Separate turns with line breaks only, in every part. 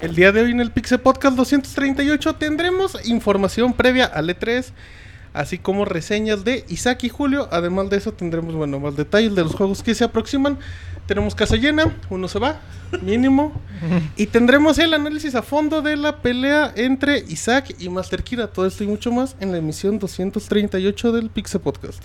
El día de hoy en el Pixel Podcast 238 tendremos información previa al E3, así como reseñas de Isaac y Julio. Además de eso tendremos, bueno, más detalles de los juegos que se aproximan. Tenemos casa llena, uno se va, mínimo. y tendremos el análisis a fondo de la pelea entre Isaac y Master Kira. Todo esto y mucho más en la emisión 238 del Pixel Podcast.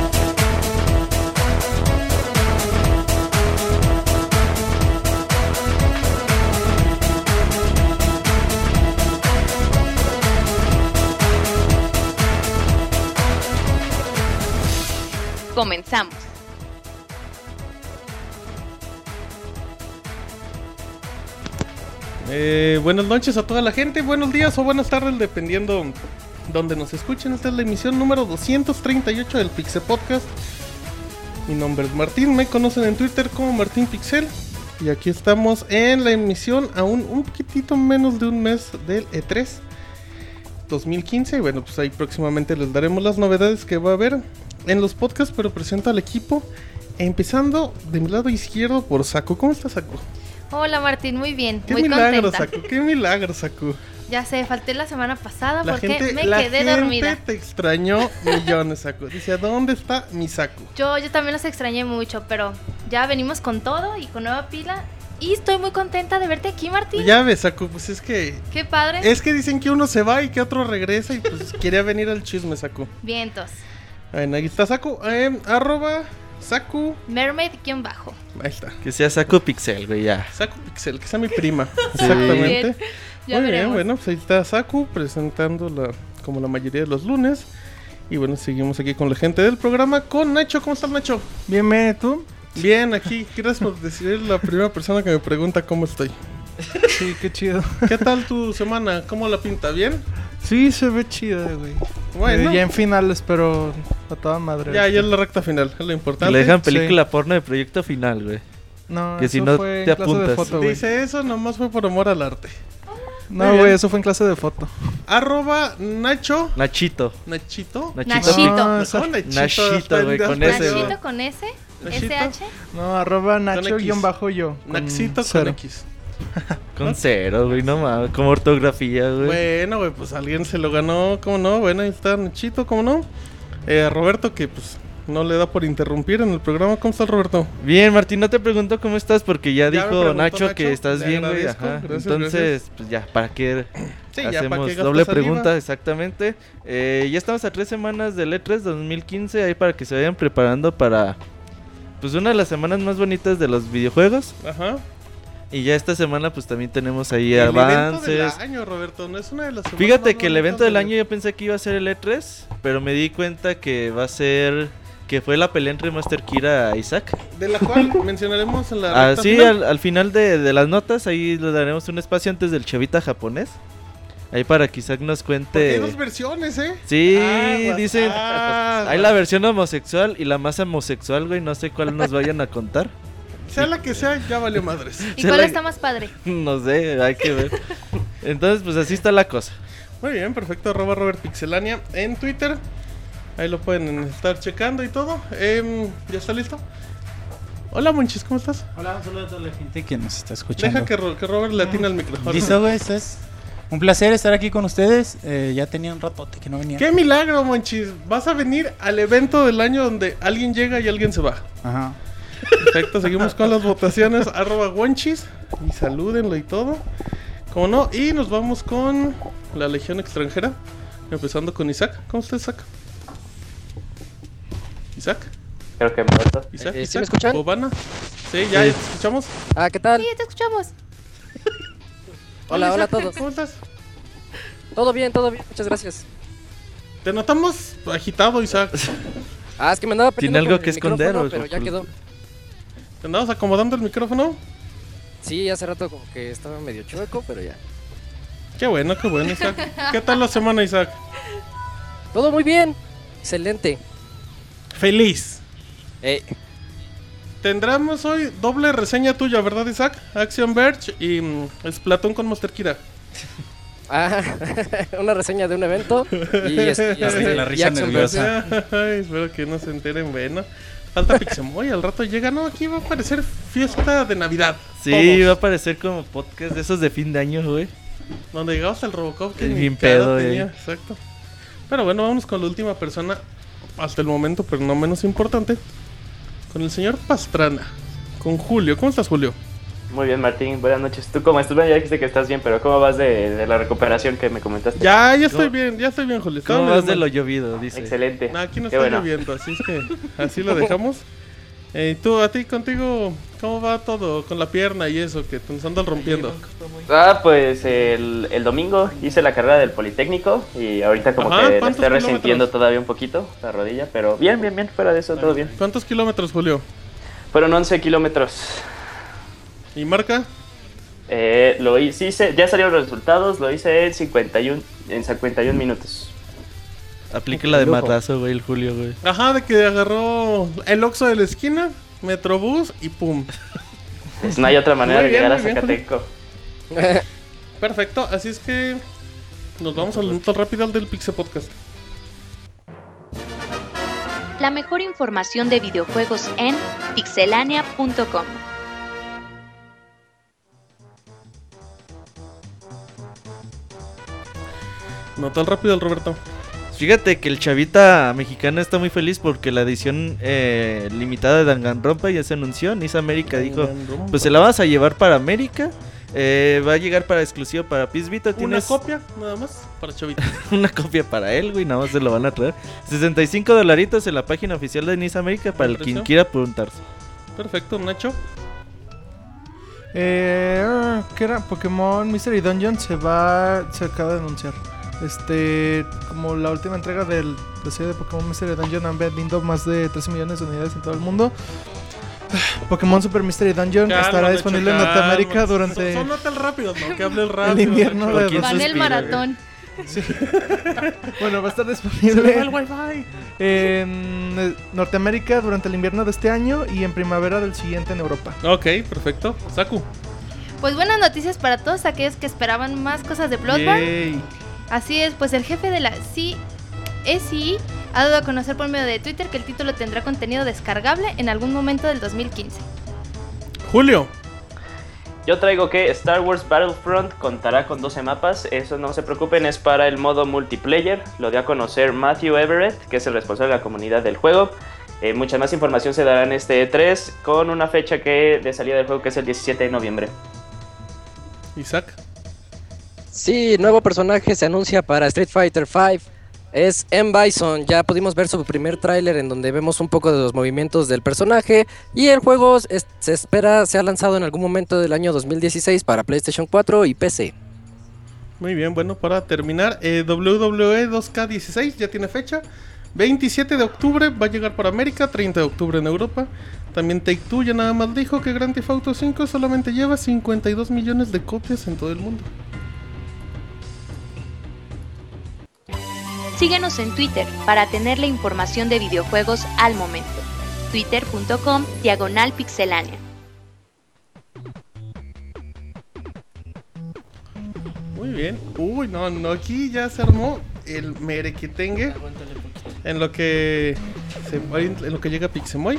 Comenzamos.
Eh, buenas noches a toda la gente, buenos días o buenas tardes, dependiendo donde nos escuchen. Esta es la emisión número 238 del Pixel Podcast. Mi nombre es Martín, me conocen en Twitter como Martín Pixel. Y aquí estamos en la emisión aún un poquitito menos de un mes del E E3 2015. Y bueno, pues ahí próximamente les daremos las novedades que va a haber en los podcasts, pero presento al equipo. Empezando de mi lado izquierdo por Saku. ¿Cómo estás, Saku?
Hola Martín, muy bien,
Qué
muy
milagro,
contenta.
Saku. Qué milagro, Saku.
Ya sé, falté la semana pasada
La
porque
gente,
me
la
quedé
gente
dormida.
te extrañó millones, Saku. Dice, ¿dónde está mi Saku?
Yo, yo también los extrañé mucho, pero ya venimos con todo y con nueva pila. Y estoy muy contenta de verte aquí, Martín.
Ya ves, Saku, pues es que...
Qué padre.
Es que dicen que uno se va y que otro regresa y pues quería venir al chisme, Saku.
Vientos.
Bueno, ahí está Saku. Eh, arroba Saku.
Mermaid-bajo.
Ahí está.
Que sea saco pixel, güey, ya.
Saku Pixel, que sea mi prima. Exactamente. Muy bien,
veremos.
bueno, pues ahí está Saku presentando la, como la mayoría de los lunes. Y bueno, seguimos aquí con la gente del programa, con Nacho. ¿Cómo estás, Nacho?
Bien, ¿me tú?
Bien, aquí. Gracias por decir la primera persona que me pregunta cómo estoy.
Sí, qué chido.
¿Qué tal tu semana? ¿Cómo la pinta? ¿Bien?
Sí, se ve chido, güey.
Bueno,
Eh, ya en finales, pero a toda madre.
ya, ya es la recta final, es lo importante.
le dejan
Sí.
película porno de proyecto final, güey.
No,
que
eso
si no
fue en
te
clase de
apuntas.
foto, güey.
Dice eso, nomás fue por amor al arte.
No, güey, eso fue en clase de foto.
Arroba Nacho.
Nachito.
Nachito.
Nachito.
Nachito.
No, esa-
Nachito,
güey, con ese.
Nachito con S,
Nachito.
SH.
No, arroba. Nacho guion bajo yo. con
Naxito con. X.
Con cero, güey, no mames. Como ortografía, güey.
Bueno, güey, pues alguien se lo ganó, ¿cómo no? Bueno, ahí está Nachito, ¿cómo no? Eh, Roberto, que pues no le da por interrumpir en el programa. ¿Cómo está Roberto?
Bien, Martín, no te pregunto cómo estás porque ya, dijo Nacho,
Nacho,
que estás bien, güey. Ajá.
gracias,
Entonces, pues ya, ¿para qué
Sí, ya, ¿para
hacemos doble pregunta? Exactamente. Eh, ya estamos a tres semanas del E3 2015, ahí para que se vayan preparando para, pues, una de las semanas más bonitas de los videojuegos.
Ajá.
Y ya esta semana, pues, también tenemos ahí
El
avances.
evento del año, Roberto, no es una de las
Fíjate que el evento del
de-
año yo pensé que iba a ser el E3, pero me di cuenta que va a ser que fue la pelea entre Master Kira e Isaac.
De la cual mencionaremos en la
Ah, sí,
final.
al, al final de, de las notas ahí le daremos un espacio antes del chavita japonés. Ahí para que Isaac nos cuente.
hay dos versiones, ¿eh?
Sí,
Aguas,
dicen.
aguas.
Hay la versión homosexual y la más homosexual, güey. No sé cuál nos vayan a contar.
Sea la que sea, ya valió madres.
¿Y cuál
la-
está más padre?
No sé, hay que ver. Entonces, pues así está la cosa.
Muy bien, perfecto. Arroba Robert Pixelania en Twitter. Ahí lo pueden estar checando y todo. Em, ¿Ya está listo? Hola, Monchis, ¿cómo estás?
Hola, un saludo a toda la gente que nos está escuchando.
Deja que, Ro- que Robert le atine al micrófono.
Listo, güey, esto es un placer estar aquí con ustedes. Eh, ya tenía un ratote que no venía.
¡Qué milagro, Monchis! Vas a venir al evento del año donde alguien llega y alguien se va.
Ajá.
Perfecto, seguimos con las votaciones. Arroba Wonchis. Y salúdenlo y todo. Como no, y nos vamos con la Legión extranjera. Empezando con Isaac. ¿Cómo está Isaac? Isaac.
Creo que muerto.
Isaac.
Eh, ¿sí
Isaac.
me escuchan?
Obana. Sí, ya,
Sí.
ya te escuchamos.
Ah, ¿qué tal?
Sí, te escuchamos.
Hola, hola a todos.
¿Cómo estás?
Todo bien, todo bien, muchas gracias.
Te notamos agitado, Isaac.
Ah, es que me andaba
¿Tiene
peleando
algo
con el
que esconder
Pero ya quedó.
¿Te andabas acomodando el micrófono?
Sí, hace rato como que estaba medio chueco, pero ya.
Qué bueno, qué bueno, Isaac. ¿Qué tal la semana, Isaac?
Todo muy bien. Excelente.
Feliz.
Eh,
Tendremos hoy doble reseña tuya, ¿verdad, Isaac? Action Verge y mm, Splatoon con Monster Kira.
ah, una reseña de un evento y, es- y
Ya
este,
la
y
risa
Action
nerviosa.
Verge.
Ay, espero que no se enteren, bueno. Falta Pixemoy, al rato llega, no, aquí va a aparecer fiesta de Navidad.
Sí,
Todos.
va a aparecer como podcast de esos de fin de año, güey.
Donde llegabas al Robocop que
bien pedo,
tenía, exacto. Pero bueno, vamos con la última persona, hasta el momento, pero no menos importante, con el señor Pastrana, con Julio. ¿Cómo estás, Julio?
Muy bien, Martín. Buenas noches. ¿Tú cómo estás? Bueno, ya dijiste que estás bien, pero ¿cómo vas de, de la recuperación que me comentaste?
Ya, ya estoy
¿Cómo-
bien, ya estoy bien, Julio.
¿Cómo vas de lo llovido? Dice.
Excelente.
No, aquí no
Qué
está
bueno.
lloviendo, así es que así lo dejamos. Eh, tú, a ti, contigo, ¿cómo va todo con la pierna y eso que te nos andan rompiendo?
Ah, pues el, el domingo hice la carrera del Politécnico y ahorita como
Ajá,
que la
¿cuántos
estoy resintiendo todavía un poquito, la rodilla, pero bien, bien, bien, fuera de eso, todo bien.
¿Cuántos kilómetros, Julio?
Fueron 11 kilómetros.
¿Y marca?
Eh, lo hice, ya salieron los resultados, lo hice en 51, en 51 minutos.
Aplica la de madrazo, güey, el Julio, güey.
Ajá, de que agarró el Oxxo de la esquina, Metrobús y pum.
Pues no hay otra manera
Muy
de
bien,
llegar a
muy bien,
Zacateco.
Perfecto, así es que nos vamos al minuto rápido del Pixel Podcast.
La mejor información de videojuegos en pixelania.com.
Nota al rápido del Roberto.
Fíjate que el chavita mexicano está muy feliz porque la edición eh, limitada de Danganronpa ya se anunció. Nice América dijo, pues se la vas a llevar para América. eh, va a llegar para exclusivo para PS Vita.
Una
Tienes
copia, nada más, para Chavita.
una copia para él, güey. Nada más se lo van a traer. 65 dolaritos en la página oficial de Nice América para el quien quiera preguntarse.
Perfecto, Nacho.
Eh, ¿Qué era? Pokémon Mystery Dungeon se va. Se acaba de anunciar. Este. Como la última entrega del, de la serie de Pokémon Mystery Dungeon han vendido más de 13 millones de unidades en todo el mundo. Pokémon Super Mystery Dungeon
Calma,
estará disponible en
calma.
Norteamérica durante
Son, son nota el rápido, ¿no? Que hable el
invierno de
¿Quién
Van el maratón.
Bueno, va a estar disponible
va el wifi.
en eh, Norteamérica durante el invierno de este año y en primavera del siguiente en Europa.
Ok, perfecto. Saku.
Pues buenas noticias para todos aquellos que esperaban más cosas de Bloodborne.
Yay.
Así es, pues el jefe de la CSI ha dado a conocer por medio de Twitter que el título tendrá contenido descargable en algún momento del 2015.
Julio.
Yo traigo que Star Wars Battlefront contará con 12 mapas, eso no se preocupen, es para el modo multiplayer, lo dio a conocer Matthew Everett, que es el responsable de la comunidad del juego. Eh, mucha más información se dará en este E3 con una fecha que de salida del juego que es el 17 de noviembre.
Isaac.
Sí, nuevo personaje se anuncia para Street Fighter V. Es M. Bison. Ya pudimos ver su primer tráiler en donde vemos un poco de los movimientos del personaje. Y el juego se espera sea lanzado en algún momento del año 2016 para PlayStation 4 y PC.
Muy bien, bueno, para terminar, eh, WWE 2K16 ya tiene fecha. 27 de octubre va a llegar para América, 30 de octubre en Europa. También Take Two ya nada más dijo que Grand Theft Auto 5 solamente lleva 52 millones de copias en todo el mundo.
Síguenos en Twitter para tener la información de videojuegos al momento. twitter.com diagonal pixelánea.
Muy bien. Uy, no, no, aquí ya se armó el merequetengue. En lo que se, en lo que llega Pixemoy.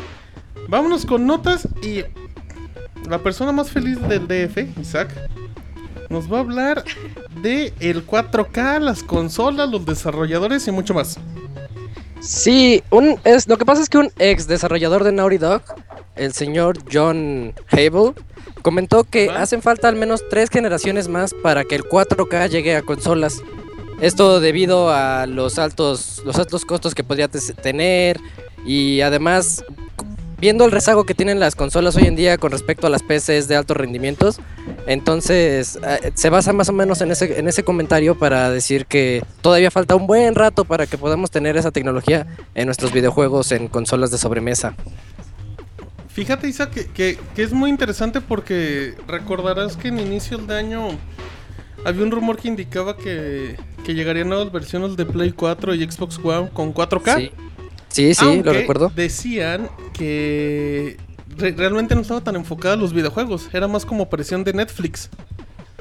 Vámonos con notas y la persona más feliz del DF, Isaac, nos va a hablar de el 4K, las consolas, los desarrolladores y mucho más.
Sí, un, es, lo que pasa es que un ex desarrollador de Naughty Dog, el señor John Hable, comentó que hacen falta al menos tres generaciones más para que el 4K llegue a consolas. Esto debido a los altos, los altos costos que podría tener y además viendo el rezago que tienen las consolas hoy en día con respecto a las PCs de altos rendimientos, entonces eh, se basa más o menos en ese, en ese comentario para decir que todavía falta un buen rato para que podamos tener esa tecnología en nuestros videojuegos en consolas de sobremesa.
Fíjate, Isa, que, que, que es muy interesante porque recordarás que en inicio de año había un rumor que indicaba que, que llegarían nuevas versiones de Play 4 y Xbox One con 4K.
Sí, sí, sí
Aunque
lo recuerdo.
Decían que re- realmente no estaba tan enfocada a los videojuegos, era más como presión de Netflix.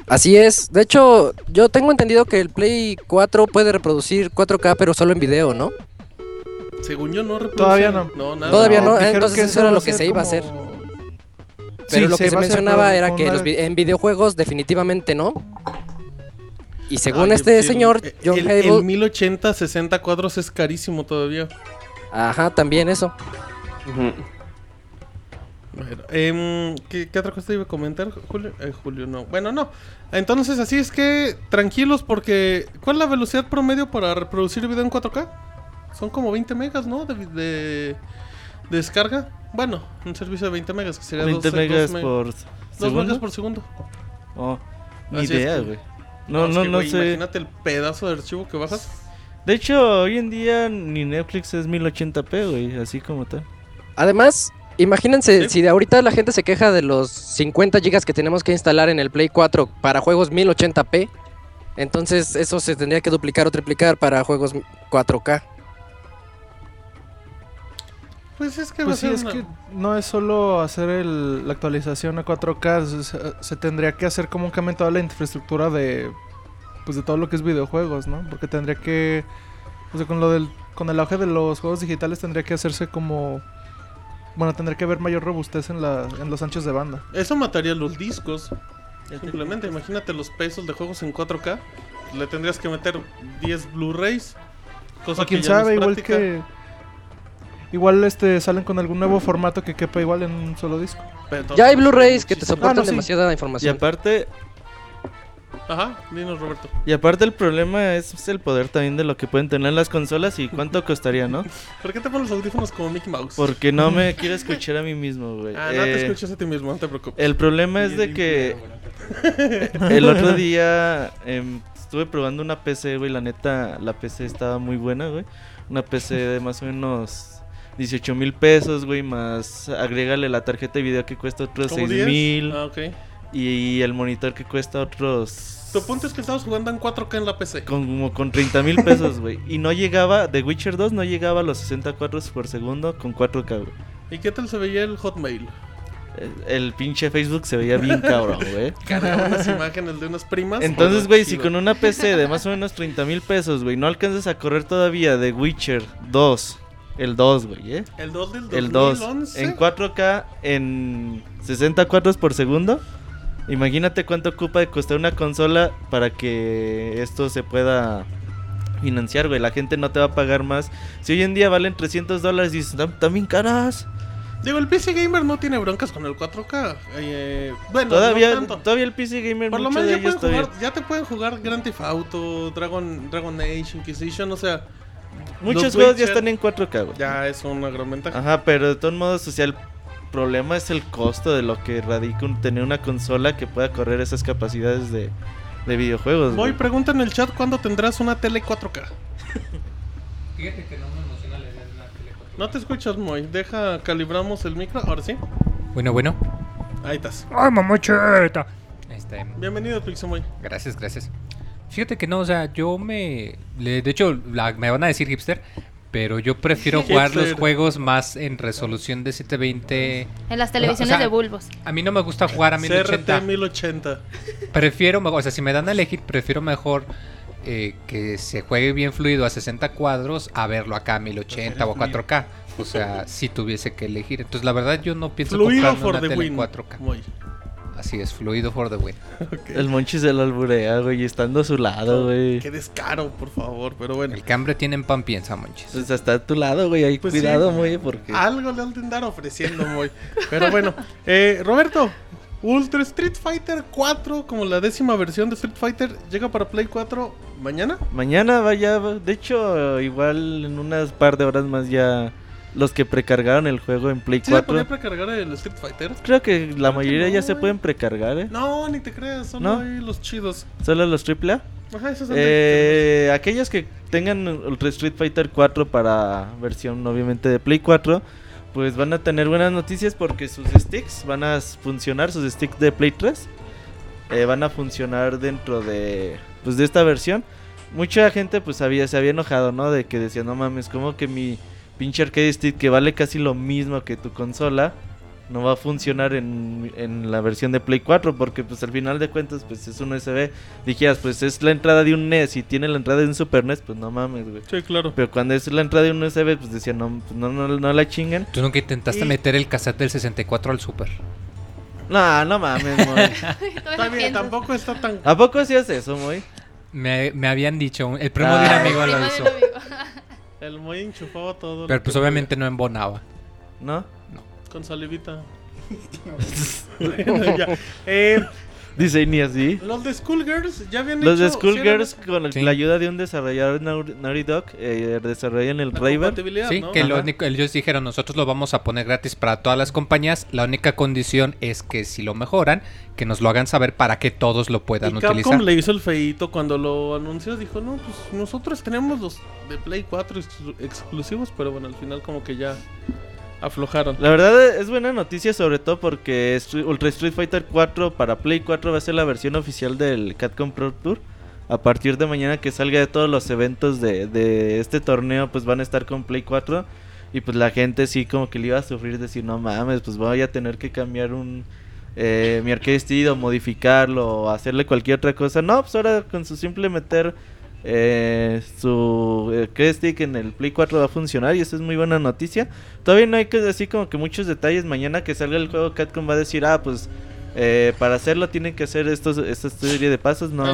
Así es. De hecho, yo tengo entendido que el Play 4 puede reproducir 4K, pero solo en video, ¿no?
Según yo no reproduce-
Todavía no.
nada.
Todavía no, entonces eso
eso
era lo que se iba a
como-
hacer. Pero
Sí,
lo que se mencionaba era
con
que
una-
los vi- en videojuegos definitivamente no. Y según este señor,
el-
John
el,
Hable,
el 1080 60 cuadros es carísimo todavía.
Ajá, también eso.
Ujú.
Bueno, em, ¿qué, qué otra cosa te iba a comentar, Julio? Eh, Julio, no. Bueno, no. Entonces, así es que tranquilos porque... ¿Cuál es la velocidad promedio para reproducir video en 4K? Son como 20 megas, ¿no? De, de- de descarga. Bueno, un servicio de 20 megas, que sería
20
dos-
megas
dos me-
por
dos
segundo.
megas por segundo.
Oh, ni
Así es
idea,
que-
güey. No,
es
no,
que,
no
güey,
sé.
Imagínate el pedazo de archivo que bajas.
De hecho, hoy en día ni Netflix es 1080p, güey, así como tal.
Además, imagínense,
Sí.
si de ahorita la gente se queja de los 50 gigas que tenemos que instalar en el Play 4 para juegos 1080p, entonces eso se tendría que duplicar o triplicar para juegos 4K.
Pues es que
Pues sí, es
una-
que no es solo hacer el- la actualización a 4K, se, se- se tendría que hacer como un cambio en toda la infraestructura de pues de todo lo que es videojuegos, ¿no? Porque tendría que o sea, con lo del con el auge de los juegos digitales tendría que hacerse como bueno, tendría que haber mayor robustez en la en los anchos de banda.
Eso mataría los discos. Simplemente, imagínate los pesos de juegos en 4K. Le tendrías que meter 10 Blu-rays. Cosa
O quién
que ya no es
sabe, igual que igual este salen con algún nuevo formato que quepa igual en un solo disco.
Pero
Ya hay Blu-rays que te soportan
Ah, no, sí.
demasiada
Y
información.
aparte,
Ajá, dinos Roberto.
y aparte el problema es el poder también de lo que pueden tener las consolas y cuánto costaría, ¿no?
¿Por qué te pones los audífonos como Mickey Mouse?
Porque no me quiero escuchar a mí mismo, güey.
Ah, no te
Eh,
escuchas a ti mismo, no te preocupes.
El problema es de que el otro día em, estuve probando una PC, güey. La neta, la PC estaba muy buena, güey. Una PC de más o menos 18 mil pesos, güey. Más agrégale la tarjeta de video que cuesta otros
¿Como
6
10?
mil.
Ah, ok.
Y el monitor que cuesta otros.
Tu punto es que estabas jugando en 4K en la PC.
Como con 30 mil pesos, güey. Y no llegaba, The Witcher 2 no llegaba a los 60 cuadros por segundo con 4K, güey.
¿Y qué tal se veía el Hotmail?
El, el pinche Facebook se veía bien cabrón, güey.
Cargaba unas imágenes de unas primas.
Entonces, güey, si con una PC de más o menos 30 mil pesos, güey, no alcanzas a correr todavía The Witcher 2, el 2, güey, ¿eh?
El 2 del
El 2,
2011.
en 4K, en 60 cuadros por segundo. Imagínate cuánto ocupa de costar una consola para que esto se pueda financiar, güey. La gente no te va a pagar más. Si hoy en día valen 300 dólares, dices, "Tam- también caras.
Digo, el PC Gamer no tiene broncas con el 4K. Eh, bueno,
Todavía,
no tanto.
todavía el PC Gamer,
Por lo menos ya, pueden jugar, ya te pueden jugar Grand Theft Auto, Dragon, Dragon Age, Inquisition, o sea,
Muchos juegos ya están en 4K, güey.
ya es una gran ventaja.
Ajá, pero de todos modos, o sea, el problema es el costo de lo que radica un- tener una consola que pueda correr esas capacidades de, de videojuegos.
Voy, pregunta en el chat cuándo tendrás una tele 4K.
Fíjate que no me emociona la idea de una tele
No te escuchas, Moy. Deja, calibramos el micro. Ahora sí.
Bueno, bueno.
Ahí estás.
¡Ay, mamucheta! Este,
Bienvenido, Pixemoy.
gracias, gracias. Fíjate que no, o sea, yo me... de hecho, la- me van a decir hipster, pero yo prefiero jugar los juegos más en resolución de 720.
En las televisiones
O sea,
de bulbos.
A mí no me gusta jugar a
CRT
1080.
1080.
Prefiero, o sea, si me dan a elegir, prefiero mejor eh, que se juegue bien fluido a 60 cuadros a verlo acá a 1080 o a 4K. O sea, si tuviese que elegir. Entonces, la verdad, yo no pienso
Fluido
comprarme una tele en
win.
4K.
Moy.
Así es, fluido for the win.
El Monchi se lo alburea, güey, estando a su lado, güey.
Qué descaro, por favor. Pero bueno.
El que hambre tiene en pan piensa, monches.
Pues está a tu lado, güey, ahí
Pues
cuidado,
sí.
muy, porque...
Algo le han de andar ofreciendo, Moy. Pero bueno. Eh, Roberto. Ultra Street Fighter 4, como la décima versión de Street Fighter, llega para Play 4 mañana.
Mañana vaya, de hecho, igual en unas par de horas más ya los que precargaron el juego en Play
¿Sí se
4.
podía precargar el Street Fighter?
Creo que la
Creo que
mayoría
no,
ya se pueden precargar, ¿eh?
No, ni te creas, solo
¿No?
hay los chidos.
Solo los AAA.
Ajá, esos son de-
Eh, aquellos que tengan Ultra Street Fighter 4 para versión obviamente de Play 4, pues van a tener buenas noticias porque sus sticks van a funcionar, sus sticks de Play 3 eh, van a funcionar dentro de pues de esta versión. Mucha gente pues había, se había enojado, ¿no? De que decía, no mames, como que mi pinche arcade stick que vale casi lo mismo que tu consola no va a funcionar en, en la versión de Play 4 porque pues al final de cuentas pues es un USB. Dijeras, pues es la entrada de un NES y tiene la entrada de un Super NES, pues no mames, güey.
Sí, claro.
Pero cuando es la entrada de un USB, pues decían, no, pues, no, no, no la chinguen.
Tú nunca intentaste
Y-
meter el cassette del 64 al Super.
No, no mames, Moy.
Tampoco está tan...
¿A poco hacías eso, Moy?
Me, me habían dicho, el primo de un
Ah.
amigo lo hizo.
El muy enchufado todo.
Pero pues
podía.
obviamente no embonaba.
¿No?
Con salivita. Bueno, ya. Eh,
Dice, ni así.
los de Schoolgirls ya habían
Los de
sí
con el-
Sí.
la ayuda de un desarrollador Nau- Naughty Dog, eh, desarrollan el
la
Raven.
Sí,
¿no?
que lo
Ajá.
único, ellos dijeron, nosotros lo vamos a poner gratis para todas las compañías. La única condición es que si lo mejoran, que nos lo hagan saber para que todos lo puedan
Y Capcom
utilizar.
le hizo el feito cuando lo anunció. Dijo, no, pues nosotros tenemos los de Play 4 ex- exclusivos, pero bueno, al final como que ya aflojaron.
La verdad es buena noticia, sobre todo porque Ultra Street Fighter 4 para Play 4 va a ser la versión oficial del Capcom Pro Tour. A partir de mañana que salga de todos los eventos de, de este torneo, pues van a estar con Play 4. Y pues la gente sí como que le iba a sufrir decir, no mames, pues voy a tener que cambiar un eh, mi arcade modificarlo hacerle cualquier otra cosa. No, pues ahora con su simple meter eh, su arcade stick en el Play 4 va a funcionar y eso es muy buena noticia. Todavía no hay que decir como que muchos detalles. Mañana que salga el juego, Capcom va a decir, ah, pues eh, para hacerlo tienen que hacer estos, esta serie de pasos. No,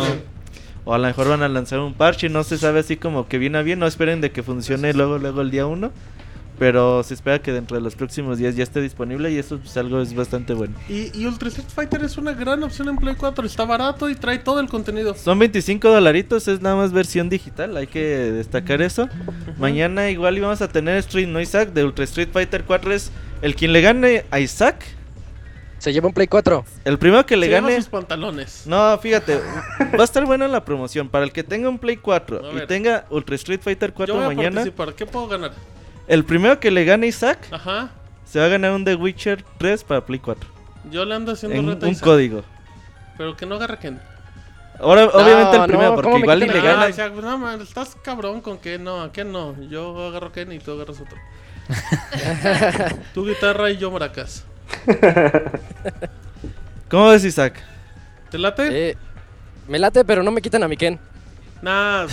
o a lo mejor van a lanzar un parche. No se sabe así como que viene a bien. No esperen de que funcione luego, luego el día 1. Pero se espera que dentro de los próximos días ya esté disponible y eso pues algo es bastante bueno.
Y, y Ultra Street Fighter es una gran opción en Play 4. Está barato y trae todo el contenido.
Son 25 dolaritos, es nada más versión digital, hay que destacar eso. Mañana igual íbamos a tener Street No Isaac de Ultra Street Fighter 4 es el quien le gane a Isaac,
Se lleva un Play 4.
el primero que le
Se
gane...
sus pantalones.
No, fíjate, va a estar buena la promoción. Para el que tenga un Play 4
A
y
ver.
tenga Ultra Street Fighter 4
Yo voy a
mañana,
participar. ¿Qué puedo ganar?
El primero que le gane Isaac
Ajá.
se va a ganar un The Witcher 3 para Play 4.
Yo le ando haciendo
En
reta a
un
Isaac,
código.
Pero que no agarre Ken.
Ahora, obviamente el
no,
primero,
¿cómo
porque
me
igual y
quitan
le
a-
gana.
Ah, Isaac, no, man, estás cabrón con que no, a Ken no. Yo agarro Ken y tú agarras otro. tu guitarra y yo maracas.
¿Cómo ves Isaac?
¿Te late?
Eh, me late, pero no me quitan a mi Ken.
Nah,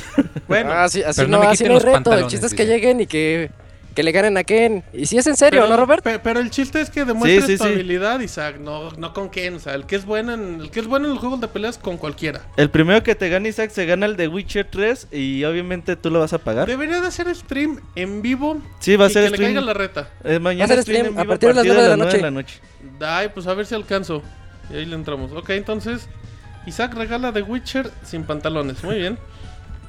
bueno.
Ah, así, así
pero
no,
no me
así no hay
los
reto. El chiste es que lleguen y que, que le ganen a Ken. Y si es en serio,
pero,
¿no, Robert?
pe- pero el chiste es que demuestres
sí,
tu
sí.
habilidad, Isaac, no, no con Ken. O sea, el que es bueno en, el que es bueno en los juegos de peleas con cualquiera.
El primero que te gane Isaac se gana el de Witcher 3 y obviamente tú lo vas a pagar.
Debería de hacer stream en vivo.
Sí, va a ser
que le
stream.
caiga la reta.
Eh, mañana
Va a ser
stream,
stream
en
a
vivo
partir de las nueve de la
nueve
noche.
Ay, pues a ver si alcanzo. Y ahí le entramos. Ok, entonces, Isaac regala de Witcher sin pantalones. Muy bien.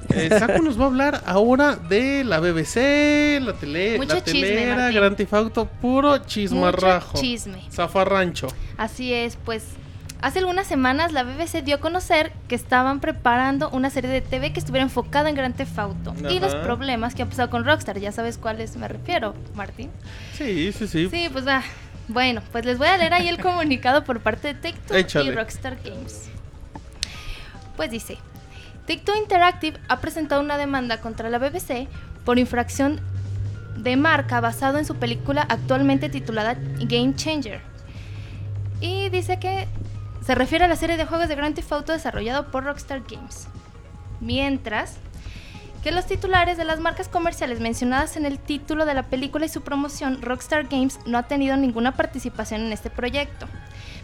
Eh, Saco nos va a hablar ahora de la BBC, la tele,
Mucho
la
chisme,
telera,
Martín.
Grand Theft Auto, puro chismarrajo.
Mucho chisme.
Zafarrancho.
Así es, pues hace algunas semanas la BBC dio a conocer que estaban preparando una serie de TV que estuviera enfocada en Grand Theft Auto y los problemas que han pasado con Rockstar. Ya sabes cuáles me refiero, Martín.
Sí, sí, sí.
Sí, pues va. Bueno, pues les voy a leer ahí el comunicado por parte de Take-Two
Échale.
y Rockstar Games. Pues dice, Take-Two Interactive ha presentado una demanda contra la BBC por infracción de marca basado en su película actualmente titulada Game Changer. Y dice que se refiere a la serie de juegos de Grand Theft Auto desarrollado por Rockstar Games. Mientras que los titulares de las marcas comerciales mencionadas en el título de la película y su promoción, Rockstar Games no ha tenido ninguna participación en este proyecto.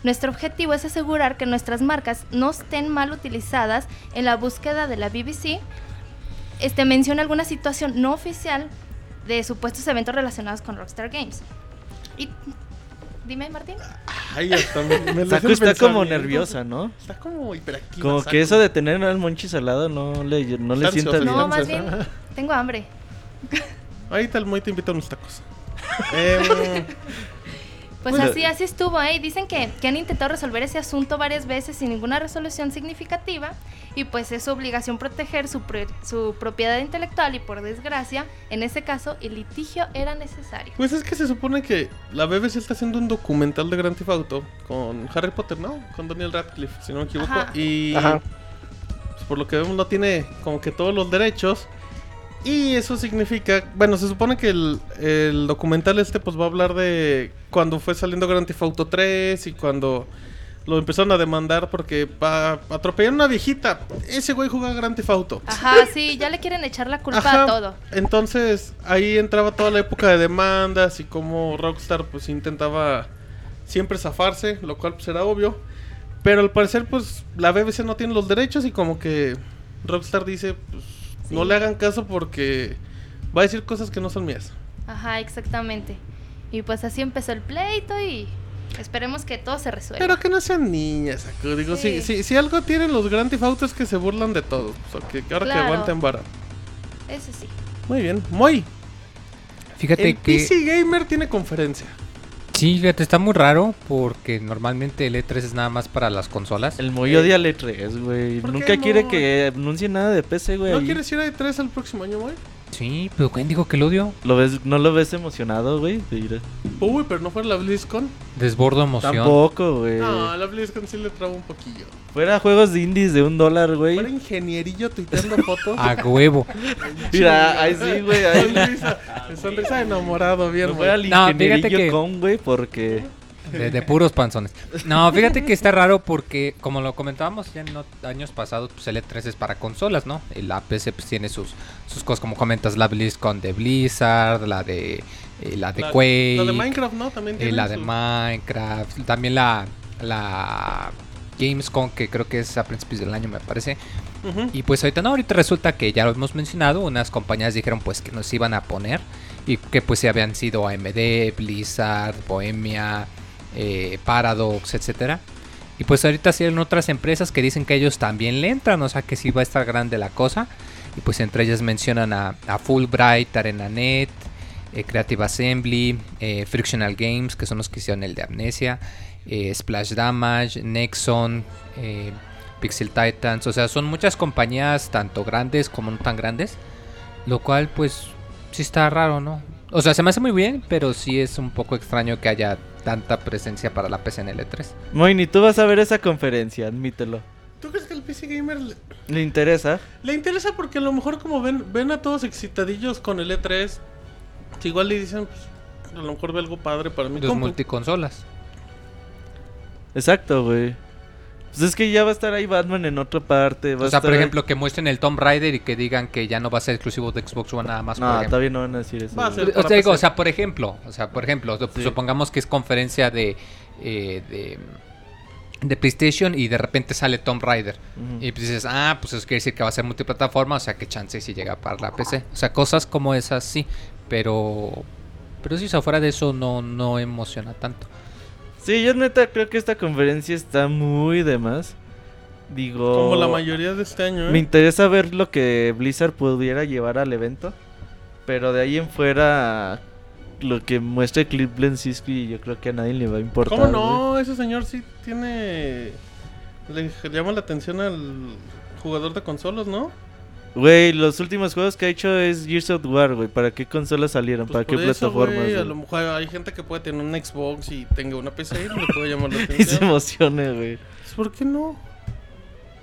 Nuestro objetivo es asegurar que nuestras marcas no estén mal utilizadas en la búsqueda de la BBC. Este menciona alguna situación no oficial de supuestos eventos relacionados con Rockstar Games. Y dime, Martín.
Ay, hasta me, me el
está como nerviosa, ¿no?
Está como hiperactiva.
Como que eso de tener al monchis al lado no le, no le sienta bien.
No, más bien tengo hambre.
Ahorita el Moy te invita a unos tacos. Em,
Pues
Bueno.
así, así estuvo, ¿eh? Y Dicen que, que han intentado resolver ese asunto varias veces sin ninguna resolución significativa y pues es su obligación proteger su, su propiedad intelectual y por desgracia, en ese caso, el litigio era necesario.
Pues es que se supone que la BBC está haciendo un documental de Grand Theft Auto con Harry Potter, ¿no? Con Daniel Radcliffe, si no me equivoco.
Ajá.
Y
Ajá.
pues, por lo que vemos no tiene como que todos los derechos. Y eso significa, bueno, se supone que el, el documental este pues va a hablar de cuando fue saliendo Grand Theft Auto 3 y cuando lo empezaron a demandar porque pa, atropellaron a una viejita. Ese güey jugaba Grand Theft Auto.
Ajá, sí, ya le quieren echar la culpa
Ajá.
a todo.
Entonces ahí entraba toda la época de demandas y cómo Rockstar pues intentaba siempre zafarse, lo cual pues era obvio. Pero al parecer pues la BBC no tiene los derechos y como que Rockstar dice pues no le hagan caso porque va a decir cosas que no son mías.
Ajá, exactamente. Y pues así empezó el pleito y esperemos que todo se resuelva.
Pero que no sean niñas, Aku. Digo, si,
Sí.
si, si algo tienen los Grand Theft Auto es que se burlan de todo. O sea, que ahora que aguanten vara.
Eso sí.
Muy bien. Muy.
Fíjate
El
que...
PC Gamer tiene conferencia.
Sí, fíjate, está muy raro porque normalmente el E3 es nada más para las consolas.
El Moy odia al E3, güey.
¿Por
Nunca
qué
quiere
no?
que anuncie nada de PC, güey.
¿No
ahí.
quieres ir a E3 el próximo año, güey?
Sí, pero ¿quién dijo que lo odio?
¿Lo ves, ¿No lo ves emocionado, güey? de ir a-
Uy, pero no fue la BlizzCon.
Desbordo emoción.
Tampoco, güey.
No, la BlizzCon sí le traba un poquillo.
Fuera juegos de indies de un dólar, güey.
Fuera ingenierillo tuiteando fotos.
A huevo.
Mira, ahí sí, güey. Ahí.
Sonrisa, sonrisa enamorado, bien,
No fuera
güey.
el
No, fíjate
ingenierillo
que-
con, güey, porque...
De, de puros panzones. No, fíjate que está raro porque, como lo comentábamos ya en no- años pasados, pues el E3 es para consolas, ¿no? Y La PC pues tiene sus, sus cosas, como comentas, la BlizzCon de Blizzard, la de, eh, la de
La-
Quake,
La de Minecraft, ¿no? También
eh,
tiene
la de Minecraft, también la, la Gamescom, que creo que es a principios del año, me parece. Y pues ahorita no, ahorita resulta que ya lo hemos mencionado, unas compañías dijeron pues que nos iban a poner y que pues se habían sido AMD, Blizzard, Bohemia, eh, Paradox, etcétera. Y pues ahorita sí hay otras empresas que dicen que ellos también le entran, o sea que sí va a estar grande la cosa. Y pues entre ellas mencionan a, a Fulbright, ArenaNet, eh, Creative Assembly, eh, Frictional Games, que son los que hicieron el de Amnesia, eh, Splash Damage, Nexon, Pixel Titans, o sea, son muchas compañías, tanto grandes como no tan grandes, lo cual pues sí está raro, ¿no? O sea, se me hace muy bien, pero sí es un poco extraño que haya tanta presencia para la PC en el E3.
Moy, ni tú vas a ver esa conferencia, admítelo.
¿Tú crees que el PC Gamer le,
¿Le interesa?
le interesa porque a lo mejor como ven, ven a todos excitadillos con el E3, si igual le dicen, pues, a lo mejor ve algo padre para mí.
Los
compu.
multiconsolas.
Exacto, güey. Pues es que ya va a estar ahí Batman en otra parte. Va
O
a
sea,
estar
por
ahí-
ejemplo, que muestren el Tomb Raider y que digan que ya no va a ser exclusivo de Xbox One nada más.
No, todavía no van a decir eso.
Va a ser-
O sea, digo, o sea, por ejemplo, o sea, por ejemplo,
Sí.
supongamos que es conferencia de, eh, de de PlayStation y de repente sale Tomb Raider y pues dices, ah, pues eso quiere decir que va a ser multiplataforma, o sea, que chance si llega para la PC. O sea, cosas como esas sí, pero pero si fuera de eso no no emociona tanto.
Sí, yo neta creo que esta conferencia está muy de más. Digo...
Como la mayoría de este año, ¿eh?
Me interesa ver lo que Blizzard pudiera llevar al evento. Pero de ahí en fuera, lo que muestre Cliff Bleszinski, yo creo que a nadie le va a importar.
¿Cómo no? Ese señor sí tiene... Le llama la atención al jugador de consolas, ¿no?
Güey, los últimos juegos que ha hecho es Gears of War, güey. ¿Para qué consolas salieron?
Pues
¿Para qué
eso,
plataformas?
güey, a lo mejor hay gente que puede tener un Xbox y tenga una PC y le puede llamar la
Y se
atención.
emociona, güey.
Pues, ¿Por qué no?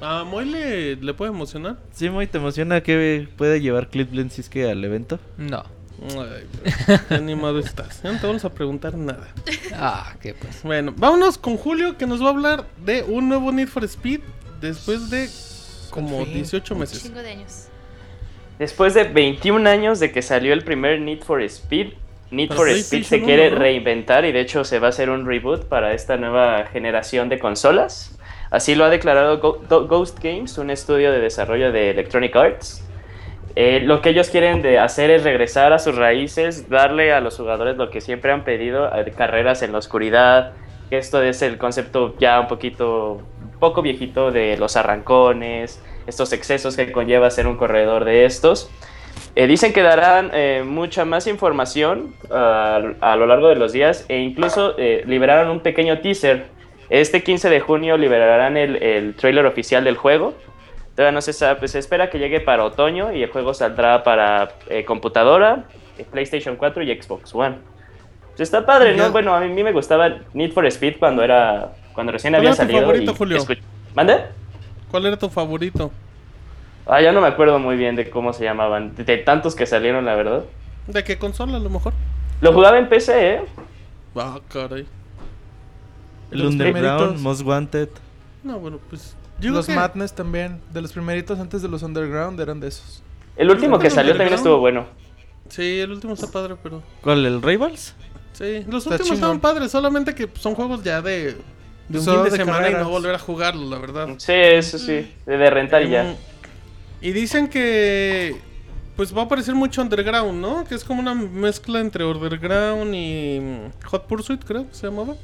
¿A Moy le, le puede emocionar?
Sí, muy te emociona que puede llevar Cliff Bleszinski al evento.
No.
Ay, qué animado estás. Ya no te vamos a preguntar nada.
Ah, qué pues.
Bueno, vámonos con Julio que nos va a hablar de un nuevo Need for Speed después de como 18
Un
meses.
chingo de años.
Después de 21 años de que salió el primer Need for Speed, Need
Para
for Speed se quiere
1, ¿no?
reinventar y de hecho se va a hacer un reboot para esta nueva generación de consolas. Así lo ha declarado Ghost Games, un estudio de desarrollo de Electronic Arts. Eh, lo que ellos quieren de hacer es regresar a sus raíces, darle a los jugadores lo que siempre han pedido, eh, carreras en la oscuridad. Esto es el concepto ya un poquito, poco viejito de los arrancones, estos excesos que conlleva ser un corredor de estos. Eh, dicen que darán eh, mucha más información ah, a lo largo de los días e incluso eh, liberaron un pequeño teaser. Este 15 de junio liberarán el, el trailer oficial del juego. Todavía no se sabe, se espera que llegue para otoño y el juego saldrá para eh, computadora, eh, PlayStation 4 y Xbox One. Pues está padre. ¿no? Bueno, a mí me gustaba Need for Speed cuando era cuando recién
¿Cuál
había
era tu
salido.
favorito,
y
Julio?
¿Mande?
¿Cuál era tu favorito?
Ah, ya no me acuerdo muy bien de cómo se llamaban, de, de tantos que salieron, la verdad.
¿De qué consola a lo mejor?
Lo jugaba en PC, ¿eh?
Ah, caray.
El
Los
Underground,
primeritos.
Most Wanted.
No, bueno, pues. yo
Los
que-
Madness también, de los primeritos antes de los Underground eran de esos.
El último que salió también estuvo bueno.
Sí, el último está padre, pero.
¿Cuál? ¿El Rivals?
Sí, los
Está
últimos
chingón.
estaban padres, solamente que son juegos ya de. De un
Solo
fin de,
de
semana y no volver a jugarlo, la verdad.
Sí, eso sí, de, de rentar y ya.
Mm, Y dicen que. Pues va a aparecer mucho Underground, ¿no? Que es como una mezcla entre Underground y mm, Hot Pursuit, creo que se llamaba.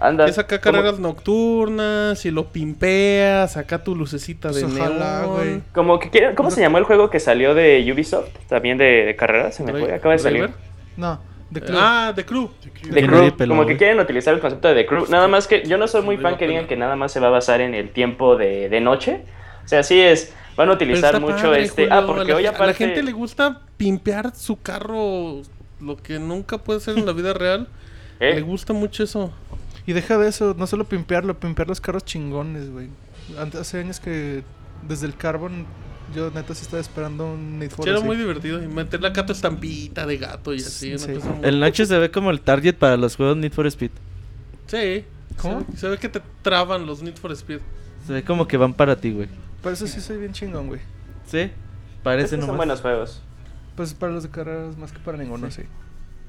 Anda.
Que es acá carreras nocturnas y lo pimpeas, acá tu lucecita de
Pues ojalá,
neón.
güey.
Como que ¿Cómo se llamó el juego que salió de Ubisoft? También de, de carreras, se me fue, acaba de salir.
No, de Club.
Ah, The Crew.
The Crew,
nadie peló,
como que quieren utilizar el concepto de The Crew. Nada más que yo no soy muy fan que digan que nada más se va a basar en el tiempo de, de noche. O sea, sí es, van a utilizar mucho
padre,
este...
Julio,
ah,
a
porque hoy
a
aparte...
la gente le gusta pimpear su carro, lo que nunca puede ser en la vida real.
¿Eh?
Le gusta mucho eso.
Y deja de eso, no solo pimpearlo, pimpear los carros chingones, güey. Hace años que desde el Carbon yo neta sí estaba esperando un Need for
Sí, era
así.
muy divertido. Y meterle acá tu estampita de gato y así.
Sí.
muy-
El Nacho se ve como el target para los juegos Need for Speed.
Sí.
¿Cómo?
Se, se ve que te traban los Need for Speed.
Se ve como que van para ti, güey.
Por eso sí soy bien chingón, güey.
¿Sí? Parece
Estos son
nomás.
buenos juegos.
Pues para los de carreras más que para ninguno, sí.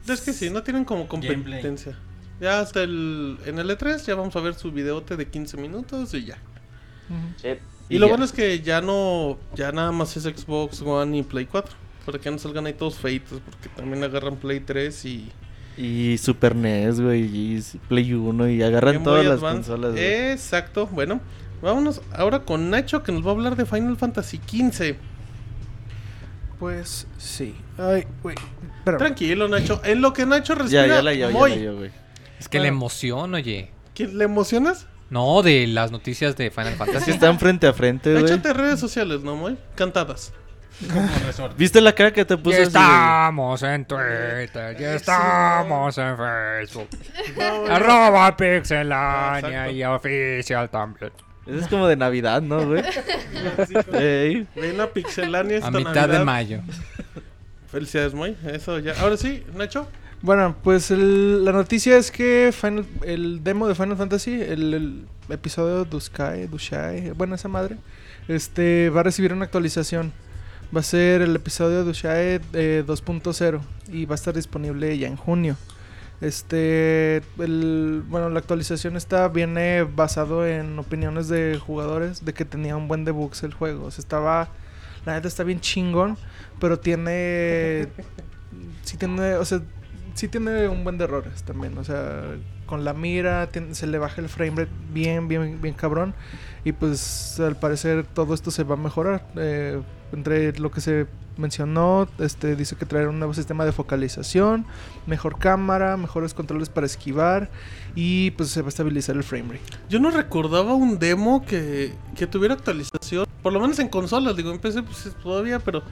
Es que sí, no tienen como competencia. Ya hasta el. En el E3 ya vamos a ver su videote de 15 minutos y ya.
Sí.
Y,
Y
lo
ya.
bueno es que ya no. Ya nada más es Xbox One y Play 4. Para que no salgan ahí todos feitos. Porque también agarran Play 3 y.
Y Super NES, güey, y Play 1 y agarran
Game
todas las consolas.
Exacto. Bueno, vámonos ahora con Nacho que nos va a hablar de Final Fantasy XV.
Pues sí. Ay, güey.
Tranquilo, Nacho. En lo que Nacho respira.
Ya, ya la llevo, ya
Moy,
la llevo, güey.
Es que la
Bueno.
emoción, oye.
¿quién- ¿Le emocionas?
No, de las noticias de Final Fantasy.
están frente a frente, güey.
Échate redes sociales, ¿no, Moy? Cantadas.
¿Viste la cara que te puso
Ya estamos en Twitter, ya estamos en Facebook. Arroba Pixelania y oficial también.
Eso es como de Navidad, ¿no, güey? Ey.
Ven a Pixelania esta
A mitad
Navidad.
de mayo.
Felicidades, Moy. Eso ya. Ahora sí, Nacho.
Bueno, pues el- la noticia es que Final- el demo de Final Fantasy, el, el episodio Duskai, Dushai, bueno, esa madre, este va a recibir una actualización. Va a ser el episodio Dushai eh, 2.0 y va a estar disponible ya en junio. Este, el, bueno, la actualización está viene basado en opiniones de jugadores de que tenía un buen debugs el juego. O sea, estaba, la neta está bien chingón, pero tiene, sí tiene, o sea, sí tiene un buen de errores también. O sea, con la mira se le baja el frame rate bien, bien, bien cabrón. Y pues al parecer todo esto se va a mejorar. Eh, entre lo que se mencionó, este dice que traerá un nuevo sistema de focalización, mejor cámara, mejores controles para esquivar y pues se va a estabilizar el frame rate.
Yo no recordaba un demo que, que tuviera actualización. Por lo menos en consolas, digo, en PC pues es todavía, pero.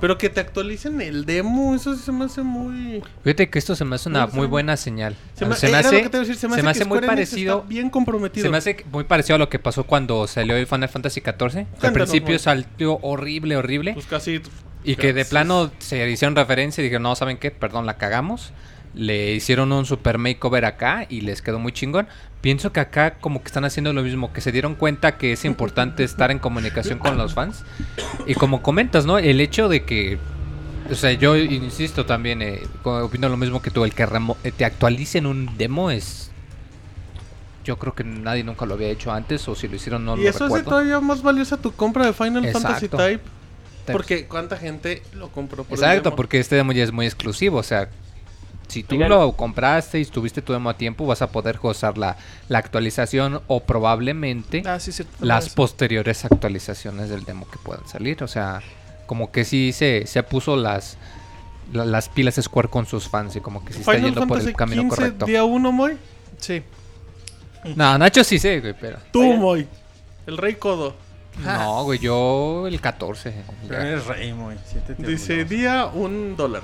Pero que te actualicen el demo, eso sí se me hace muy.
Fíjate que esto se me hace una
No,
muy buena señal.
Se me,
se me
era
hace,
que te decir, se me
se
hace,
me
que
hace muy parecido.
bien comprometido.
Se me hace muy parecido a lo que pasó cuando salió el Final Fantasy XIV. que Al principio salió horrible, horrible.
Pues casi.
Y que de plano se hicieron referencia y dijeron, no, ¿saben qué? Perdón, la cagamos. Le hicieron un super makeover acá y les quedó muy chingón. Pienso que acá como que están haciendo lo mismo, que se dieron cuenta que es importante estar en comunicación con los fans. Y como comentas, ¿no? El hecho de que... O sea, yo insisto también, eh, opino lo mismo que tú, el que remo- eh, te actualicen un demo es... Yo creo que nadie nunca lo había hecho antes o si lo hicieron no
y
lo
eso hace
recuerdo.
todavía más valiosa tu compra de Final Fantasy. Type. Porque cuánta gente lo compró por el
Exacto,
demo?
porque este demo ya es muy exclusivo, o sea, si tú lo compraste y tuviste tu demo a tiempo, vas a poder gozar la, la actualización o probablemente
Ah, sí, sí.
las posteriores actualizaciones del demo que puedan salir, o sea, como que sí se, se puso las, la- las pilas Square con sus fans y como que sí está
Final
yendo por el camino
15,
correcto.
día 1, Moy.
Sí.
No, Nacho sí sé, güey, pero...
Tú. Moy. El rey codo.
No, güey, yo el 14.
Pero eres rey, muy.
Dice día un dólar.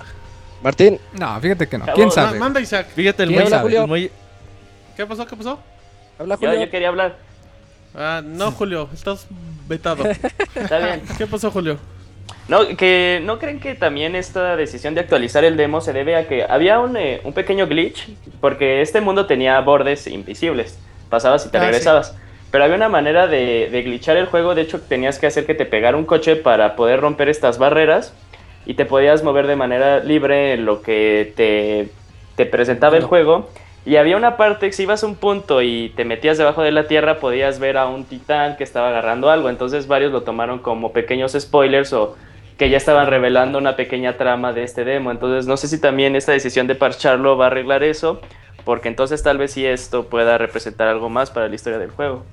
Martín,
No, fíjate que no. ¿Quién
Ma-
sabe?
manda Isaac.
Fíjate, el
¿Quién
muy,
sabe?
el
¿Qué pasó? ¿Qué pasó?
habla
Yo,
Julio.
yo quería hablar.
Ah, no, Julio. Estás vetado.
Está bien.
¿Qué pasó, Julio?
No, que no creen que también esta decisión de actualizar el demo se debe a que había un, eh, un pequeño glitch, porque este mundo tenía bordes invisibles, pasabas y te
Ah, sí.
regresabas. Pero había una manera de, de glitchar el juego, de hecho tenías que hacer que te pegara un coche para poder romper estas barreras y te podías mover de manera libre en lo que te, te presentaba el juego. Y había una parte si ibas a un punto y te metías debajo de la tierra podías ver a un titán que estaba agarrando algo. Entonces varios lo tomaron como pequeños spoilers o que ya estaban revelando una pequeña trama de este demo. Entonces no sé si también esta decisión de parcharlo va a arreglar eso. Porque entonces tal vez sí esto pueda representar algo más para la historia del juego.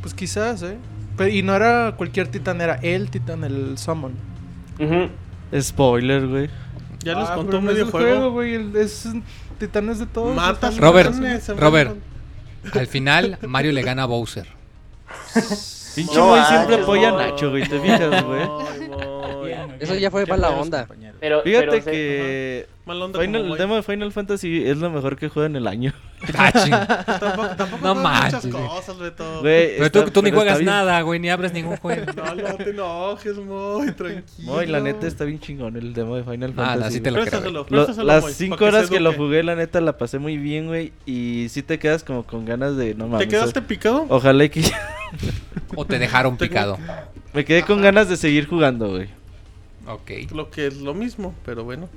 Pues quizás, ¿eh? Pero, y no era cualquier titán, era el titán, el summon.
Ujú.
Spoiler, güey.
Ya les
Ah,
contó
pero no es
medio
el
juego.
güey. Es titanes de todos.
Matas
están-
Robert,
titanes,
Robert. Al final, Mario le gana a Bowser.
Pinche
No
güey siempre apoya a. Nacho, güey. ¿Te fijas, güey?
Moy.
Muy
Eso ya fue mala
pedos,
onda.
Pero,
Fíjate
pero, se-
que
Mal onda como
Final, el
Moy.
demo de Final Fantasy es lo mejor que juega en el año.
Ah.
Tampoco, tampoco
No
juegas muchas
manches, güey.
cosas, Beto.
Güey,
Pero tú,
está-
tú ni
pero está
juegas
bien-
nada, güey, ni abres ningún juego.
No, no te enojes, Moy, tranquilo.
Muy, la neta está bien chingón el demo de Final
Ah,
Fantasy.
no, sí te
güey.
creo.
Préstaselo,
Lo-
préstaselo,
las
Moy,
5
para que se
horas que lo
eduque.
jugué, la neta la pasé muy bien, güey. Y sí te quedas como con ganas de. No mames.
¿Te quedaste picado?
Ojalá y que.
O te dejaron picado.
Me quedé con ganas de seguir jugando, güey.
Ok.
Lo que es lo mismo, pero bueno.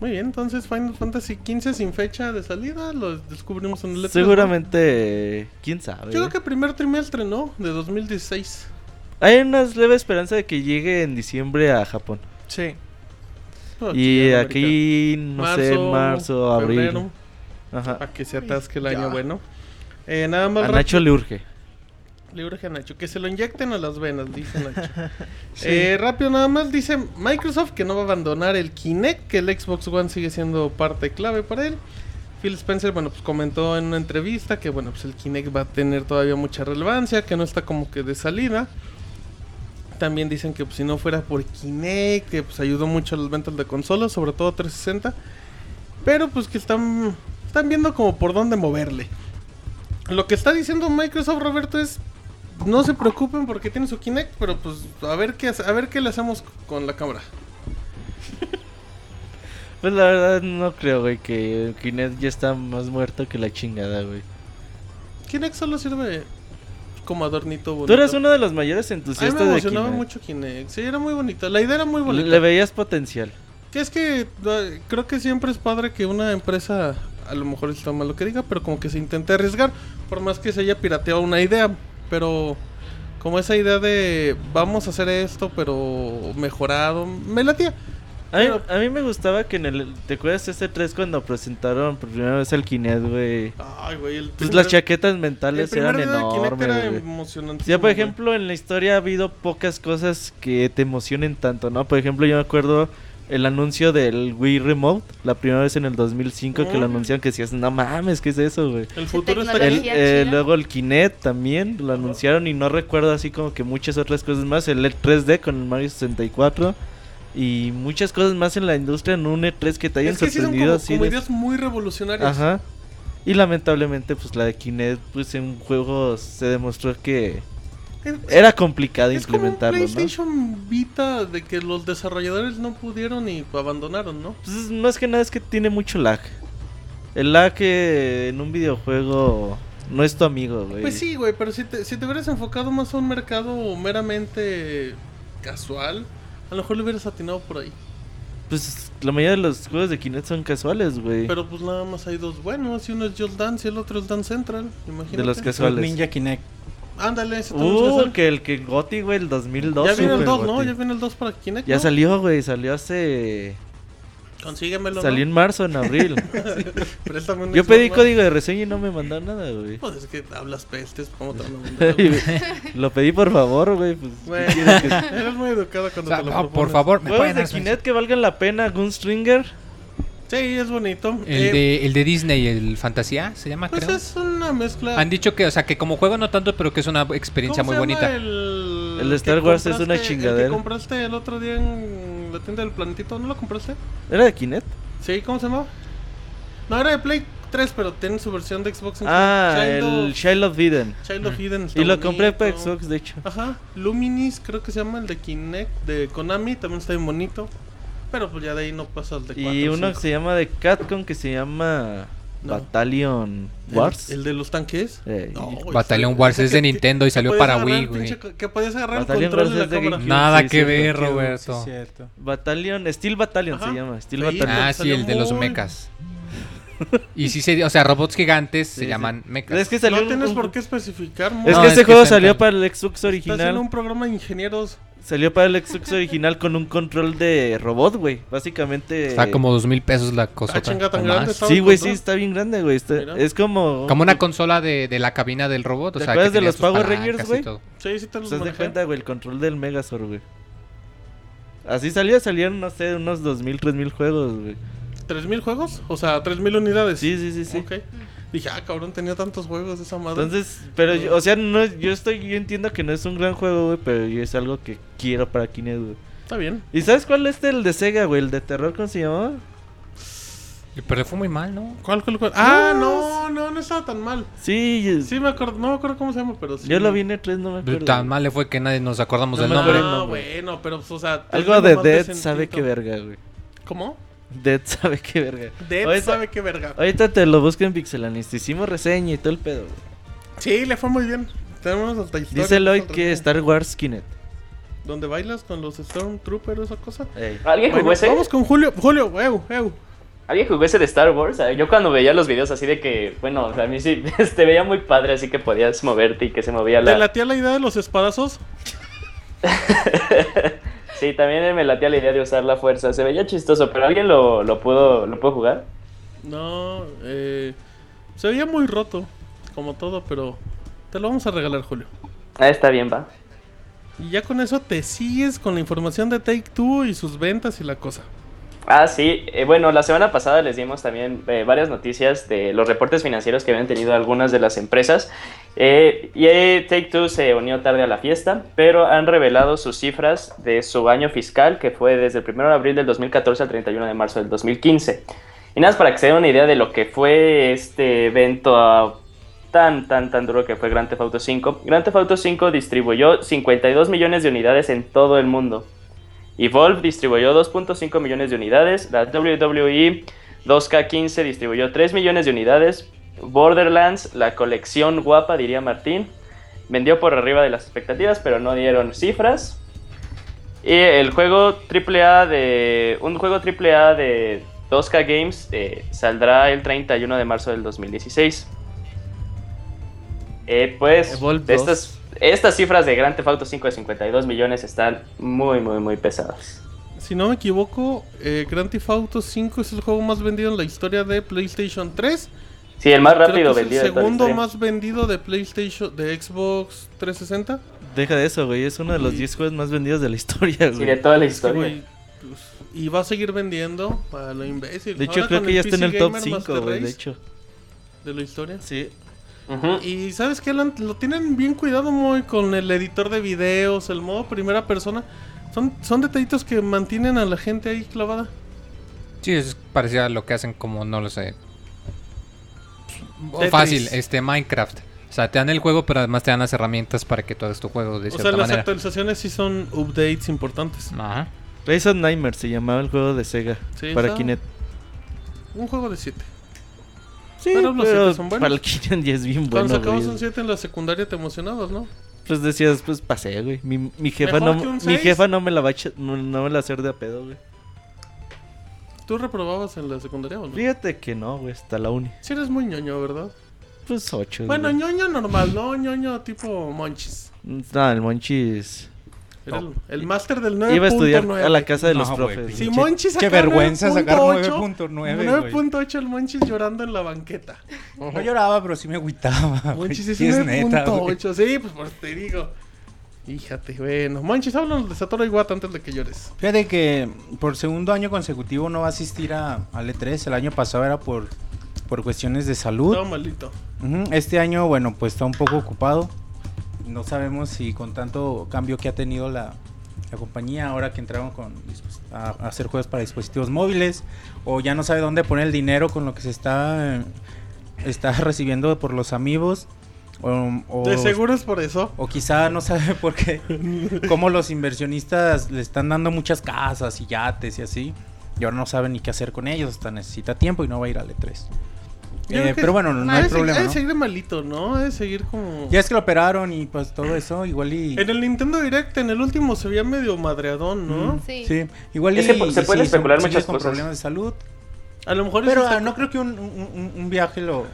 Muy bien, entonces Final Fantasy XV sin fecha de salida, lo descubrimos en el E3, ¿no?
Seguramente. ¿Quién sabe?
Yo creo que primer trimestre, ¿no? De 2016.
Hay una leve esperanza de que llegue en diciembre a Japón.
Sí.
No,
y aquí, no sé, en marzo, abril.
febrero,
Ajá.
Para que se atasque el año
Ya.
bueno. Eh, nada más
A Nacho le urge.
Le urge a Nacho. Que se lo inyecten a las venas, dice Nacho. Eh, rápido nada más, dice Microsoft que no va a abandonar el Kinect, que el Xbox One sigue siendo parte clave para él. Phil Spencer, bueno, pues comentó en una entrevista que, bueno, pues el Kinect va a tener todavía mucha relevancia, que no está como que de salida. También dicen que pues, si no fuera por Kinect, que pues ayudó mucho a las ventas de consolas, sobre todo 360. Pero pues que están, están viendo como por dónde moverle. Lo que está diciendo Microsoft, Roberto, es no se preocupen porque tiene su Kinect, pero pues a ver qué a ver qué le hacemos con la cámara.
Pues la verdad no creo, güey, que Kinect ya está más muerto que la chingada, güey.
Kinect solo sirve como adornito bonito.
Tú eres uno de los mayores
A mí
entusiastas
me
de
emocionaba
Kinect.
mucho Kinect. Sí, era muy bonito. La idea era muy bonita.
le veías potencial.
Que es que eh, creo que siempre es padre que una empresa, a lo mejor está mal lo que diga, pero como que se intente arriesgar, por más que se haya pirateado una idea. Pero como esa idea de vamos a hacer esto, pero mejorado, me latía.
A mí, a mí me gustaba que en el... ¿Te acuerdas de este 3 cuando presentaron por primera vez el Kinect, güey?
Ay, güey, el
Pues
primer-
las chaquetas mentales eran
era
enormes, güey.
emocionante.
Ya, por ejemplo, en la historia ha habido pocas cosas que te emocionen tanto, ¿no? Por ejemplo, yo me acuerdo el anuncio del Wii Remote, la primera vez en el 2005 que lo
Mm.
anunciaron que decías, no mames, ¿qué es eso, güey?
El futuro está aquí.
Eh, luego el Kinect también lo anunciaron y no recuerdo así como que muchas otras cosas más. El E 3D con el Mario 64 y muchas cosas más en la industria en un E3 que te hayan
Es que sí son
sorprendido
como,
así.
como
de-
ideas muy revolucionarias.
Ajá. Y lamentablemente pues la de Kinect pues en juegos se demostró que era complicado
es como un
implementarlo, ¿no?
PlayStation Vita de que los desarrolladores no pudieron y abandonaron, ¿no?
Pues más que nada es que tiene mucho lag. El lag eh, en un videojuego no es tu amigo, güey.
Pues sí, güey, pero si te, si te hubieras enfocado más a un mercado meramente casual, a lo mejor le hubieras atinado por ahí.
Pues la mayoría de los juegos de Kinect son casuales, güey.
Pero pues nada más hay dos buenos, y uno es Just Dance y el otro es Dance Central, imagínate.
De los casuales.
Ninja Kinect.
Ándale, ese
Uh, que el que Goti, güey, el 2002.
Ya viene el
super
2, ¿no? Ya viene el 2 para Kinect,
Ya
¿no?
salió, güey, salió hace...
Consíguemelo. ¿no?
Salió en marzo, en abril.
Préstame un
Yo pedí código de reseña y no me mandaron nada, güey.
Pues es que hablas pestes, ¿cómo te mandar?
Lo pedí por favor, güey. Pues,
Bueno,
¿qué quieres que-
eres muy educado
O
cuando
sea,
te lo
ah, por favor, me pueden
de
dar
Kinect que valgan la pena, Gunstringer.
Sí, es bonito.
El
Eh,
de, el de Disney, el Fantasía, se llama,
Pues
creo.
es una mezcla.
Han dicho que, o sea, que como juego no tanto, pero que es una experiencia
¿Cómo
muy
se llama
bonita.
El,
Star Wars es una
compraste- El
chingadera.
que compraste el otro día en la tienda del planetito, ¿no lo compraste?
¿Era de Kinect?
Sí, ¿cómo se llama? No, era de Play 3, pero tiene su versión de Xbox.
Ah,
Child
el
of-
Child of Eden.
Child of Eden. está
Y lo compré para. Xbox, de hecho.
Ajá, Luminis, creo que se llama el de Kinect, de Konami, también está bien bonito. Pero pues ya de ahí no pasa el de 4
Y uno que se llama de Catcom que se llama
No.
Battalion Wars.
¿El, el de los tanques?
Eh,
No, güey,
Battalion Wars es de
que-
Nintendo y
que
salió para Wii, güey.
Que podías agarrar
Battalion
el control
Wars
de la
de
cámara.
Nada
sí,
que
sí,
ver, Roberto.
sí, cierto.
Battalion, Steel Battalion
Ajá.
se llama. Steel. Battalion.
Ah, sí, el de los
muy-
mechas. Y sí se, o sea, robots gigantes
Sí,
se
sí.
llaman mechas.
Es que salió
No tienes
un-
por qué especificar, mo.
Es
No,
que
es
ese
que
juego
está en
salió para el Xbox
Está
original.
un programa de ingenieros.
Salió para el Xbox original con un control de robot, güey. Básicamente.
Está como dos mil pesos la cosa.
Ah, chinga, tan grande está.
Sí, güey, sí, está bien grande, güey. está-. Es como.
Como una consola de, de la cabina del robot. O
¿Te
sea,
acuerdas
que
de los Power Rangers, güey?
Sí, sí te los
¿Te das cuenta, güey? El control del Megazord, güey. Así salió, salieron, no sé, unos 2000, 3000 juegos, güey.
¿3000 juegos? O sea, 3000 unidades.
Sí, sí, sí, sí.
Ok. Dije, ah, cabrón, tenía tantos juegos esa madre.
Entonces, pero, yo- o sea, no, yo estoy, yo entiendo que no es un gran juego, güey, pero yo es algo que quiero para Kinect, güey.
Está bien.
¿Y sabes cuál es el de Sega, güey? El de terror, ¿cómo se llamaba?
Pero fue muy mal, ¿no?
¿Cuál, cuál, cuál? Ah, no, no, no estaba tan mal.
Sí, yo-
Sí, me acuerdo, no me acuerdo cómo se llama, pero sí.
yo lo vi en E3, no me acuerdo.
Tan mal le fue que nadie nos acordamos
No
del nombre.
No, bueno, pero, pues, o sea...
Algo de Dead sabe qué verga, güey.
¿Cómo?
Dead sabe qué verga.
Dead
Ahorita-
sabe qué verga.
Ahorita te lo busco en Pixelanist. Hicimos reseña y todo el pedo, güey.
Sí, le fue muy bien. Tenemos hasta historia.
Dice Lloyd que
reseña.
Star Wars Kinect.
¿Donde bailas con los Stormtroopers esa cosa?
Ey.
¿Alguien jugó
Bueno,
ese?
vamos con Julio. Julio, eu, eu.
¿Alguien jugó ese de Star Wars? Yo cuando veía los videos así de que, bueno, o a mí sí, te veía muy padre, así que podías moverte y que se movía
¿Te
la...
latía la idea de los espadazos?
sí, también me latía la idea de usar la fuerza. Se veía chistoso, pero ¿alguien lo, lo pudo lo pudo jugar?
No, eh, se veía muy roto, como todo, pero te lo vamos a regalar, Julio.
Ah, está bien, va.
Y ya con eso te sigues con la información de Take Two y sus ventas y la cosa.
Ah, sí. eh, bueno, la semana pasada les dimos también eh, varias noticias de los reportes financieros que habían tenido algunas de las empresas. Eh, y eh, Take Two se unió tarde a la fiesta, pero han revelado sus cifras de su año fiscal, que fue desde el 1 de abril del 2014 al 31 de marzo del 2015. Y nada para que se den una idea de lo que fue este evento ah, tan, tan, tan duro que fue Grand Theft Auto 5. Grand Theft Auto 5 distribuyó 52 millones de unidades en todo el mundo. Evolve distribuyó 2.5 millones de unidades. La WWE 2K15 distribuyó 3 millones de unidades. Borderlands, la colección guapa, diría Martín, vendió por arriba de las expectativas, pero no dieron cifras. Y el juego AAA de. Un juego AAA de 2K Games eh, saldrá el 31 de marzo del 2016. Eh, pues,
Evolve 2.
estas, estas cifras de Grand Theft Auto 5 de 52 millones están muy, muy, muy pesadas.
Si no me equivoco, eh, Grand Theft Auto 5 es el juego más vendido en la historia de PlayStation 3.
Sí, el más
Creo
rápido
que es
vendido
el segundo más vendido de PlayStation, de Xbox 360.
Deja de eso, güey. Es uno de los 10 juegos más vendidos de la historia,
Sí,
güey.
de toda la historia.
güey, pues, y va a seguir vendiendo a lo imbécil.
De hecho,
Ahora
creo que ya está en el top
Gamer
5,
Master
güey. De hecho.
De la historia.
Sí.
Y sabes que lo, lo tienen bien cuidado muy con el editor de videos, el modo primera persona. Son, son detallitos que mantienen a la gente ahí clavada.
Sí, es parecía a lo que hacen como, no lo sé. O
Tetris.
Fácil, este Minecraft. O sea, te dan el juego, pero además te dan las herramientas para que todo esto juego de
O sea, las
manera.
actualizaciones sí son updates importantes.
Ajá.
Rise of Nightmare se llamaba el juego de Sega.
Sí,
para
está-
Kinect.
Un juego de 7.
Sí,
pero los siete son buenos.
para el ya es bien
Cuando
bueno,
sacabas
güey.
un 7 en la secundaria te emocionabas, ¿no?
Pues decías, pues pasé, güey. Mi, mi jefa
Mejor
no mi jefa no me la va a no, no me la va a hacer de a pedo, güey.
¿Tú reprobabas en la secundaria o no?
Fíjate que no, güey, hasta la uni.
Sí eres muy ñoño, ¿verdad?
Pues 8.
Bueno, ñoño normal, no ñoño tipo monchis.
No, el Monchis.
Era el, el máster del 9.9.
Iba a estudiar a la casa de los
No, güey,
profes.
Si Monchis
qué vergüenza sacar
9.8,
9.9, güey.
9.8 el Monchis llorando en la banqueta.
No lloraba, pero sí me agüitaba.
Monchis es
Sí es neta, güey.
9.8. Sí, pues por te digo. Fíjate, bueno. Monchis, háblanos de Satoru Iwata antes de que llores.
Fíjate que por segundo año consecutivo no va a asistir a, al E3. El año pasado era por, por cuestiones de salud.
Estaba malito.
Ujú, Este año, bueno, pues está un poco ocupado. No sabemos si con tanto cambio que ha tenido la, la compañía ahora que entraron con, a, a hacer juegos para dispositivos móviles o ya no sabe dónde poner el dinero con lo que se está, está recibiendo por los amigos. O, o-
De seguro es por eso.
o quizá no sabe por qué, cómo los inversionistas le están dando muchas casas y yates y así. Y ahora no sabe ni qué hacer con ellos, hasta necesita tiempo y no va a ir al E3. Eh, pero bueno, no
ha
hay
se-
problema.
Ha de
¿no?
seguir malito, ¿no? Ha de seguir como...
Ya es que lo operaron y pues todo eso, igual y...
En el Nintendo Direct, en el último se veía medio madreadón, ¿no?
Mm,
Sí.
sí. igual y...
Es que po- se pueden
sí,
especular muchas
con
cosas.
problemas de salud.
A lo mejor
Pero
eso
ah,
está-
no creo que un, un- un- un viaje lo,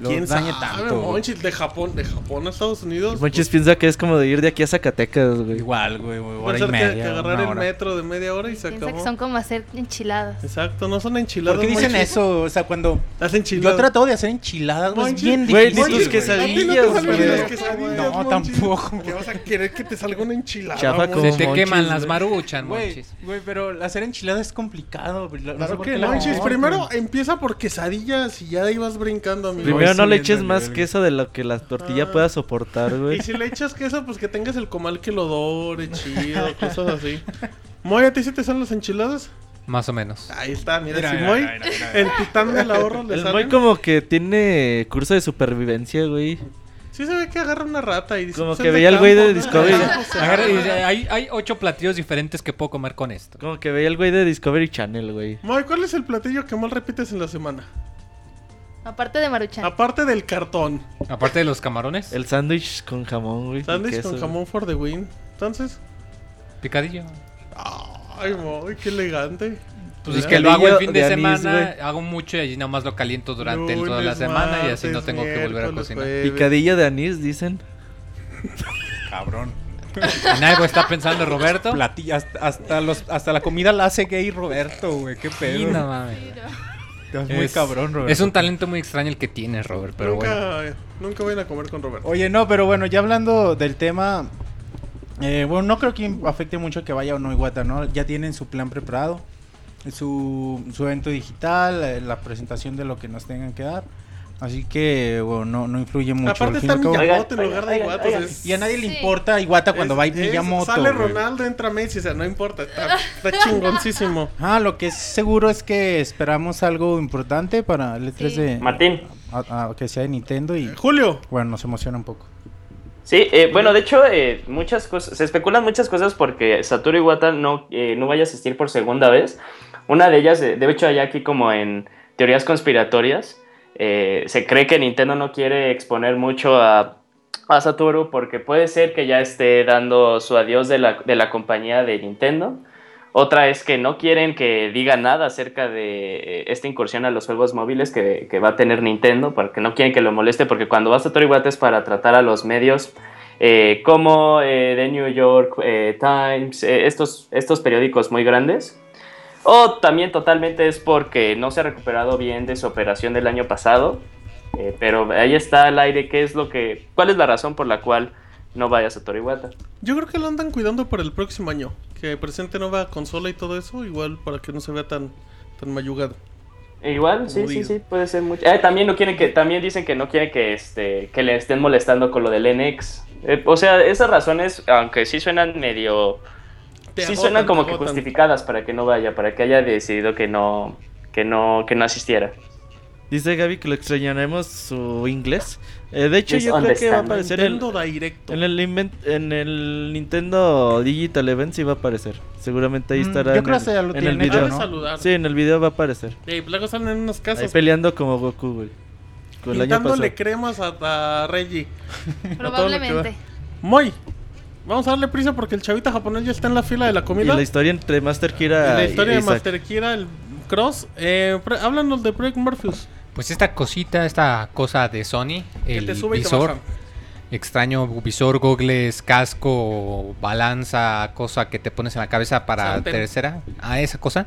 lo
¿Quién
dañe
sabe,
tanto.
Monchis? De Japón, de Japón a Estados Unidos.
Monchis piensa que es como de ir de aquí a Zacatecas, güey.
Igual, güey, güey, hora y
ser que,
media.
que agarrar el
hora.
metro de media hora y se
Piensa
acabó.
que son como hacer enchiladas.
Exacto, no son enchiladas.
¿Por qué dicen
Monchis.
eso? O sea, cuando...
Las
Yo he
enchiladas.
tratado de hacer enchiladas, güey, es bien
güey,
difícil.
ni tus
güey.
No te
quesadillas, güey.
las quesadillas,
No, tampoco.
Que vas a querer que te salga una enchilada.
Chafa como
Se te
Monchis,
queman las maruchan,
Güey,
monchis.
güey, pero hacer enchiladas es complicado.
Claro
por
que
qué
no,
la-
Monchis.
no,
Primero empieza por quesadillas y ya ibas brincando, amigo.
Primero
Voy
no le eches
el
más
nivel.
queso de lo que la tortilla
Ah.
pueda soportar, güey.
Y si le echas queso, pues que tengas el comal que lo dore, chido, cosas así. Moy, ¿a ti sí te salen las enchiladas?
Más o menos.
Ahí está, mira,
Mira,
si
mira,
Moy,
mira, mira, mira.
el titán del ahorro le
El
salen.
Moy como que tiene curso de supervivencia, güey.
Sí se ve que agarra una rata y dice,
Como
pues,
que veía al güey de. Discovery.
Agarra,
Agarra y dice,
agarra.
hay, hay ocho platillos diferentes que puedo comer con esto.
Como que veía el güey de Discovery Channel, güey.
Moy, ¿cuál es el platillo que más repites en la semana?
Aparte de Maruchan.
Aparte del cartón.
Aparte de los camarones,
El sándwich con jamón, güey. y
Sándwich con jamón for the win. Entonces,
picadillo.
ay, Moy, qué elegante.
Pues es que lo hago el fin de, semana,
güey.
hago mucho y allí nada más lo caliento durante
Lunes,
toda la semana y así no tengo que volver a cocinar.
jueves.
Picadillo de anís, dicen.
Cabrón.
¿En algo está pensando Roberto?
Platilla, hasta, hasta los, hasta la comida la hace gay Roberto, güey. Qué pedo.
Sí, no mames.
Estás muy
Es-
cabrón, Roberto.
Es un talento muy extraño el que tienes, Robert, pero
nunca,
bueno.
nunca vayan a comer con Roberto.
Oye, no, pero bueno, ya hablando del tema. eh, bueno, no creo que afecte mucho que vaya o no Iwata, ¿no? Ya tienen su plan preparado. Su, su evento digital, eh, la presentación de lo que nos tengan que dar. Así que, bueno, no, no influye mucho.
Aparte está. Miyamoto en
Oigan,
lugar de Iwata.
oigan.
o sea, es-
Y a nadie le
Sí.
importa Iwata cuando
es-
va Miyamoto.
Sale
güey.
Ronaldo, entra Messi, o sea, no importa. Está, está chingoncísimo.
Ah, lo que es seguro es que esperamos algo importante para el E3
Sí.
de.
Martín.
a- a que sea de Nintendo y.
Julio,
Bueno, nos emociona un poco.
Sí, eh, bueno, de hecho, eh, muchas cosas, se especulan muchas cosas porque Satoru Iwata no, eh, no vaya a asistir por segunda vez. Una de ellas, eh, de hecho, hay aquí como en teorías conspiratorias, eh, se cree que Nintendo no quiere exponer mucho a, a Satoru porque puede ser que ya esté dando su adiós de la, compañía de Nintendo. Otra es que no quieren que diga nada acerca de eh, esta incursión a los juegos móviles que, va a tener Nintendo, porque no quieren que lo moleste, porque cuando va a Satoru es para tratar a los medios eh, como The New York Times, estos periódicos muy grandes. O también totalmente es porque no se ha recuperado bien de su operación del año pasado. eh, pero ahí está al aire qué es lo que... ¿Cuál es la razón por la cual no vaya Satoru Iwata?
yo creo que lo andan cuidando para el próximo año. Que presente nueva consola y todo eso, igual para que no se vea tan, tan mayugado.
Igual, sí, sí, sí, puede ser mucho. Eh, también no quieren que, también dicen que no quieren que este, que le estén molestando con lo del NX. Eh, o sea, esas razones, aunque sí suenan medio,
Te
sí
agotan,
suenan como que justificadas para que no vaya, para que haya decidido que no, que no, que no asistiera.
Dice Gaby que lo extrañaremos su inglés. Eh, de hecho, yo creo que va a aparecer en, en el, invent- en el Nintendo Digital Event. Sí va a aparecer. Seguramente ahí
Mm,
estará
yo
en,
creo
el,
que lo
en el
¿no?
video.
Saludar.
Sí, en el video va a aparecer.
Y luego salen en unas
Ahí
casas
peleando como Goku, güey. El
pintándole cremas a, a Reggie.
Probablemente.
Moy, vamos a darle prisa porque el chavita japonés ya está en la fila de la
Y
comida.
la historia entre Master
Y
Kira
la historia
y
de
Isaac.
Master Kira, el Cross. Eh, pre- háblanos de Project Morpheus.
Pues esta cosita, esta cosa de Sony,
Que
el
te sube y te
visor,
baja.
extraño visor, gogles, casco, balanza, cosa que te pones en la cabeza para tercera, a esa cosa,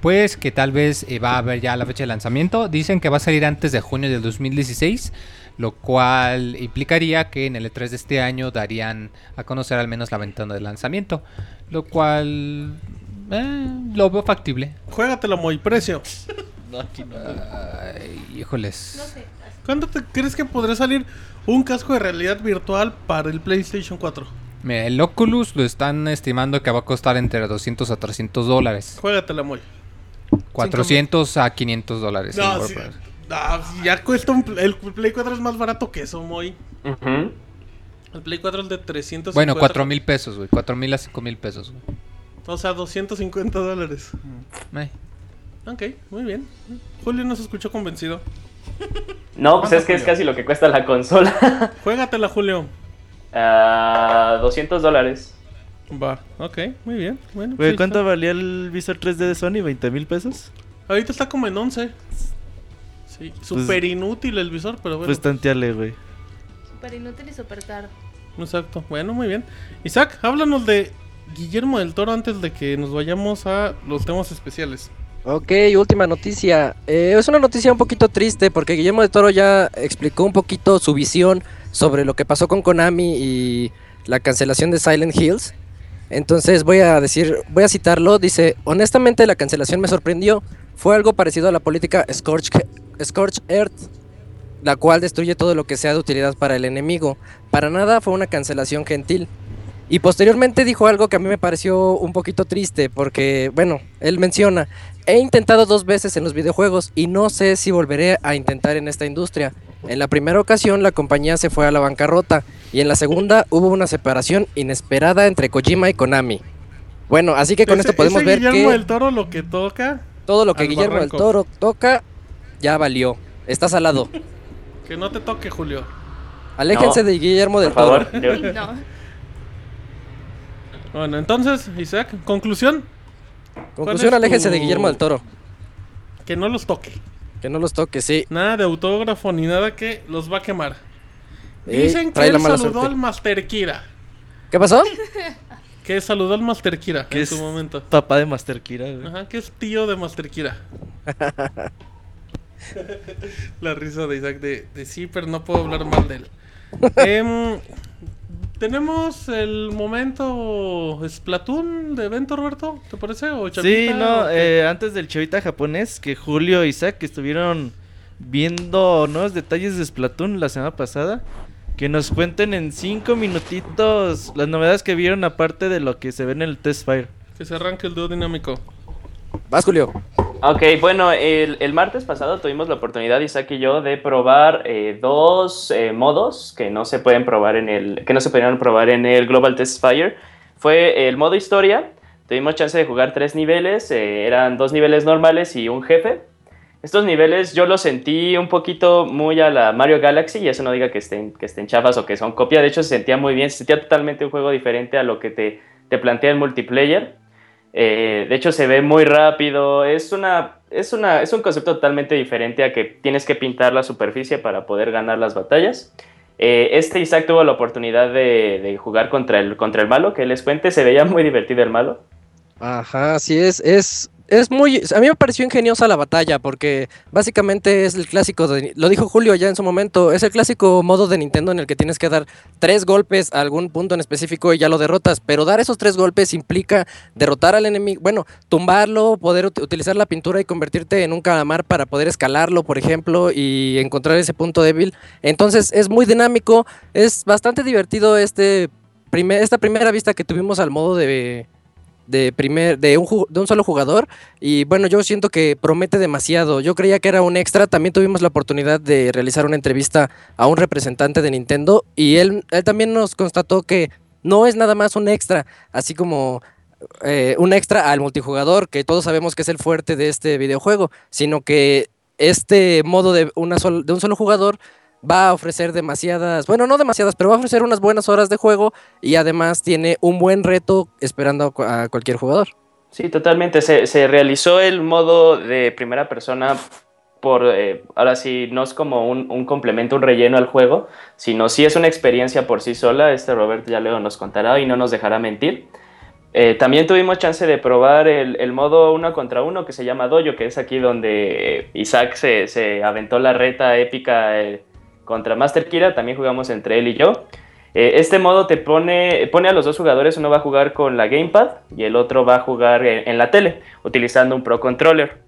pues que tal vez eh, va a haber ya la fecha de lanzamiento. Dicen que va a salir antes de junio del 2016, lo cual implicaría que en el E3 de este año darían a conocer al menos la ventana de lanzamiento, lo cual eh, lo veo factible.
Juégatelo muy precio.
No, aquí no.
Ay, híjoles.
No sé.
¿Cuándo te crees que podría salir un casco de realidad virtual para el PlayStation 4?
Mira, el Oculus lo están estimando que va a costar entre 200 a 300 dólares.
Juégatela muy.
400 a 500 dólares.
No, sí. Si ya cuesta un... El Play 4 es más barato que eso, muy.
Ujú.
El Play 4 es de 350.
Bueno, 4 mil pesos, güey. 4 mil a 5 mil pesos, güey.
O sea, 250 dólares.
Eh.
Ok, muy bien. Julio no se escuchó convencido.
No, pues
¿Cuánto,
es que es
Julio?
casi lo que cuesta la consola.
Juégatela, Julio.
Ah, 200 dólares.
Va, ok, muy bien. Bueno,
Güey,
sí,
¿cuánto
está-
valía el visor 3D de Sony? ¿20 mil pesos?
Ahorita está como en 11. Sí, súper inútil el visor, pero bueno.
Pues tanteale, güey.
Súper inútil y súper caro.
Exacto, bueno, muy bien. Isaac, háblanos de Guillermo del Toro antes de que nos vayamos a los temas especiales.
Ok, última noticia. Eh, es una noticia un poquito triste porque Guillermo de Toro ya explicó un poquito su visión sobre lo que pasó con Konami y la cancelación de Silent Hills. Entonces voy a decir, voy a citarlo. Dice, honestamente la cancelación me sorprendió. Fue algo parecido a la política Scorch, Scorch Earth, la cual destruye todo lo que sea de utilidad para el enemigo. Para nada fue una cancelación gentil. Y posteriormente dijo algo que a mí me pareció un poquito triste porque, bueno, él menciona, he intentado dos veces en los videojuegos y no sé si volveré a intentar en esta industria. En la primera ocasión la compañía se fue a la bancarrota y en la segunda hubo una separación inesperada entre Kojima y Konami. Bueno, así que con
Ese-
esto podemos
ese
ver
Guillermo
que
del Toro lo que toca,
todo lo que Guillermo
barranco.
del Toro toca ya valió. Está salado.
que no te toque, Julio.
Aléjense
No,
de Guillermo del
Por.
Toro.
Yo-
No.
Bueno, entonces, Isaac, conclusión,
Conclusión, aléjense
tu-
de Guillermo del Toro.
que no los toque.
Que no los toque, sí.
Nada de autógrafo ni nada que los va a quemar. Dicen que él saludó
suerte.
al Master Kira.
¿Qué pasó?
Que saludó al Master Kira
Que
en
es
su momento.
papá de Master Kira, güey.
Ajá, que es tío de Master Kira. La risa de Isaac de, de sí, pero no puedo hablar mal de él. Em, Tenemos el momento Splatoon de evento, Roberto, ¿te parece? ¿O
Sí, no,
o
eh, antes del chavita japonés, que Julio y Isaac estuvieron viendo nuevos detalles de Splatoon la semana pasada. Que nos cuenten en cinco minutitos las novedades que vieron aparte de lo que se ve en el test fire.
Que se arranque el dúo dinámico.
Vas, Julio.
Ok, bueno, el, martes pasado tuvimos la oportunidad, Isaac y yo, de probar eh, dos eh, modos que no se pueden probar en el, que no se podían probar en el Global Test Fire. Fue el modo historia. Tuvimos chance de jugar tres niveles. eh, eran dos niveles normales y un jefe. Estos niveles yo los sentí un poquito muy a la Mario Galaxy, y eso no diga que estén, que estén chafas o que son copia, de hecho se sentía muy bien, se sentía totalmente un juego diferente a lo que te, te plantea el multiplayer. Eh, de hecho se ve muy rápido, es, una, es, una, es un concepto totalmente diferente a que tienes que pintar la superficie para poder ganar las batallas. Eh, este Isaac tuvo la oportunidad de, jugar contra el, contra el malo, que les cuente, se veía muy divertido el malo.
Ajá, sí es, es, es muy, a mí me pareció ingeniosa la batalla porque básicamente es el clásico, de- lo dijo Julio ya en su momento, es el clásico modo de Nintendo en el que tienes que dar tres golpes a algún punto en específico y ya lo derrotas, pero dar esos tres golpes implica derrotar al enemigo, bueno, tumbarlo, poder ut- utilizar la pintura y convertirte en un calamar para poder escalarlo, por ejemplo, y encontrar ese punto débil. Entonces es muy dinámico, es bastante divertido este esta primera vista que tuvimos al modo de de primer de un, de un solo jugador y bueno yo siento que promete demasiado. Yo creía que era un extra. También tuvimos la oportunidad de realizar una entrevista a un representante de Nintendo y él, él también nos constató que no es nada más un extra así como eh, un extra al multijugador que todos sabemos que es el fuerte de este videojuego sino que este modo de, una de un solo jugador va a ofrecer demasiadas, bueno, no demasiadas, pero va a ofrecer unas buenas horas de juego y además tiene un buen reto esperando a cu- a cualquier jugador.
Sí, totalmente. Se, realizó el modo de primera persona por, eh, ahora sí, no es como un, complemento, un relleno al juego, sino sí es una experiencia por sí sola. Este Robert ya luego nos contará y no nos dejará mentir. Eh, también tuvimos chance de probar el, modo uno contra uno que se llama Dojo, que es aquí donde Isaac se, se aventó la reta épica eh, contra Master Kira. También jugamos entre él y yo. Eh, este modo te pone, pone a los dos jugadores, uno va a jugar con la Gamepad y el otro va a jugar en, en la tele, utilizando un Pro Controller.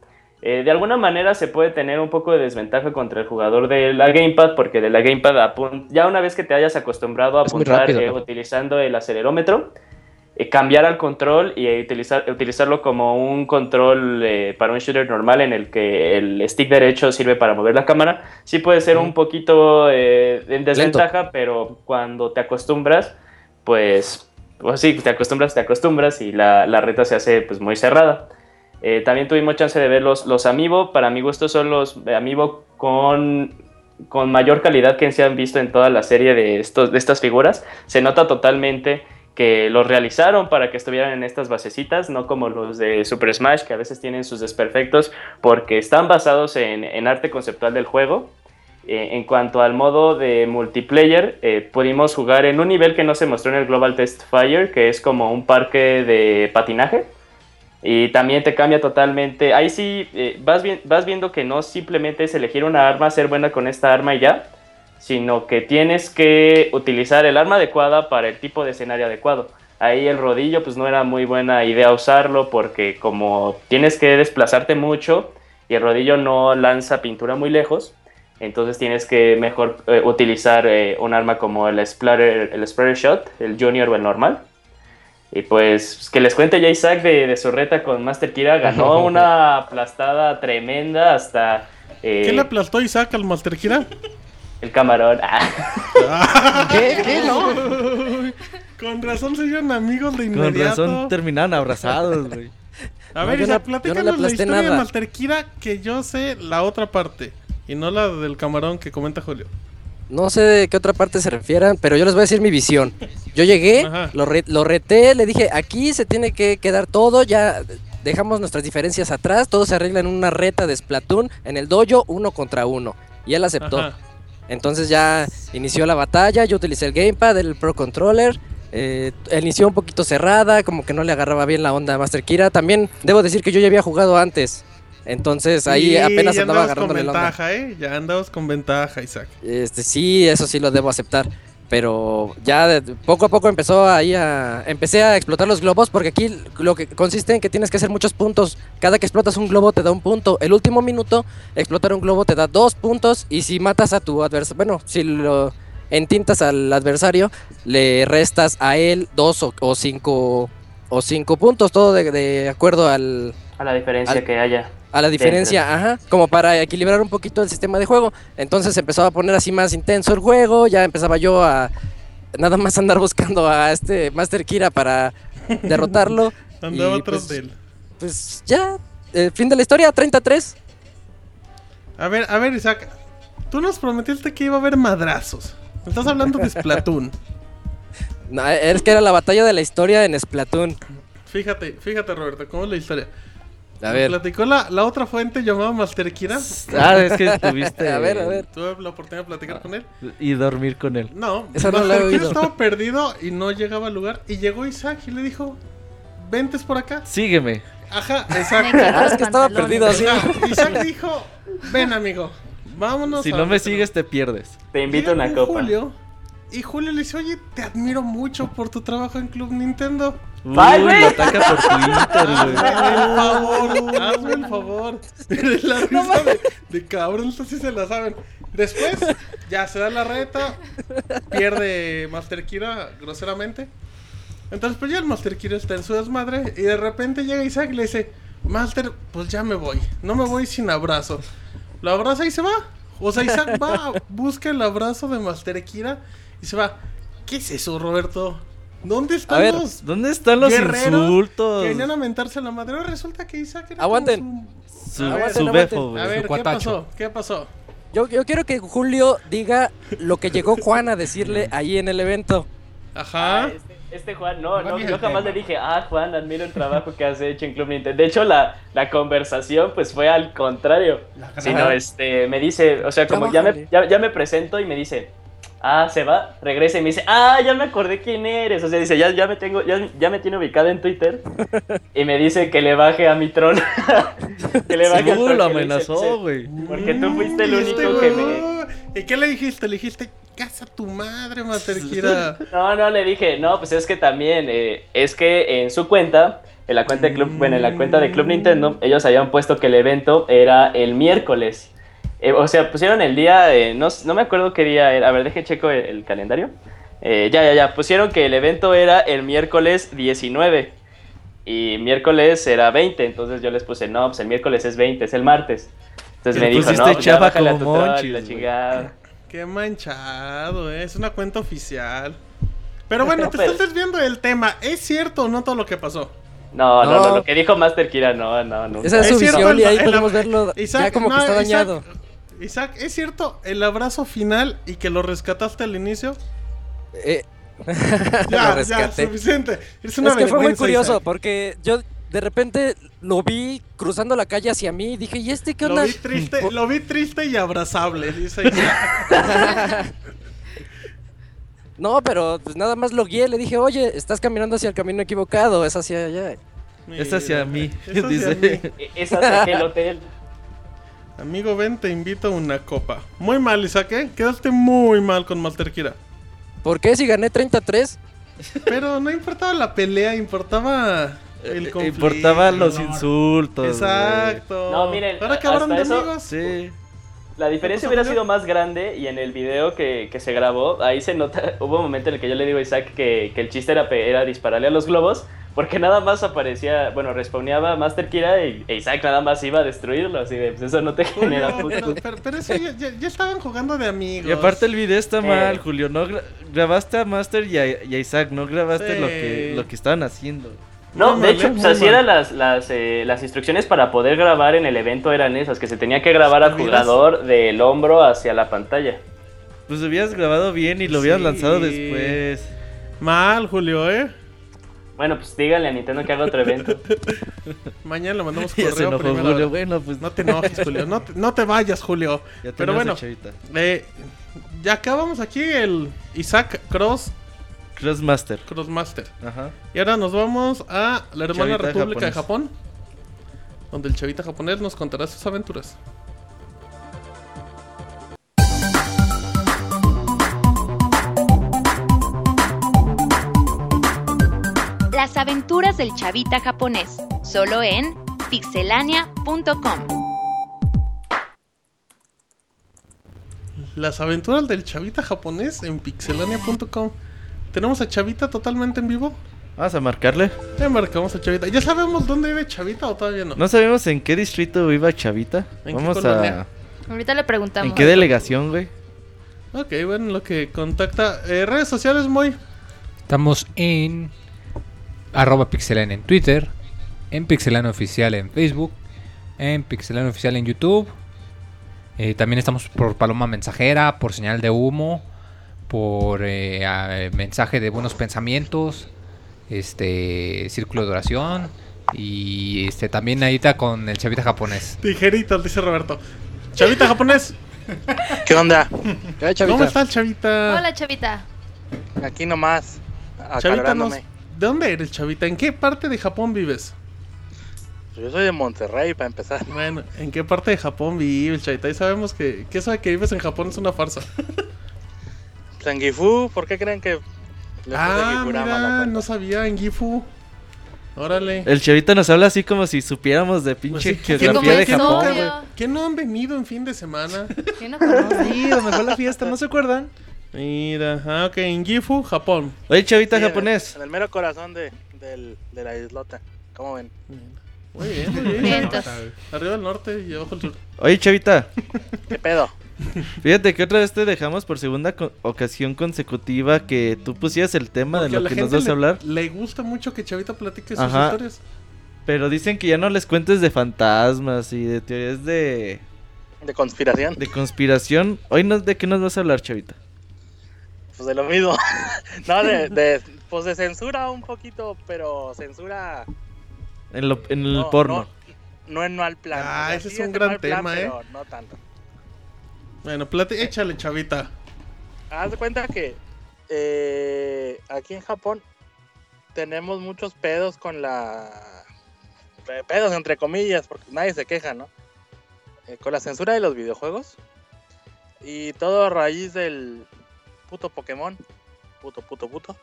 Eh, de alguna manera se puede tener un poco de desventaja contra el jugador de la Gamepad, porque de la Gamepad, ya una vez que te hayas acostumbrado a apuntar rápido, eh, utilizando el acelerómetro, cambiar al control y utilizar, utilizarlo como un control eh, para un shooter normal en el que el stick derecho sirve para mover la cámara, sí puede ser un poquito eh, en desventaja, Lento. pero cuando te acostumbras, pues, pues sí, te acostumbras, te acostumbras y la, la reta se hace pues muy cerrada. Eh, también tuvimos chance de ver los, los Amiibo. Para mi gusto son los Amiibo con, con mayor calidad que se han visto en toda la serie de, estos, de estas figuras. Se nota totalmente que los realizaron para que estuvieran en estas basecitas, no como los de Super Smash, que a veces tienen sus desperfectos, porque están basados en, en arte conceptual del juego. Eh, en cuanto al modo de multiplayer, eh, pudimos jugar en un nivel que no se mostró en el Global Test Fire, que es como un parque de patinaje y también te cambia totalmente. Ahí sí eh, vas, vi vas viendo que no simplemente es elegir una arma, ser buena con esta arma y ya, sino que tienes que utilizar el arma adecuada para el tipo de escenario adecuado. Ahí el rodillo pues no era muy buena idea usarlo porque como tienes que desplazarte mucho y el rodillo no lanza pintura muy lejos, entonces tienes que mejor eh, utilizar eh, un arma como el splatter, el splatter shot, el junior o el normal y pues que les cuente ya Isaac de, de su reta con Master Kira. Ganó una aplastada tremenda hasta.
Eh, ¿Qué le aplastó Isaac al Master Kira?
El camarón.
Ah. ¿Qué? ¿Qué? No. Con razón se hicieron amigos de inmediato.
Con razón terminaron abrazados, güey.
A ver, no, Isaac, no, platícanos no la historia nada. de Master Kira que yo sé la otra parte. Y no la del camarón que comenta Julio.
No sé de qué otra parte se refieran, pero yo les voy a decir mi visión. Yo llegué, lo, re, lo, reté, le dije, aquí se tiene que quedar todo, ya dejamos nuestras diferencias atrás, todo se arregla en una reta de Splatoon, en el dojo, uno contra uno. Y él aceptó. Ajá. Entonces ya inició la batalla, yo utilicé el gamepad, el Pro Controller. Eh, inició un poquito cerrada, como que no le agarraba bien la onda a Master Kira. También debo decir que yo ya había jugado antes. Entonces ahí
sí,
apenas andaba agarrando
con ventaja, ¿eh? Ya andamos con ventaja, Isaac.
Este, sí, eso sí lo debo aceptar. Pero ya de, poco a poco empezó ahí a. Empecé a explotar los globos porque aquí lo que consiste en que tienes que hacer muchos puntos. Cada que explotas un globo te da un punto. El último minuto, explotar un globo te da dos puntos. Y si matas a tu adversario. Bueno, si lo entintas al adversario, le restas a él dos o, o cinco. O cinco puntos, todo de, de acuerdo al.
A la diferencia
al,
que haya
a la diferencia, ajá, como para equilibrar un poquito el sistema de juego. Entonces empezó a poner así más intenso el juego, ya empezaba yo a nada más andar buscando a este Master Kira para derrotarlo.
Andaba atrás pues, de él.
Pues ya, el fin de la historia, 33.
A ver, a ver, Isaac, tú nos prometiste que iba a haber madrazos. Estás hablando de Splatoon.
no, es que era la batalla de la historia en Splatoon.
Fíjate, fíjate Roberto, ¿cómo es la historia?
A ver.
¿Me platicó la, la, otra fuente llamada Master Kira?
Ah, es que tuviste.
a ver, a ver.
Tuve la oportunidad de platicar con él.
Y dormir con él.
No, Master no Kira estaba perdido y no llegaba al lugar. Y llegó Isaac y le dijo: Ventes por acá.
Sígueme.
Ajá, exacto.
Ah, es que estaba perdido así.
Isaac dijo: Ven, amigo. Vámonos.
Si no me sigues, te pierdes.
Te invito a una copa.
Julio, y Julio le dice: Oye, te admiro mucho por tu trabajo en Club Nintendo.
Uy, lo ataca por Twitter, güey.
Hazme el favor, hazme el favor. La risa de, de cabrón, esto sí se la saben. Después, ya se da la reta, pierde Master Kira groseramente. Entonces, pues ya el Master Kira está en su desmadre. Y de repente llega Isaac y le dice: Master, pues ya me voy. No me voy sin abrazo. Lo abraza y se va. O sea, Isaac va, busca el abrazo de Master Kira y se va. ¿Qué es eso, Roberto? ¿Dónde están
ver,
los
¿Dónde están los insultos?
Que venían a mentarse la madre. Resulta que Isaac era
Aguanten.
Su, su, ver, su befo,
A ver, ¿qué pasó? ¿Qué pasó?
Yo, yo quiero que Julio diga lo que llegó Juan a decirle ahí en el evento.
Ajá.
Ah, este, Este Juan, no,
No
yo jamás
tema.
le dije, ah, Juan, admiro el trabajo que has hecho en Club Nintendo. De hecho, la, la conversación, pues fue al contrario. Sino, este, me dice, o sea, como ya me, ya, ya me presento y me dice, ah, se va, regresa y me dice, ah, ya me acordé quién eres. O sea, dice, ya, ya me tengo, ya, ya me tiene ubicado en Twitter. Y me dice que le baje a mi trono. que le baje al
Uh,
trono,
lo amenazó, güey.
Porque tú fuiste el
este
único que me...
¿Y qué le dijiste? Le dijiste, casa tu madre, Master Kira.
No, no, le dije, no, pues es que también, eh, es que en su cuenta, en la cuenta de Club, bueno, en la cuenta de Club Nintendo, ellos habían puesto que el evento era el miércoles. Eh, o sea, pusieron el día, eh, no, no me acuerdo qué día era, a ver, deje checo el, el calendario. Eh, ya, ya, ya, pusieron que el evento era el miércoles 19 y miércoles era 20, entonces yo les puse, no, pues el miércoles es 20, es el martes. Entonces me dijo, no, pues ya bájale a tu
Monchis,
la chingada.
Qué manchado, eh. Es una cuenta oficial. Pero bueno, te estás desviando del tema. ¿Es cierto o no todo lo que pasó?
No, no,
No.
no, lo que dijo Master Kira, no, no, no.
Esa es
Es
su
cierto,
visión y ahí
el-
podemos verlo ya como que está
Isaac-
dañado.
Isaac, ¿es cierto el abrazo final y que lo rescataste al inicio?
Eh,
Ya,
lo
ya, suficiente. Es una
Es que fue muy curioso
Isaac.
porque yo de repente lo vi cruzando la calle hacia mí y dije, ¿y este qué
Lo
onda?
vi triste, lo vi triste y abrazable, dice Isaac.
No, pero pues nada más lo guié, le dije, oye, estás caminando hacia el camino equivocado, es hacia allá.
Es hacia mí,
Es hacia
dice.
mí.
Es hasta aquel hotel.
Amigo, ven, te invito a una copa. Muy mal, Isaac, ¿eh? Quedaste muy mal con Master Kira.
¿Por qué si gané 33?
Pero no importaba la pelea, importaba el
Eh,
conflicto.
Importaban los insultos.
Exacto.
No, miren,
Ahora acabaron de
hasta eso-
amigos.
Sí.
La diferencia
¿Qué pasó,
hubiera sido más grande y en el video que, que se grabó, ahí se nota, hubo un momento en el que yo le digo a Isaac que, que el chiste era, era dispararle a los globos, porque nada más aparecía, bueno, respawneaba Master Kira y e Isaac nada más iba a destruirlo, así de, pues eso no te genera puntos.
pero, pero- pero eso ya, ya- ya estaban jugando de amigos.
Y aparte el video está
Eh.
mal, Julio. No gra- grabaste a Master y a, y a Isaac, no grabaste
Sí.
lo que lo que estaban haciendo.
No, de hecho, pues así eran las, las, eh, las instrucciones para poder grabar en el evento eran esas, que se tenía que grabar al jugador del hombro hacia la pantalla.
Pues lo hubieras grabado bien y lo hubieras
Sí.
lanzado después.
Mal, Julio, ¿eh?
Bueno, pues díganle a Nintendo que haga otro evento.
Mañana le mandamos
Ya se
correo
enojó
primero.
Julio. Bueno, pues
No te enojes, Julio. No te, no te vayas, Julio.
Ya
Pero
tenemos
bueno, eh, ya acabamos aquí el Isaac Cross
Crossmaster.
Crossmaster.
Ajá.
Y ahora nos vamos a la hermana
Chavita
República de. Japón. Donde el chavita japonés nos contará sus aventuras.
Las aventuras del chavita japonés, solo en pixelania.com.
Las aventuras del chavita japonés en pixelania.com. Tenemos a Chavita totalmente en vivo.
Vamos a marcarle.
Ya marcamos a Chavita. ¿Ya sabemos dónde vive Chavita o todavía no?
No sabemos en qué distrito iba Chavita.
¿En qué
Vamos
colonia?
a.
Ahorita le preguntamos.
¿En qué delegación, güey?
Ok, bueno, lo que contacta. eh, redes sociales, muy.
Estamos en arroba pixelania en Twitter, en pixelania oficial en Facebook, en pixelania oficial en YouTube. Eh, también estamos por Paloma Mensajera, por señal de humo, por eh, a- mensaje de buenos pensamientos, este círculo de oración y este también ahorita con el chavita japonés.
Tijeritas, dice Roberto. Chavita japonés.
¿Qué onda?
¿Qué hay, chavita?
¿Cómo está el Chavita?
Hola, chavita.
Aquí nomás,
Chavita, nos-. ¿de dónde eres, Chavita? ¿En qué parte de Japón vives?
Yo soy de Monterrey, para empezar.
Bueno, ¿en qué parte de Japón vives, Chavita? Y sabemos que, que eso de que vives en Japón es una farsa.
Pues en Gifu, ¿por qué creen que
ah, mira, no sabía, en Gifu. Órale.
El Chavita nos habla así como si supiéramos de
Pues
pinche
sí, ¿quién-
geografía de Japón.
¿Quién no han venido en fin de semana?
¿Quién no?
Sí, donde fue la fiesta, ¿no se acuerdan?
Mira, ah, ok, en Gifu, Japón.
Oye, Chavita
Sí, en el-
japonés.
En el mero corazón de, del- de la islota. ¿Cómo ven?
Muy bien, muy bien.
Vientos.
Arriba del norte y abajo del sur.
Oye, Chavita.
¿Qué pedo?
Fíjate que otra vez te dejamos por segunda co- ocasión consecutiva que tú pusieras el tema
Porque
de lo que nos vas a hablar.
Le gusta mucho que Chavita platique sus
Ajá.
historias.
Pero dicen que ya no les cuentes de fantasmas y de teorías de,
De conspiración.
de conspiración. Hoy no, ¿de qué nos vas a hablar, Chavita?
Pues de lo mismo. no, de, de, pues de censura un poquito, pero censura.
En, lo, en el
no,
porno.
No, no en mal plan.
Ah,
O sea,
ese
sí
es un gran
plan,
tema, ¿eh?
pero No tanto.
Bueno, plati- échale, chavita.
Haz de cuenta que eh, aquí en Japón tenemos muchos pedos con la. pe- Pedos entre comillas, porque nadie se queja, ¿no? Eh, con la censura de los videojuegos. Y todo a raíz del puto Pokémon. Puto, puto, puto.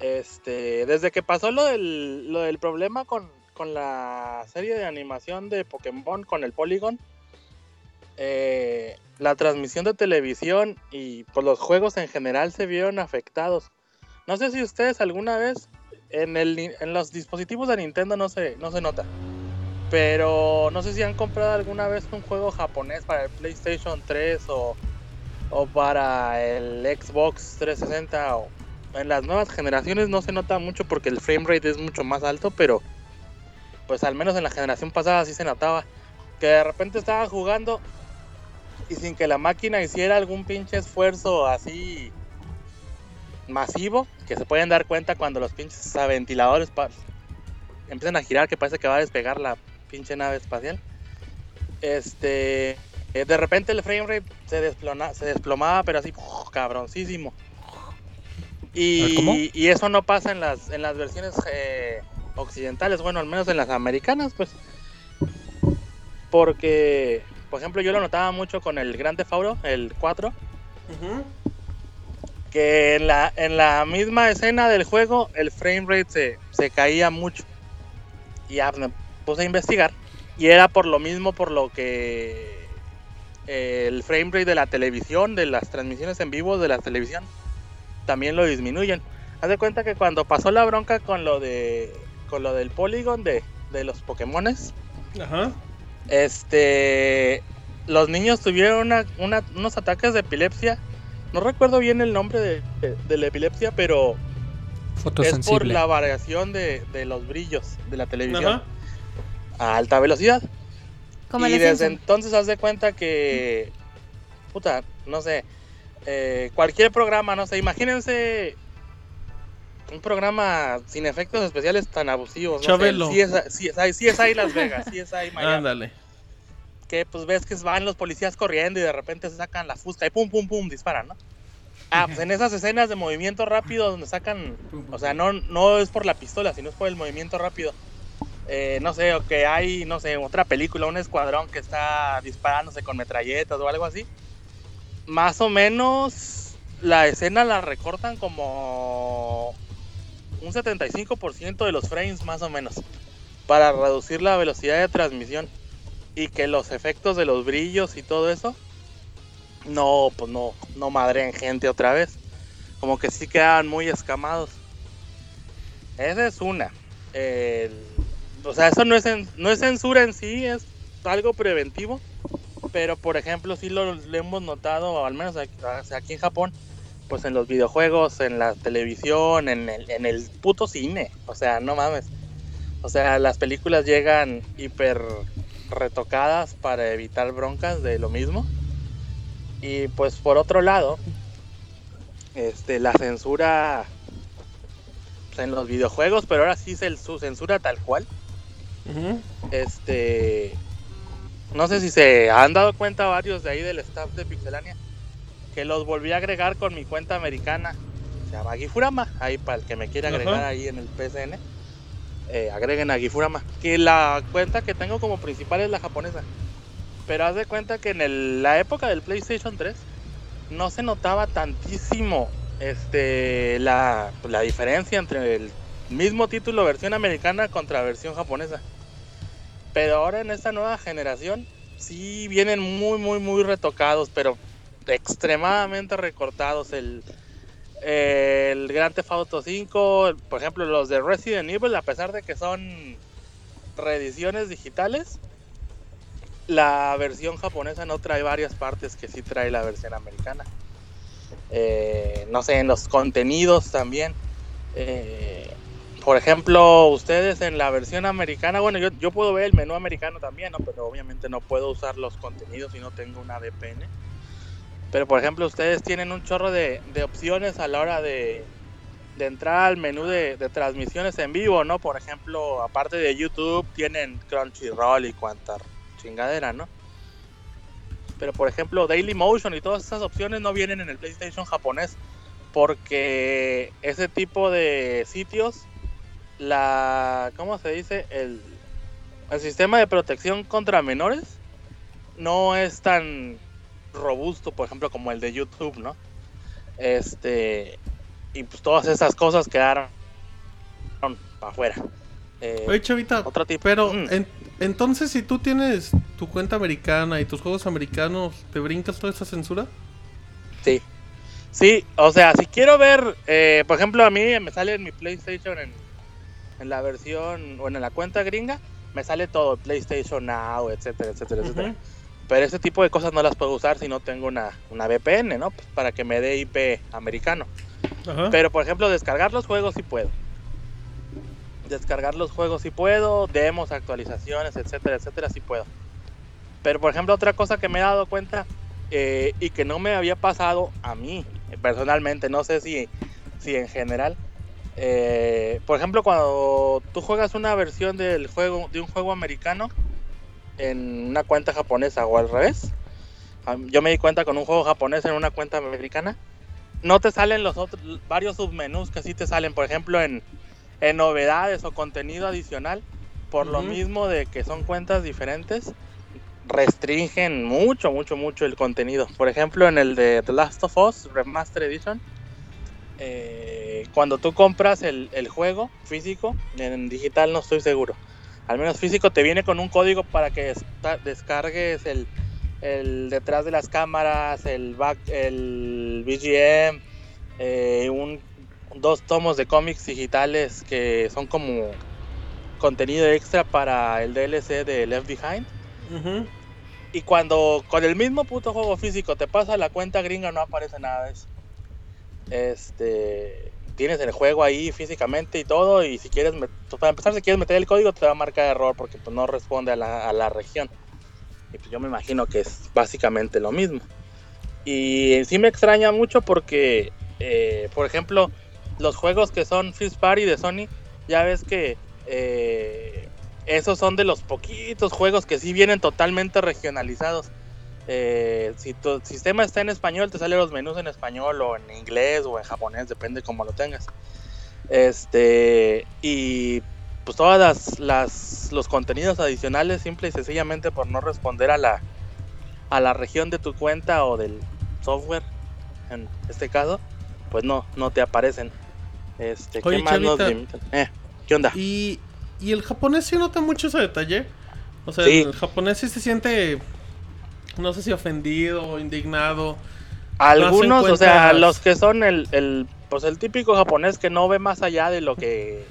Este, desde que pasó lo del, lo del problema con, la serie de animación de Pokémon con el Polygon, eh, la transmisión de televisión y pues, los juegos en general se vieron afectados. No sé si ustedes alguna vez en, los dispositivos de Nintendo no se, no se nota. Pero no sé si han comprado alguna vez un juego japonés para el PlayStation 3 o, o para el Xbox 360 o en las nuevas generaciones no se nota mucho porque el frame rate es mucho más alto, pero pues al menos en la generación pasada sí se notaba que de repente estaba jugando y sin que la máquina hiciera algún pinche esfuerzo así masivo, que se pueden dar cuenta cuando los pinches ventiladores empiezan a girar, que parece que va a despegar la pinche nave espacial. Este, eh, de repente el frame rate se, desplona- se desplomaba, pero así, cabroncísimo. Y, eso no pasa en las, en las versiones eh, occidentales, bueno, al menos en las americanas, pues. Porque, por ejemplo, yo lo notaba mucho con el Gran Theft Auto, el 4, que en la, en la misma escena del juego el frame rate se, se caía mucho. Y ya me puse a investigar. Y era por lo mismo por lo que eh, el frame rate de la televisión, de las transmisiones en vivo de la televisión, también lo disminuyen. Haz de cuenta que cuando pasó la bronca con lo de con lo del Polygon de, de los Pokémones,
Ajá.
este los niños tuvieron una- una- unos ataques de epilepsia. No recuerdo bien el nombre de, de- de la epilepsia, pero es por la variación de, de los brillos de la televisión
Ajá.
a alta velocidad. Y desde
Simpson.
entonces haz de cuenta que, puta, no sé, eh, cualquier programa, no sé, imagínense un programa sin efectos especiales tan abusivos.
Chabelo.
No sé, CSI, CSI, CSI Las Vegas, CSI Miami.
Ándale.
Que pues ves que van los policías corriendo y de repente se sacan la fusca y pum, pum, pum, disparan, ¿no? Ah, pues en esas escenas de movimiento rápido donde sacan, o sea, no, no es por la pistola, sino es por el movimiento rápido. Eh, no sé, o que hay, no sé, otra película, un escuadrón que está disparándose con metralletas o algo así. Más o menos la escena la recortan como un 75% de los frames más o menos para reducir la velocidad de transmisión y que los efectos de los brillos y todo eso no, pues no, no madreen gente otra vez. Como que sí quedaban muy escamados. Esa es una. O sea, eso no es, no es censura en sí, es algo preventivo. Pero, por ejemplo, sí lo, lo hemos notado, al menos aquí, aquí en Japón, pues en los videojuegos, en la televisión, en el, en el puto cine. O sea, no mames. O sea, las películas llegan hiper retocadas para evitar broncas de lo mismo. Y pues por otro lado, este, la censura pues, en los videojuegos, pero ahora sí es el, su censura tal cual. Este, no sé si se han dado cuenta varios de ahí del staff de Pixelania que los volví a agregar con mi cuenta americana. Se llama Gifurama, ahí para el que me quiera
Ajá.
agregar ahí en el PSN. eh, agreguen a Gifurama. Que la cuenta que tengo como principal es la japonesa. Pero haz de cuenta que en el- la época del PlayStation 3 no se notaba tantísimo este la, la diferencia entre el mismo título versión americana contra versión japonesa. Pero ahora en esta nueva generación sí vienen muy muy muy retocados, pero extremadamente recortados el el Grand Theft Auto 5, por ejemplo, los de Resident Evil, a pesar de que son reediciones digitales, la versión japonesa no trae varias partes que sí trae la versión americana. Eh, no sé, en los contenidos también. Eh, por ejemplo, ustedes en la versión americana, bueno, yo, yo puedo ver el menú americano también, ¿no? pero obviamente no puedo usar los contenidos si no tengo una VPN. Pero por ejemplo, ustedes tienen un chorro de, de opciones a la hora de, de entrar al menú de, de transmisiones en vivo, ¿no? Por ejemplo, aparte de YouTube, tienen Crunchyroll y cuanta chingadera, ¿no? Pero por ejemplo, Daily Motion y todas esas opciones no vienen en el PlayStation japonés porque ese tipo de sitios, la, ¿cómo se dice? El, el sistema de protección contra menores no es tan robusto, por ejemplo, como el de YouTube, ¿no? Este, y pues todas esas cosas quedaron para afuera. Eh,
Oye, Chavita,
otro tipo.
pero
Mm.
en- entonces si tú tienes tu cuenta americana y tus juegos americanos, ¿te brincas toda esa censura?
Sí. Sí, o sea, si quiero ver, eh, por ejemplo, a mí me sale en mi PlayStation en, en la versión o en la cuenta gringa, me sale todo, PlayStation Now, etcétera, etcétera, etcétera. Pero ese tipo de cosas no las puedo usar si no tengo una, una VPN, ¿no? Pues para que me dé IP americano.
Ajá.
Pero, por ejemplo, descargar los juegos sí puedo. Descargar los juegos sí puedo, demos, actualizaciones, etcétera, etcétera, sí puedo. Pero, por ejemplo, otra cosa que me he dado cuenta eh, y que no me había pasado a mí, eh, personalmente, no sé si, si en general. Eh, por ejemplo, cuando tú juegas una versión del juego, de un juego americano en una cuenta japonesa o al revés, yo me di cuenta con un juego japonés en una cuenta americana, no te salen los otros varios submenús que sí te salen, por ejemplo, en, en novedades o contenido adicional, por lo
Ujú.
mismo de que son cuentas diferentes, restringen mucho, mucho, mucho el contenido. Por ejemplo, en el de The Last of Us Remaster Edition, eh, cuando tú compras el, el juego físico, en digital no estoy seguro. Al menos físico te viene con un código para que descargues el, el detrás de las cámaras, el back, el BGM, eh, un, dos tomos de cómics digitales que son como contenido extra para el DLC de Left Behind.
Ujú.
Y cuando con el mismo puto juego físico te pasa la cuenta gringa no aparece nada de eso. Este, tienes el juego ahí físicamente y todo y si quieres, pues, para empezar si quieres meter el código te va a marcar error porque pues, no responde a la, a la región. Y pues yo me imagino que es básicamente lo mismo. Y sí me extraña mucho porque, eh, por ejemplo, los juegos que son First Party de Sony, ya ves que eh, esos son de los poquitos juegos que sí vienen totalmente regionalizados. Eh, si tu sistema está en español, te salen los menús en español o en inglés o en japonés, depende cómo lo tengas. Este, y pues todas las, las- los contenidos adicionales, simple y sencillamente por no responder a la, a la región de tu cuenta o del software, en este caso, pues no, no te aparecen. Este,
Oye,
¿qué más nos? Eh, ¿qué onda?
Y, y el japonés sí nota mucho ese detalle. O sea,
Sí.
el japonés sí se siente, no sé si ofendido o indignado.
Algunos, o sea, los que son el, el, pues el típico japonés que no ve más allá de lo que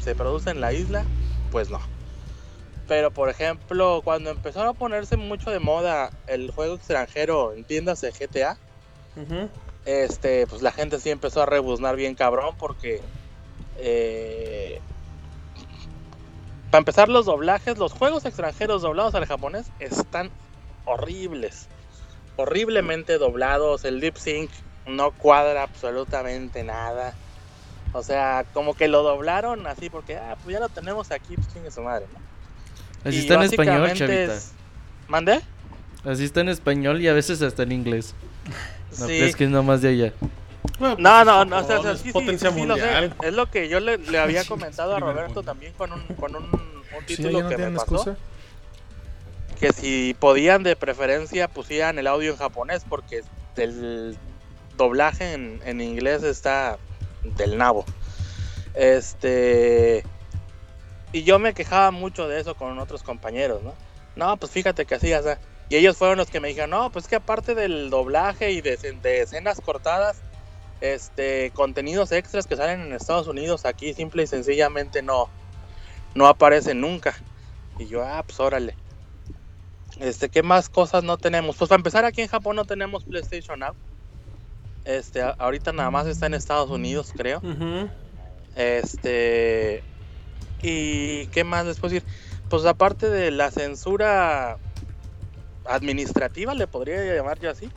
se produce en la isla, pues no. Pero por ejemplo, cuando empezaron a ponerse mucho de moda el juego extranjero en tiendas de GTA,
Ujú.
este, pues la gente sí empezó a rebuznar bien cabrón porque eh, para empezar los doblajes, los juegos extranjeros doblados al japonés están horribles, horriblemente doblados, el lip sync no cuadra absolutamente nada. O sea, como que lo doblaron así porque ah, pues ya lo tenemos aquí, pues chingue su madre, ¿no?
Así
Y
está en español, chavita.
es- ¿Mandé?
Así está en español y a veces hasta en inglés. No
Sí.
crees que es nomás de allá.
Bueno, pues,
No, no, no, o sea,
es
sí, sí,
potencia
sí, sí, lo sé.
mundial.
Es lo que yo le, le había comentado a Roberto también con un, con un, un
Sí,
título
no
que me pasó.
excusa.
Que si podían de preferencia pusieran el audio en japonés porque el doblaje en, inglés está del nabo. Este... Y yo me quejaba mucho de eso con otros compañeros, ¿no? No, pues fíjate que así, o sea, Y ellos fueron los que me dijeron, no, pues que aparte del doblaje y de, de escenas cortadas, este, contenidos extras que salen en Estados Unidos aquí simple y sencillamente no, no aparecen nunca. Y yo, ah, pues órale. Este, ¿qué más cosas no tenemos? Pues para empezar, aquí en Japón no tenemos PlayStation Now. Este, ahorita nada más está en Estados Unidos, creo. Este. ¿Y qué más después decir? Pues aparte de la censura administrativa, le podría llamar yo así.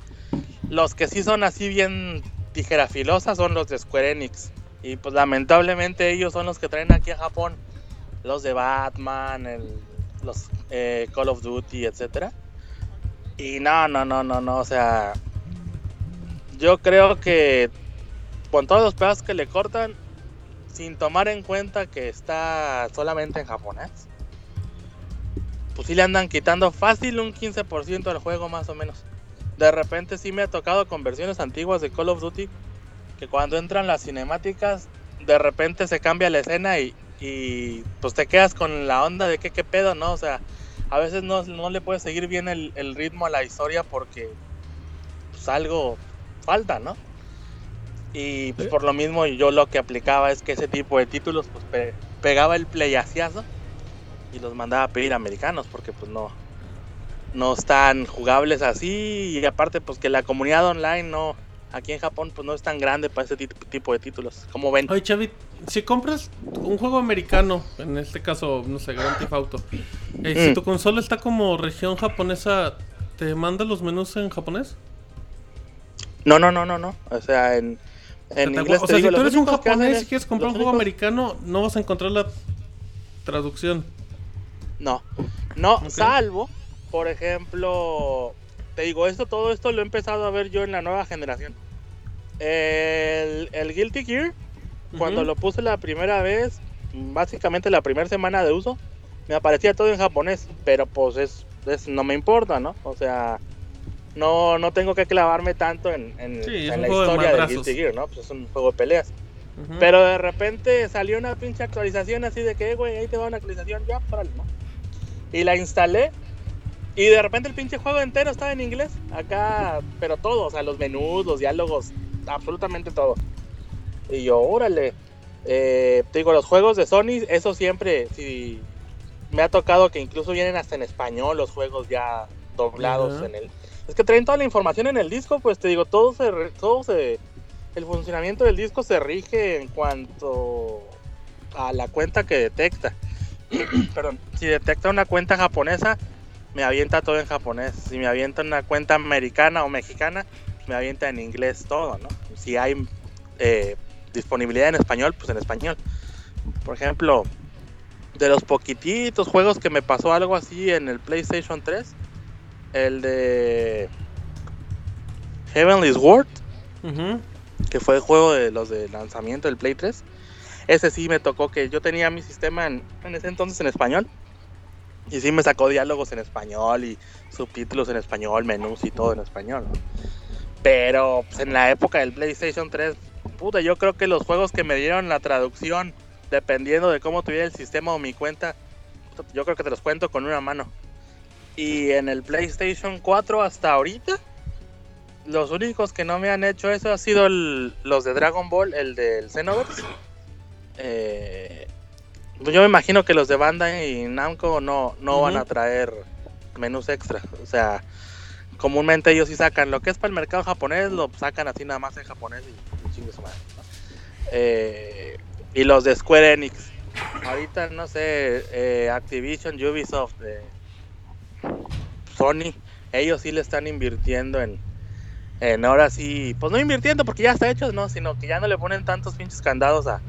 Los que sí son así bien tijerafilosas son los de Square Enix. Y pues lamentablemente ellos son los que traen aquí a Japón los de Batman, el, eh, Call of Duty, etcétera. Y no, no, no, no, no, o sea, yo creo que con todos los pedazos que le cortan, sin tomar en cuenta que está solamente en japonés, pues sí le andan quitando fácil un 15% del juego más o menos. De repente sí me ha tocado con versiones antiguas de Call of Duty que cuando entran las cinemáticas, de repente se cambia la escena y, y pues te quedas con la onda de que qué pedo, ¿no? O sea, a veces no, no le puedes seguir bien el, el, ritmo a la historia porque pues algo falta, ¿no? Y pues por lo mismo yo lo que aplicaba es que ese tipo de títulos pues pe pegaba el playaciazo y los mandaba a pedir americanos porque pues no no están jugables así y aparte pues que la comunidad online no aquí en Japón pues no es tan grande para ese tipo de títulos. como ven?
Oye, Chavit, si compras un juego americano, en este caso, no sé, Grand Theft Auto, eh, mm. si tu consola está como región japonesa, ¿te manda los menús en japonés?
No, no, no, no, no. O sea, en, en inglés.
O sea, si tú eres un japonés y quieres comprar un juego americano, no vas a encontrar la traducción.
No, no, okay. salvo, por ejemplo, te digo, esto, todo esto lo he empezado a ver yo en la nueva generación. El, el Guilty Gear, cuando lo puse la primera vez, básicamente la primera semana de uso, me aparecía todo en japonés, pero pues es, es no me importa, ¿no? O sea, no, no tengo que clavarme tanto en, en,
sí,
en la historia del Guilty Gear, ¿no? Pues es un juego de peleas. Uh -huh. Pero de repente salió una pinche actualización así de que, güey, ahí te va una actualización, ya, órale, ¿no? Y la instalé y de repente el pinche juego entero estaba en inglés. Acá, pero todo, o sea, los menús, los diálogos, absolutamente todo. Y yo, órale. Eh, te digo, los juegos de Sony, eso siempre, sí, me ha tocado que incluso vienen hasta en español los juegos ya doblados uh -huh. en el... Es que traen toda la información en el disco, pues te digo, todo se, todo se... El funcionamiento del disco se rige en cuanto a la cuenta que detecta. Perdón, si detecta una cuenta japonesa, me avienta todo en japonés. Si me avienta una cuenta americana o mexicana, me avienta en inglés todo, ¿no? Si hay eh, disponibilidad en español, pues en español. Por ejemplo, de los poquititos juegos que me pasó algo así en el PlayStation 3, el de Heavenly Sword, uh -huh. que fue el juego de los de lanzamiento del Play 3. Ese sí me tocó que yo tenía mi sistema en, en ese entonces en español y sí me sacó diálogos en español y subtítulos en español, menús y todo en español. Pero pues, en la época del PlayStation 3, puta, yo creo que los juegos que me dieron la traducción, dependiendo de cómo tuviera el sistema o mi cuenta, yo creo que te los cuento con una mano. Y en el PlayStation 4 hasta ahorita, los únicos que no me han hecho eso han sido los de Dragon Ball, el del Xenoverse. Eh, yo me imagino que los de Banda y Namco no, no uh -huh. van a traer menús extra. O sea, comúnmente ellos sí sacan lo que es para el mercado japonés, lo sacan así nada más en japonés y chingue su madre. ¿no? Eh, y los de Square Enix. Ahorita, no sé, eh, Activision, Ubisoft, eh, Sony, ellos sí le están invirtiendo en, en ahora sí, pues no invirtiendo porque ya está hecho, no, sino que ya no le ponen tantos pinches candados a,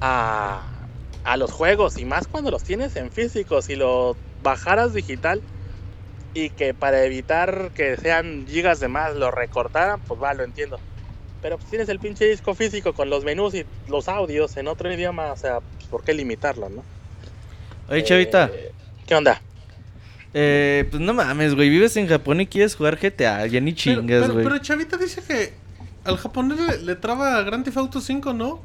a a los juegos y más cuando los tienes en físico, si lo bajaras digital y que para evitar que sean gigas de más lo recortaran, pues va, lo entiendo. Pero pues tienes el pinche disco físico con los menús y los audios en otro idioma, o sea, pues, ¿por qué limitarlo, no?
Oye, Chavita.
Eh, ¿Qué onda?
Eh, pues no mames, güey, vives en Japón y quieres jugar GTA, ya ni chingas, güey.
Pero, pero, Chavita dice que al japonés le, le traba Grand Theft Auto 5, ¿no?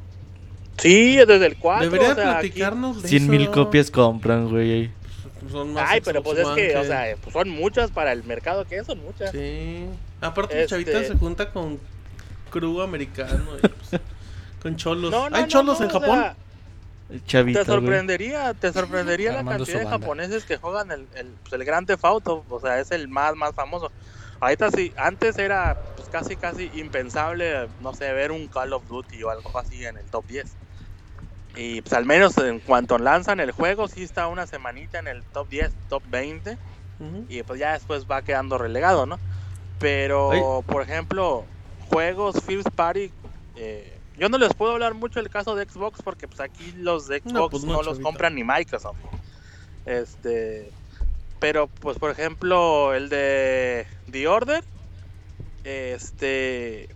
Sí, desde el 4.
Debería o sea, platicarnos
aquí... 100 mil copias compran, güey.
Ay, pero pues es que, que, o sea, pues son muchas para el mercado que son muchas.
Sí. Aparte, este... Chavita se junta con crew americano. Y, pues, con cholos. No, no, ¿Hay cholos no, en Japón? Sea,
Chavita,
te sorprendería, güey. te sorprendería la cantidad de japoneses que juegan el, el, pues, el Grand Theft Auto. O sea, es el más, más famoso. Ahorita sí, antes era pues, casi, casi impensable, no sé, ver un Call of Duty o algo así en el top 10. Y pues al menos en cuanto lanzan el juego, sí está una semanita en el top 10, top 20. Uh -huh. Y pues ya después va quedando relegado, ¿no? Pero, por ejemplo, juegos First Party, eh, yo no les puedo hablar mucho del caso de Xbox porque pues aquí los de Xbox
No, pues
los compran ni Microsoft. Este, pero pues por ejemplo el de The Order, este,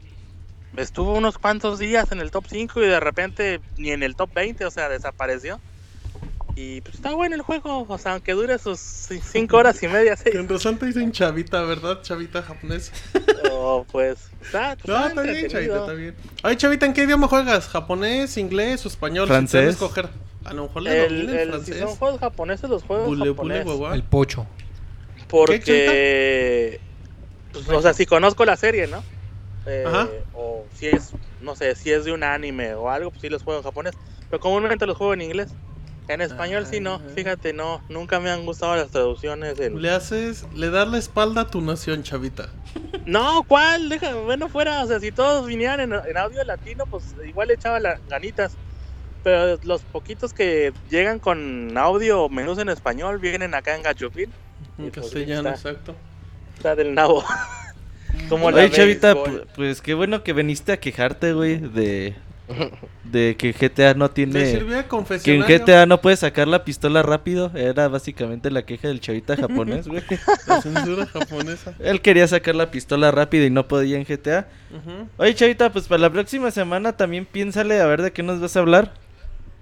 estuvo unos cuantos días en el top 5 y de repente ni en el top 20, o sea, desapareció. Y pues está bueno el juego, o sea, aunque dure sus 5 horas y media, seis,
Con razón te dicen chavita, ¿verdad? Chavita japonés.
o, pues está, pues,
No,
está
bien, chavita, está bien. Ay, chavita, ¿en qué idioma juegas? ¿Japonés, inglés o español? Si
Francés.
a escoger. A lo mejor le
El,
el,
el- si
francés.
son juegos japoneses, los juegos
Bule.
El pocho.
Porque, pues, o sea, si conozco la serie, ¿no? Eh,
Ajá.
O si es, no sé, si es de un anime o algo, pues sí los juego en japonés. Pero comúnmente los juego en inglés. En español sí no,
Ah.
fíjate, no, nunca me han gustado las traducciones. en-
Le haces, le das la espalda a tu nación, chavita.
No, ¿cuál? Deja, bueno, fuera, o sea, si todos vinieran en, en audio latino, pues igual le echaba las ganitas. Pero los poquitos que llegan con audio menús en español vienen acá en Gachupín.
En
pues,
castellano,
está.
exacto.
Está del nabo. Como la
Oye, chavita,
béisbol.
pues qué bueno que viniste a quejarte, güey, de, de que GTA no
¿Te
tiene... Que en? GTA no puedes sacar la pistola rápido. Era básicamente la queja del chavita japonés, güey.
La censura japonesa.
Él quería sacar la pistola rápido y no podía en GTA. Oye, chavita, pues para la próxima semana también piénsale a ver de qué nos vas a hablar.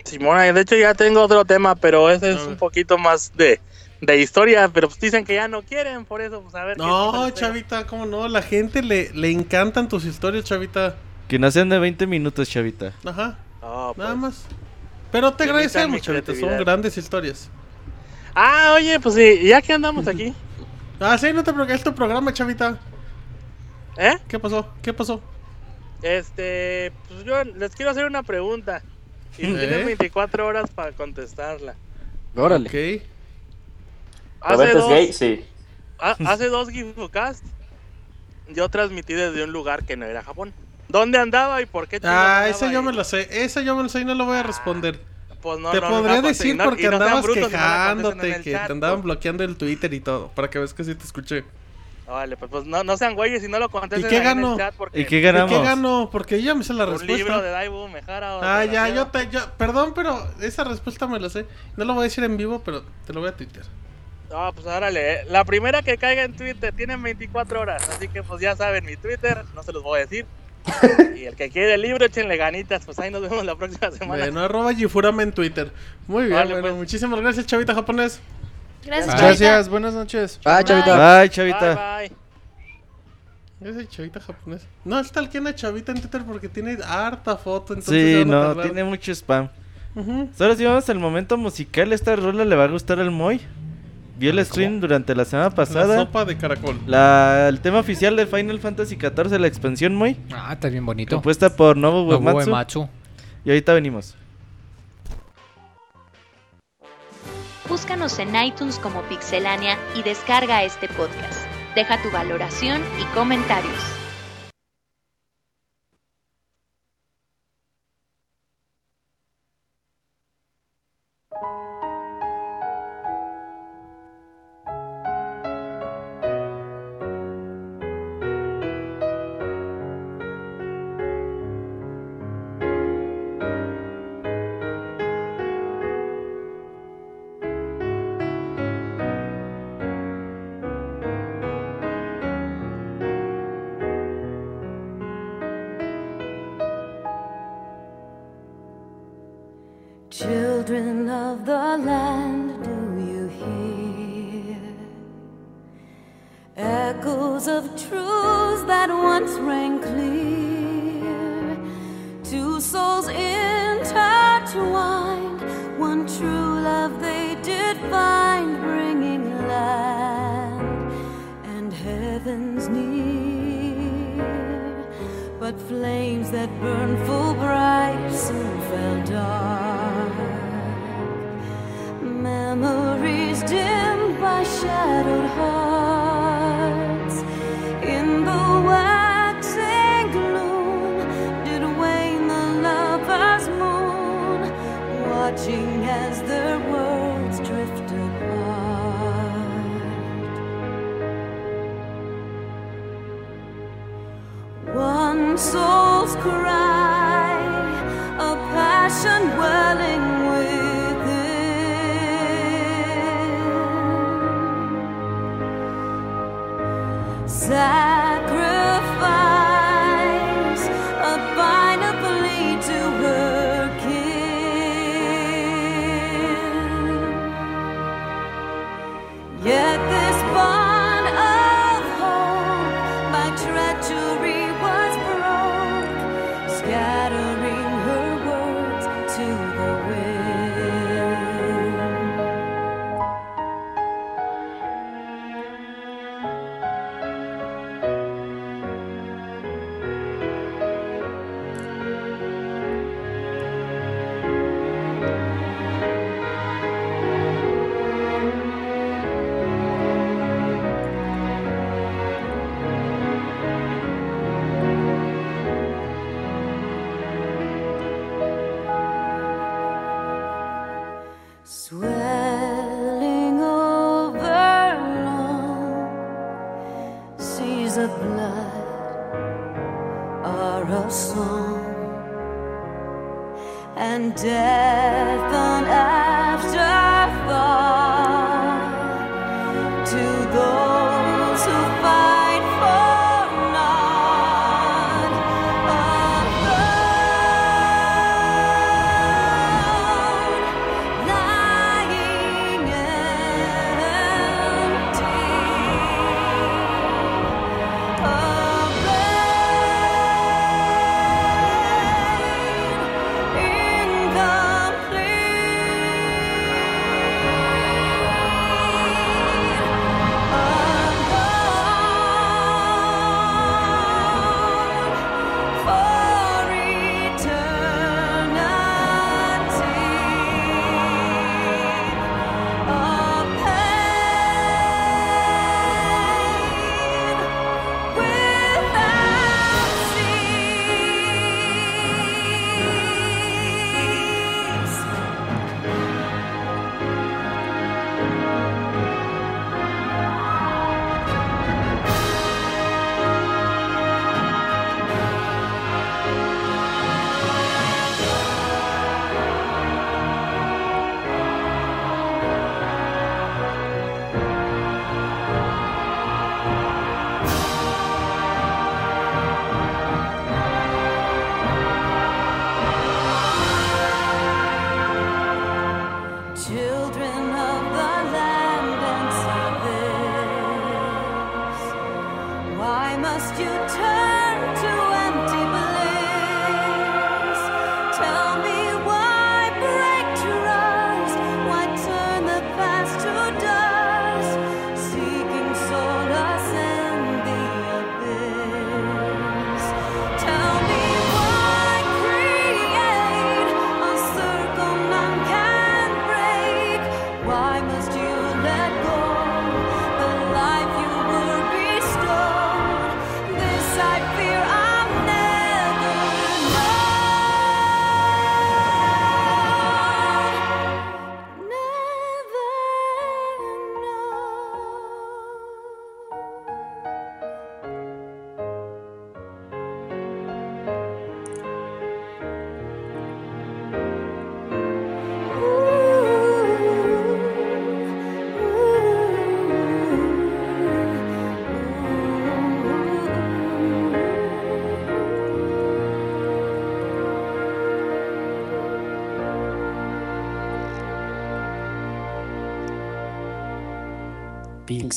Simona, de hecho ya tengo otro tema, pero ese es un poquito más de, de historia, pero pues dicen que ya no quieren, por eso, pues a ver.
No, chavita, ¿cómo no? La gente le, le encantan tus historias, chavita.
Que no sean de 20 minutos, chavita.
Ajá,
No, pues.
nada más. Pero te agradecemos, chavita. Son grandes historias.
Ah, oye, pues sí, ya que andamos aquí,
Ah, sí, no te preocupes, es tu programa, chavita.
¿eh?
¿Qué pasó? ¿Qué pasó?
Este, pues yo les quiero hacer una pregunta. Y
¿Eh?
tienen 24 horas para contestarla.
Órale.
Ok.
Hace
¿Roberto es
dos,
gay? Sí.
ha- hace dos Gifocast, yo transmití desde un lugar que no era Japón. ¿Dónde andaba y por qué?
Ah, esa yo
ahí?
me la sé. Esa yo me la sé y no la voy a responder.
Pues no,
te
no,
podría
no,
decir
y no-
porque
y
andabas
brutos y
quejándote, que
chat,
te andaban bloqueando el Twitter y todo. Para que veas que sí te escuché.
Vale, pues, pues no, no sean güeyes y no lo contesten
¿Y qué
ahí en el
ganó?
chat porque
¿Y qué
¿Y
ganamos?
qué ganó? Porque yo me sé la
un
respuesta.
libro de Daibu Mejara o
Ah, ya, yo te. yo- perdón, pero esa respuesta me la sé. No lo voy a decir en vivo, pero te lo voy a tuitear.
No, pues órale, eh. la primera que caiga en Twitter tienen 24 horas, así que pues ya saben mi Twitter, no se los voy a decir. y el que quiere el libro, échenle ganitas, pues ahí nos vemos la próxima semana.
Bueno, arroba en Twitter. Muy bien,
Vale,
bueno,
pues.
muchísimas gracias, chavita japonés.
Gracias,
Bye.
Chavita.
Gracias, buenas noches.
Bye, chavita.
Bye,
Bye,
chavita.
bye.
Esa chavita japonés. No, está el que una chavita en Twitter porque tiene harta foto. Entonces
Sí,
a
no, tiene mucho spam.
Ujú.
Ahora sí vamos al momento musical. Esta rola le va a gustar al Moy. Vio el stream durante la semana
La
pasada.
sopa de caracol.
La- el tema oficial de Final Fantasy XIV, la expansión Moy.
Ah, está bien bonito.
Compuesta por Nobuo Uematsu.
Uematsu.
Y ahorita venimos.
Búscanos en iTunes como Pixelania y descarga este podcast. Deja tu valoración y comentarios.
Of truths that once rang clear? Two souls intertwined, one true love they did find, bringing land and heavens near. But flames that burn full bright soon fell dark. Memories dimmed by shadowed hearts. Souls cry, a passion welling within. Sacrifice a song, and death an afterthought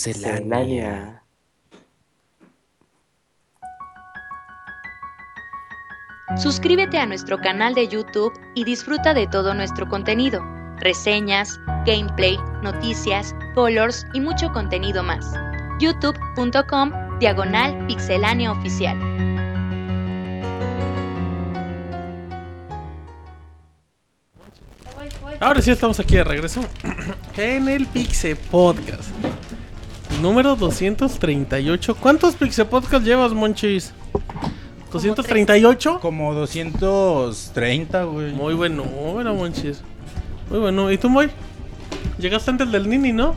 Pixelania.
Suscríbete a nuestro canal de YouTube y disfruta de todo nuestro contenido, reseñas, gameplay, noticias, colors y mucho contenido más. youtube.com diagonal pixelánea oficial.
Ahora sí estamos aquí de regreso en el Pixe Podcast. Número 238. ¿Cuántos Pixe Podcast llevas, Monchis? ¿238?
Como 230, güey.
Muy buen número, Monchis. Muy bueno. ¿Y tú, Moy? Llegaste antes del Nini, ¿no?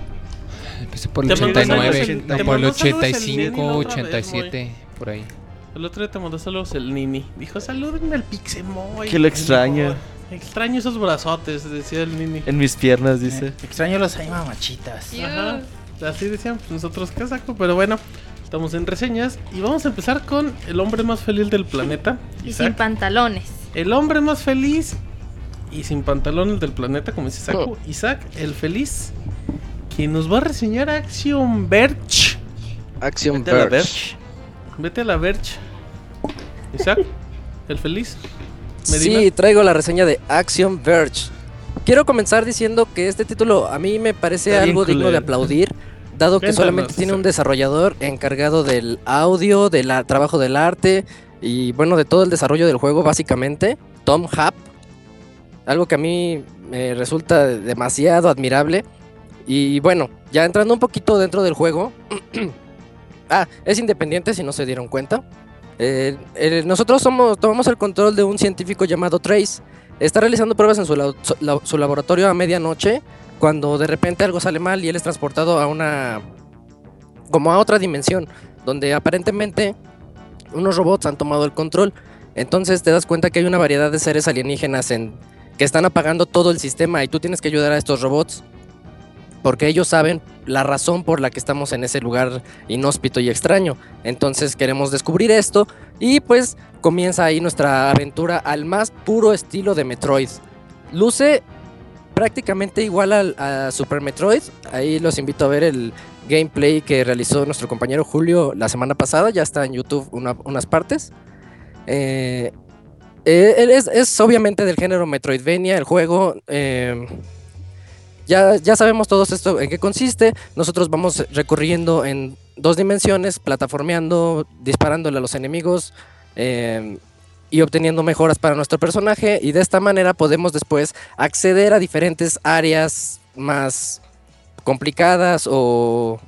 Empecé por el
Te mandó
89,
saludos el-
no, por el
mandó saludos el
85,
Nini otra vez,
87, por ahí.
El otro día te mandó saludos el Nini. Dijo, salúdenme al Pixemoy.
Que lo extraño.
Extraño esos brazotes, decía el Nini.
En mis piernas, dice.
Eh, extraño los ahí mamachitas.
Ajá. Así decían pues, nosotros qué saco, pero bueno, estamos en reseñas y vamos a empezar con el hombre más feliz del planeta,
Y sin
Isaac.
pantalones.
El hombre más feliz y sin pantalones del planeta, como dice
Oh.
Saku, Isaac, el feliz, quien nos va a reseñar Action Verge.
Action
Vete a la
Verge.
Vete a la Verge. Isaac, el feliz.
Sí, traigo la reseña de Action Verge. Quiero comenzar diciendo que este título a mí me parece
Está
algo digno de aplaudir, dado que solamente tiene un desarrollador encargado del audio, del trabajo del arte y bueno, de todo el desarrollo del juego básicamente, Tom Happ. Algo que a mí me resulta demasiado admirable. Y bueno, ya entrando un poquito dentro del juego. ah, es independiente si no se dieron cuenta. Eh, eh, nosotros somos, tomamos el control de un científico llamado Trace. Está realizando pruebas en su, lau- su- la- su laboratorio a medianoche, cuando de repente algo sale mal y él es transportado a una... como a otra dimensión, donde aparentemente unos robots han tomado el control. Entonces te das cuenta que hay una variedad de seres alienígenas en, que están apagando todo el sistema y tú tienes que ayudar a estos robots. Porque ellos saben la razón por la que estamos en ese lugar inhóspito y extraño. Entonces queremos descubrir esto y pues comienza ahí nuestra aventura al más puro estilo de Metroid. Luce prácticamente igual al, a Super Metroid. Ahí los invito a ver el gameplay que realizó nuestro compañero Julio la semana pasada. Ya está en YouTube una- unas partes. Eh, eh, es, es obviamente del género Metroidvania el juego. eh, ya, ya sabemos todos esto en qué consiste. Nosotros vamos recorriendo en dos dimensiones, plataformeando, disparándole a los enemigos y obteniendo mejoras para nuestro personaje. Y de esta manera podemos después acceder a diferentes áreas más complicadas o...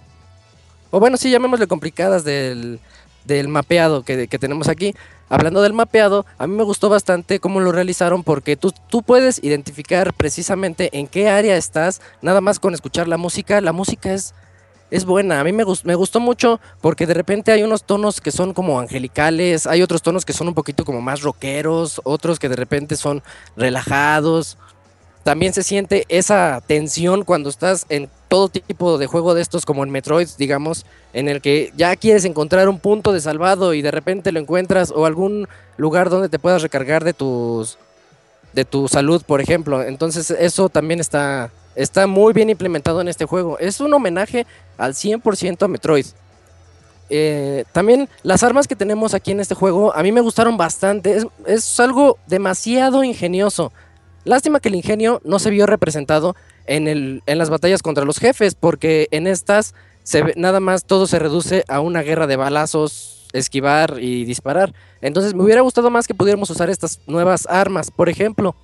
O bueno, sí, llamémosle complicadas del, del mapeado que, que tenemos aquí. Hablando del mapeado, a mí me gustó bastante cómo lo realizaron porque tú, tú puedes identificar precisamente en qué área estás, nada más con escuchar la música. La música es, es buena, a mí me, gus- me gustó mucho porque de repente hay unos tonos que son como angelicales, hay otros tonos que son un poquito como más rockeros, otros que de repente son relajados. También se siente esa tensión cuando estás en todo tipo de juego de estos, como en Metroid, digamos, en el que ya quieres encontrar un punto de salvado y de repente lo encuentras o algún lugar donde te puedas recargar de tus de tu salud, por ejemplo. Entonces, eso también está está muy bien implementado en este juego. Es un homenaje al 100% a Metroid. Eh, también las armas que tenemos aquí en este juego a mí me gustaron bastante. Es, es algo demasiado ingenioso. Lástima que el ingenio no se vio representado en, el, en las batallas contra los jefes, porque en estas se ve- nada más todo se reduce a una guerra de balazos, esquivar y disparar. Entonces me hubiera gustado más que pudiéramos usar estas nuevas armas. Por ejemplo,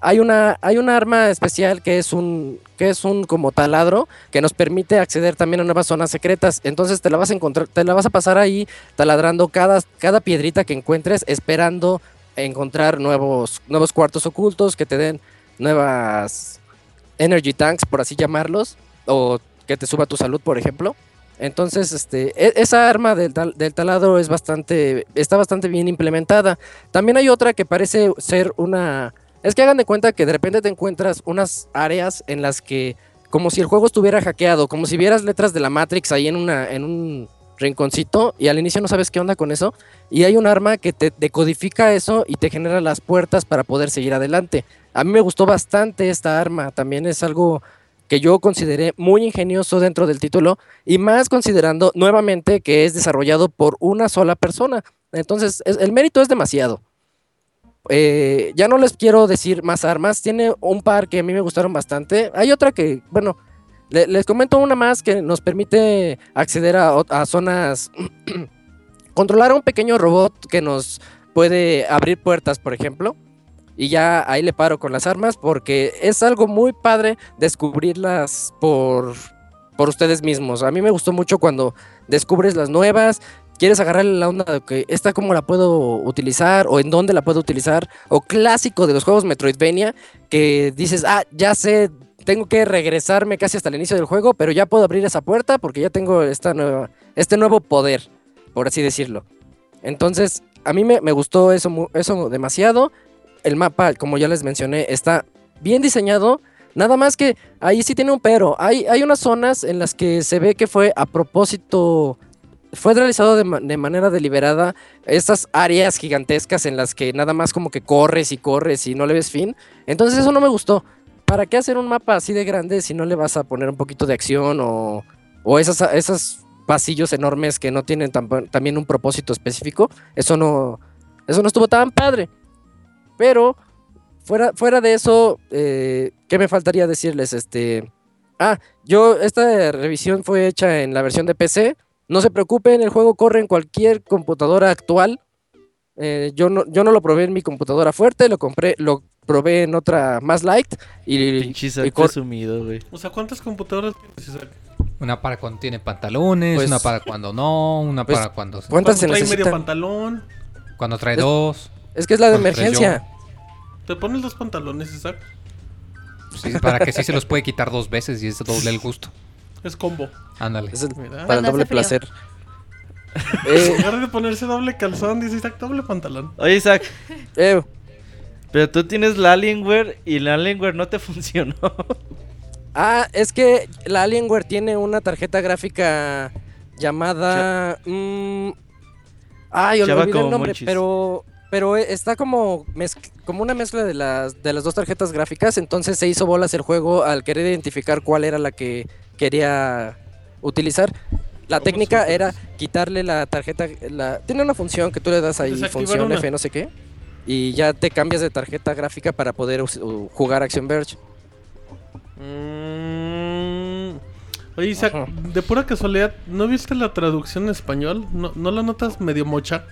hay una, hay una arma especial que es un, que es un como taladro que nos permite acceder también a nuevas zonas secretas. Entonces te la vas a encontrar, te la vas a pasar ahí taladrando cada, cada piedrita que encuentres, esperando encontrar nuevos, nuevos cuartos ocultos que te den nuevas energy tanks, por así llamarlos, o que te suba tu salud, por ejemplo. Entonces, este, e- esa arma del, del taladro es bastante, está bastante bien implementada. También hay otra que parece ser una... Es que hagan de cuenta que de repente te encuentras unas áreas en las que, como si el juego estuviera hackeado, como si vieras letras de la Matrix ahí en, una, en un rinconcito y al inicio no sabes qué onda con eso. Y hay un arma que te decodifica eso y te genera las puertas para poder seguir adelante. A mí me gustó bastante esta arma, también es algo que yo consideré muy ingenioso dentro del título y más considerando nuevamente que es desarrollado por una sola persona. Entonces, es- el mérito es demasiado. Eh, ya no les quiero decir más armas, tiene un par que a mí me gustaron bastante. Hay otra que, bueno, le- les comento una más que nos permite acceder a, a zonas, controlar a un pequeño robot que nos puede abrir puertas, por ejemplo. Y ya ahí le paro con las armas porque es algo muy padre descubrirlas por, por ustedes mismos. A mí me gustó mucho cuando descubres las nuevas, quieres agarrarle la onda de que esta cómo la puedo utilizar o en dónde la puedo utilizar. O clásico de los juegos Metroidvania que dices, ah, ya sé, tengo que regresarme casi hasta el inicio del juego, pero ya puedo abrir esa puerta porque ya tengo esta nueva, este nuevo poder, por así decirlo. Entonces, a mí me, me gustó eso, eso demasiado. El mapa, como ya les mencioné, está bien diseñado. Nada más que ahí sí tiene un pero. Hay, hay unas zonas en las que se ve que fue a propósito, fue realizado de, de manera deliberada. Esas áreas gigantescas en las que nada más como que corres y corres y no le ves fin. Entonces eso no me gustó. ¿Para qué hacer un mapa así de grande si no le vas a poner un poquito de acción o, o esas, esos pasillos enormes que no tienen tampo- también un propósito específico? Eso no, eso no estuvo tan padre. Pero fuera, fuera de eso, eh, ¿qué me faltaría decirles? Este, ah, yo esta revisión fue hecha en la versión de PC. No se preocupen, el juego corre en cualquier computadora actual. Eh, yo, no, yo no lo probé en mi computadora fuerte, lo compré, lo probé en otra más light y,
Pinche Isaac presumido, güey.
O sea, ¿cuántas computadoras tienes, Isaac?
Una para cuando tiene pantalones,
Pues-
una para cuando no, una
pues,
para cuando,
¿cuántas se
Cuando trae medio
necesitan?
pantalón.
cuando trae
es-
dos.
Es que es la de emergencia.
Te pones los pantalones, Isaac.
Sí, para que sí se los puede quitar dos veces y es doble el gusto.
Es combo.
Ándale.
Es el-
Mira.
para el doble placer.
En
Eh,
lugar de ponerse doble calzón, dice Isaac, doble pantalón.
Oye, Isaac,
eh,
pero tú tienes la Alienware y la Alienware no te funcionó.
Ah, es que la Alienware tiene una tarjeta gráfica llamada. mm, ay, olvidé el nombre,
Monchis.
pero. Pero e- está como, como una mezcla de las, de las dos tarjetas gráficas. Entonces se hizo bolas el juego al querer identificar cuál era la que quería utilizar. La
¿Cómo
técnica era quitarle la tarjeta. La, tiene una función que tú le das ahí, función
una.
F, no sé qué. Y ya te cambias de tarjeta gráfica para poder jugar Action Verge.
Mm. Oye, Isaac,
Ajá.
de pura casualidad, ¿no viste la traducción en español? ¿No, ¿no la notas medio mocha?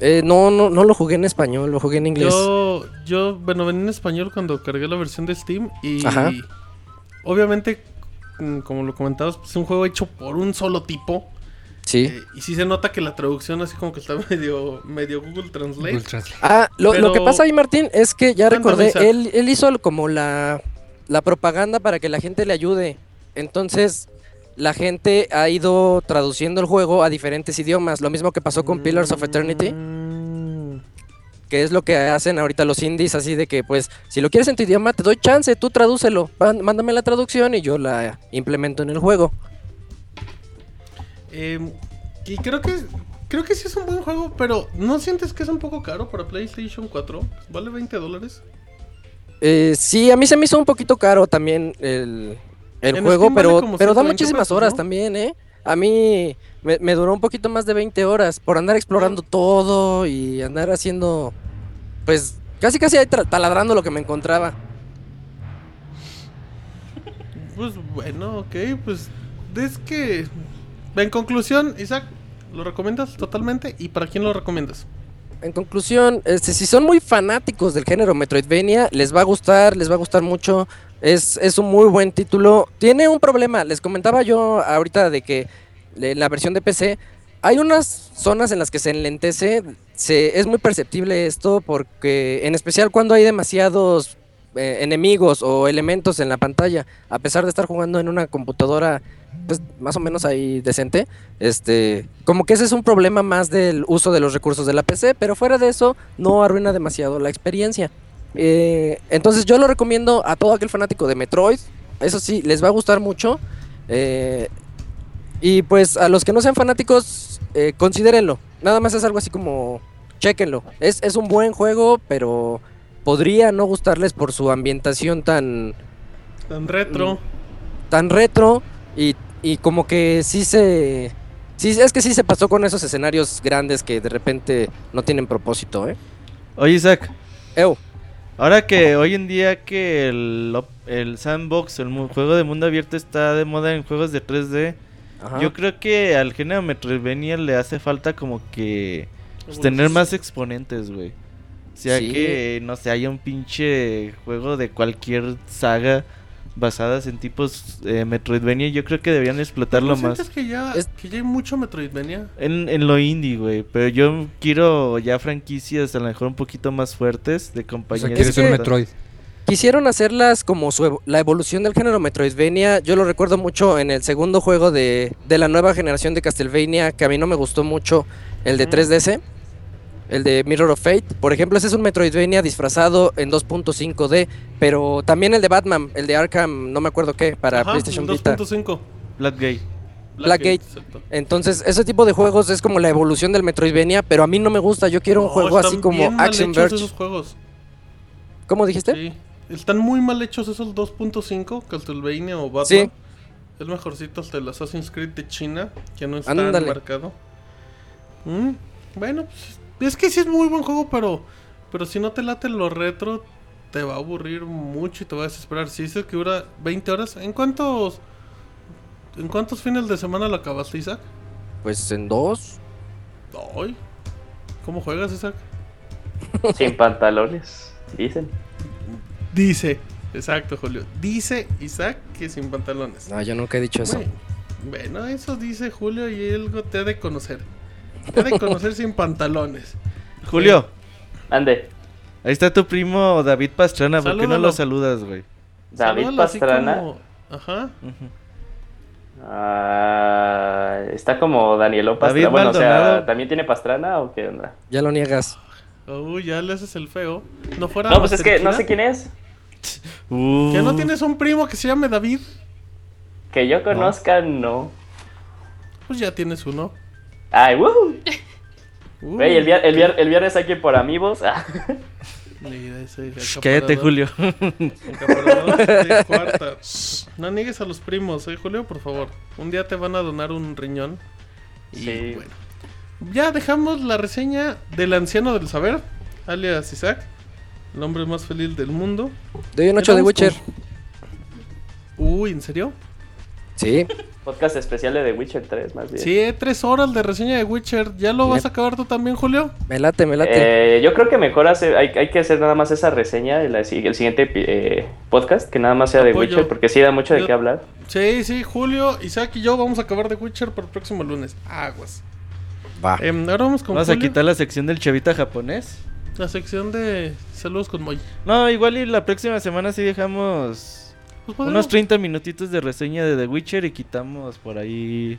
Eh, no, no, no lo jugué en español, lo jugué en inglés.
Yo, yo, bueno, venía en español cuando cargué la versión de Steam y
Ajá.
obviamente, mm, como lo comentabas, pues, es un juego hecho por un solo tipo.
Sí.
eh, y sí se nota que la traducción así como que está medio, medio Google Translate.
Google Translate.
Ah, lo, lo que pasa ahí, Martín, es que ya recordé, él, él hizo como la, la propaganda para que la gente le ayude. Entonces, la gente ha ido traduciendo el juego a diferentes idiomas. Lo mismo que pasó con Pillars of Eternity, que es lo que hacen ahorita los indies, así de que, pues, si lo quieres en tu idioma, te doy chance, tú tradúcelo. Má- Mándame la traducción y yo la implemento en el juego.
Eh, y creo que creo que sí es un buen juego, pero ¿no sientes que es un poco caro para PlayStation 4? ¿Vale 20 dólares?
Eh, sí, a mí se me hizo un poquito caro también el, el
En
juego,
Steam
pero, pero da
120
muchísimas
pesos,
horas
¿no?
también, ¿eh? A mí me, me duró un poquito más de 20 horas por andar explorando todo y andar haciendo, pues, casi casi ahí taladrando lo que me encontraba.
Pues bueno, ok, pues es que en conclusión, Isaac, ¿lo recomiendas totalmente? ¿Y para quién lo recomiendas?
En conclusión, este, si son muy fanáticos del género Metroidvania, les va a gustar, les va a gustar mucho. Es, es un muy buen título. Tiene un problema, les comentaba yo ahorita de que la versión de PC hay unas zonas en las que se enlentece. Se, es muy perceptible esto porque, en especial cuando hay demasiados eh, enemigos o elementos en la pantalla, a pesar de estar jugando en una computadora pues más o menos ahí decente, este, como que ese es un problema más del uso de los recursos de la PC, pero fuera de eso no arruina demasiado la experiencia. Eh, entonces yo lo recomiendo a todo aquel fanático de Metroid, eso sí, les va a gustar mucho. eh, y pues a los que no sean fanáticos, eh, considérenlo. Nada más es algo así como, chequenlo. Es, es un buen juego, pero podría no gustarles por su ambientación tan,
Tan retro.
tan retro y, y como que sí se... Sí, es que sí se pasó con esos escenarios grandes que de repente no tienen propósito, ¿eh?
Oye, Isaac,
Ew.
Ahora que hoy en día que el, el sandbox, el mu- juego de mundo abierto está de moda en juegos de 3D,
Ajá.
yo creo que al género Metroidvania le hace falta como que pues, tener más exponentes, güey. O sea
Sí.
que, no sé, haya un pinche juego de cualquier saga basadas en tipos eh, Metroidvania. Yo creo que deberían explotarlo
¿No
más.
sientes que ya,
Es-
que ya hay mucho Metroidvania?
En, en lo indie, güey. Pero yo quiero ya franquicias a lo mejor un poquito más fuertes de
O sea,
compañías.
quieres un Metroid.
Quisieron hacerlas como su la evolución del género Metroidvania. Yo lo recuerdo mucho en el segundo juego de, de la nueva generación de Castlevania, que a mí no me gustó mucho. el de 3DS, el de Mirror of Fate. Por ejemplo, ese es un Metroidvania disfrazado en 2.5D, pero también el de Batman, el de Arkham, no me acuerdo qué, para
Ajá,
PlayStation
en
Vita.
2.5.
Blackgate.
Blackgate. Entonces, ese tipo de juegos es como la evolución del Metroidvania, pero a mí no me gusta. Yo quiero un
No,
juego así como
bien mal
Action
hechos
Verge.
esos juegos.
¿Cómo dijiste?
Sí. Están muy mal hechos esos 2.5, Castlevania o Batman.
Sí.
Es mejorcito hasta el Assassin's Creed de China, que no está
Ándale.
marcado. Mm, Bueno, pues, es que sí es muy buen juego, pero pero si no te late lo retro, te va a aburrir mucho y te va a desesperar. Si dices que dura 20 horas, ¿en cuántos en cuántos fines de semana lo acabaste, Isaac?
Pues en dos.
Ay. ¿Cómo juegas, Isaac?
Sin pantalones, dicen.
Dice, exacto, Julio. Dice Isaac que sin pantalones.
No, yo nunca he dicho eso.
Bueno, eso dice Julio y algo te ha de conocer. De conocer sin pantalones.
Julio,
Ande,
ahí está tu primo David Pastrana. ¿Por qué no lo saludas, güey?
David
Salúdalo
Pastrana.
como- Ajá.
ah, está como Danielo
David
Pastrana. Bueno, o sea. ¿también tiene Pastrana o qué onda?
Ya lo niegas.
Uy, ya le haces el feo. No fuera.
No, pues es que no sé quién es.
Uh,
¿Que no tienes un primo que se llame David?
Que yo conozca, no.
Pues ya tienes uno.
Ay, woohoo.
Uy,
Güey, el, vier- el, vier- el viernes aquí por amigos. Ah,
Shh, Cállate. Julio.
De cuarta. No niegues a los primos, eh, Julio, por favor. Un día te van a donar un riñón. Y
Sí.
bueno. Ya dejamos la reseña del anciano del saber, alias Isaac, el hombre más feliz del mundo.
Doy un 8 de
Vamos
Witcher.
con- Uy, ¿en serio?
Sí.
podcast especial de The Witcher 3, más bien.
Sí, tres horas de reseña de Witcher. ¿Ya lo vas a acabar tú también, Julio?
Me late, me late.
Eh, yo creo que mejor hacer, hay, hay que hacer nada más esa reseña el, el siguiente eh, podcast, que nada más sea de. Witcher, porque sí da mucho de qué hablar.
Sí, sí, Julio, Isaac y yo vamos a acabar de Witcher para el próximo lunes. Aguas.
Va.
Em, ahora vamos con
Vamos a
Julio,
quitar la sección del chavita japonés.
la sección de saludos con Moy.
No, igual y la próxima semana sí dejamos
Pues podemos-
unos 30 minutitos de reseña de The Witcher y quitamos por ahí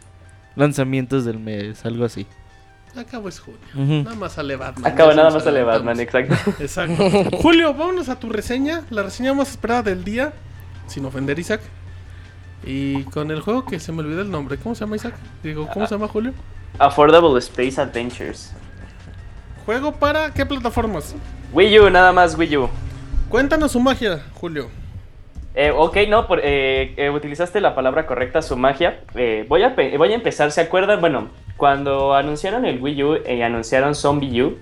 lanzamientos del mes, algo así.
Acabo es Julio. Nada más sale Batman.
Acaba
ya
nada más sale. Batman, exacto.
Exacto. Julio, vámonos a tu reseña. La reseña más esperada del día. Sin ofender, Isaac. Y con el juego que se me olvidó el nombre. ¿Cómo se llama, Isaac? Digo, ¿cómo se llama, Julio?
Affordable Space Adventures.
¿Juego para qué plataformas?
Wii U, nada más Wii U.
Cuéntanos su magia, Julio.
Eh, ok, no, eh, eh, utilizaste la palabra correcta, su magia. Eh, voy, a, empezar, ¿se acuerdan? Bueno, cuando anunciaron el Wii U y anunciaron Zombie U,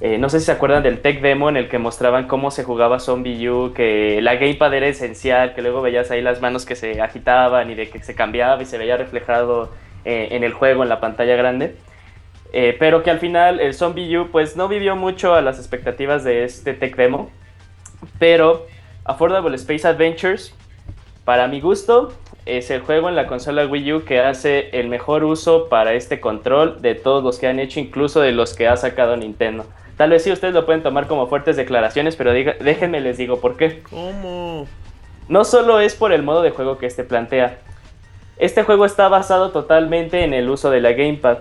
no sé si se acuerdan del tech demo en el que mostraban cómo se jugaba Zombie U, que la gamepad era esencial, que luego veías ahí las manos que se agitaban y de que se cambiaba y se veía reflejado en el juego, en la pantalla grande. Pero que al final el Zombie U pues no vivió mucho a las expectativas de este tech demo. Pero Affordable Space Adventures, para mi gusto, es el juego en la consola Wii U que hace el mejor uso para este control de todos los que han hecho, incluso de los que ha sacado Nintendo. Tal vez sí ustedes lo pueden tomar como fuertes declaraciones, pero diga- déjenme les digo por qué.
¿Cómo?
No solo es por el modo de juego que este plantea. Este juego está basado totalmente en el uso de la gamepad.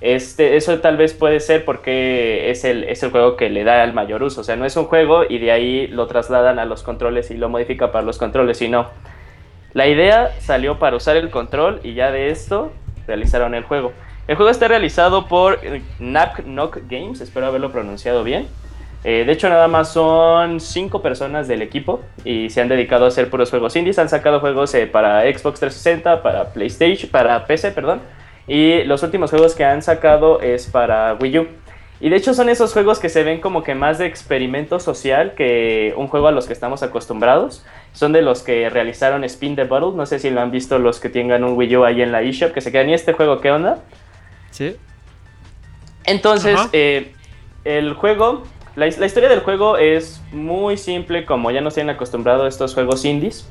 Este, eso tal vez puede ser porque es el, es el juego que le da el mayor uso. O sea, no es un juego y de ahí lo trasladan a los controles y lo modifica para los controles, sino la idea salió para usar el control y ya de esto realizaron el juego. El juego está realizado por eh, Knack Knock Games, espero haberlo pronunciado bien. Eh, de hecho, nada más son cinco personas del equipo y se han dedicado a hacer puros juegos indies. Han sacado juegos eh, para Xbox 360, para PlayStation, para PC, perdón. Y los últimos juegos que han sacado es para Wii U. Y de hecho son esos juegos que se ven como que más de experimento social que un juego a los que estamos acostumbrados. Son de los que realizaron Spin the Bottle. No sé si lo han visto los que tengan un Wii U ahí en la eShop. Que se quedan, ¿y este juego qué onda?
¿Sí?
Entonces, eh, el juego, la, his- la historia del juego es muy simple, como ya nos tienen acostumbrado estos juegos indies.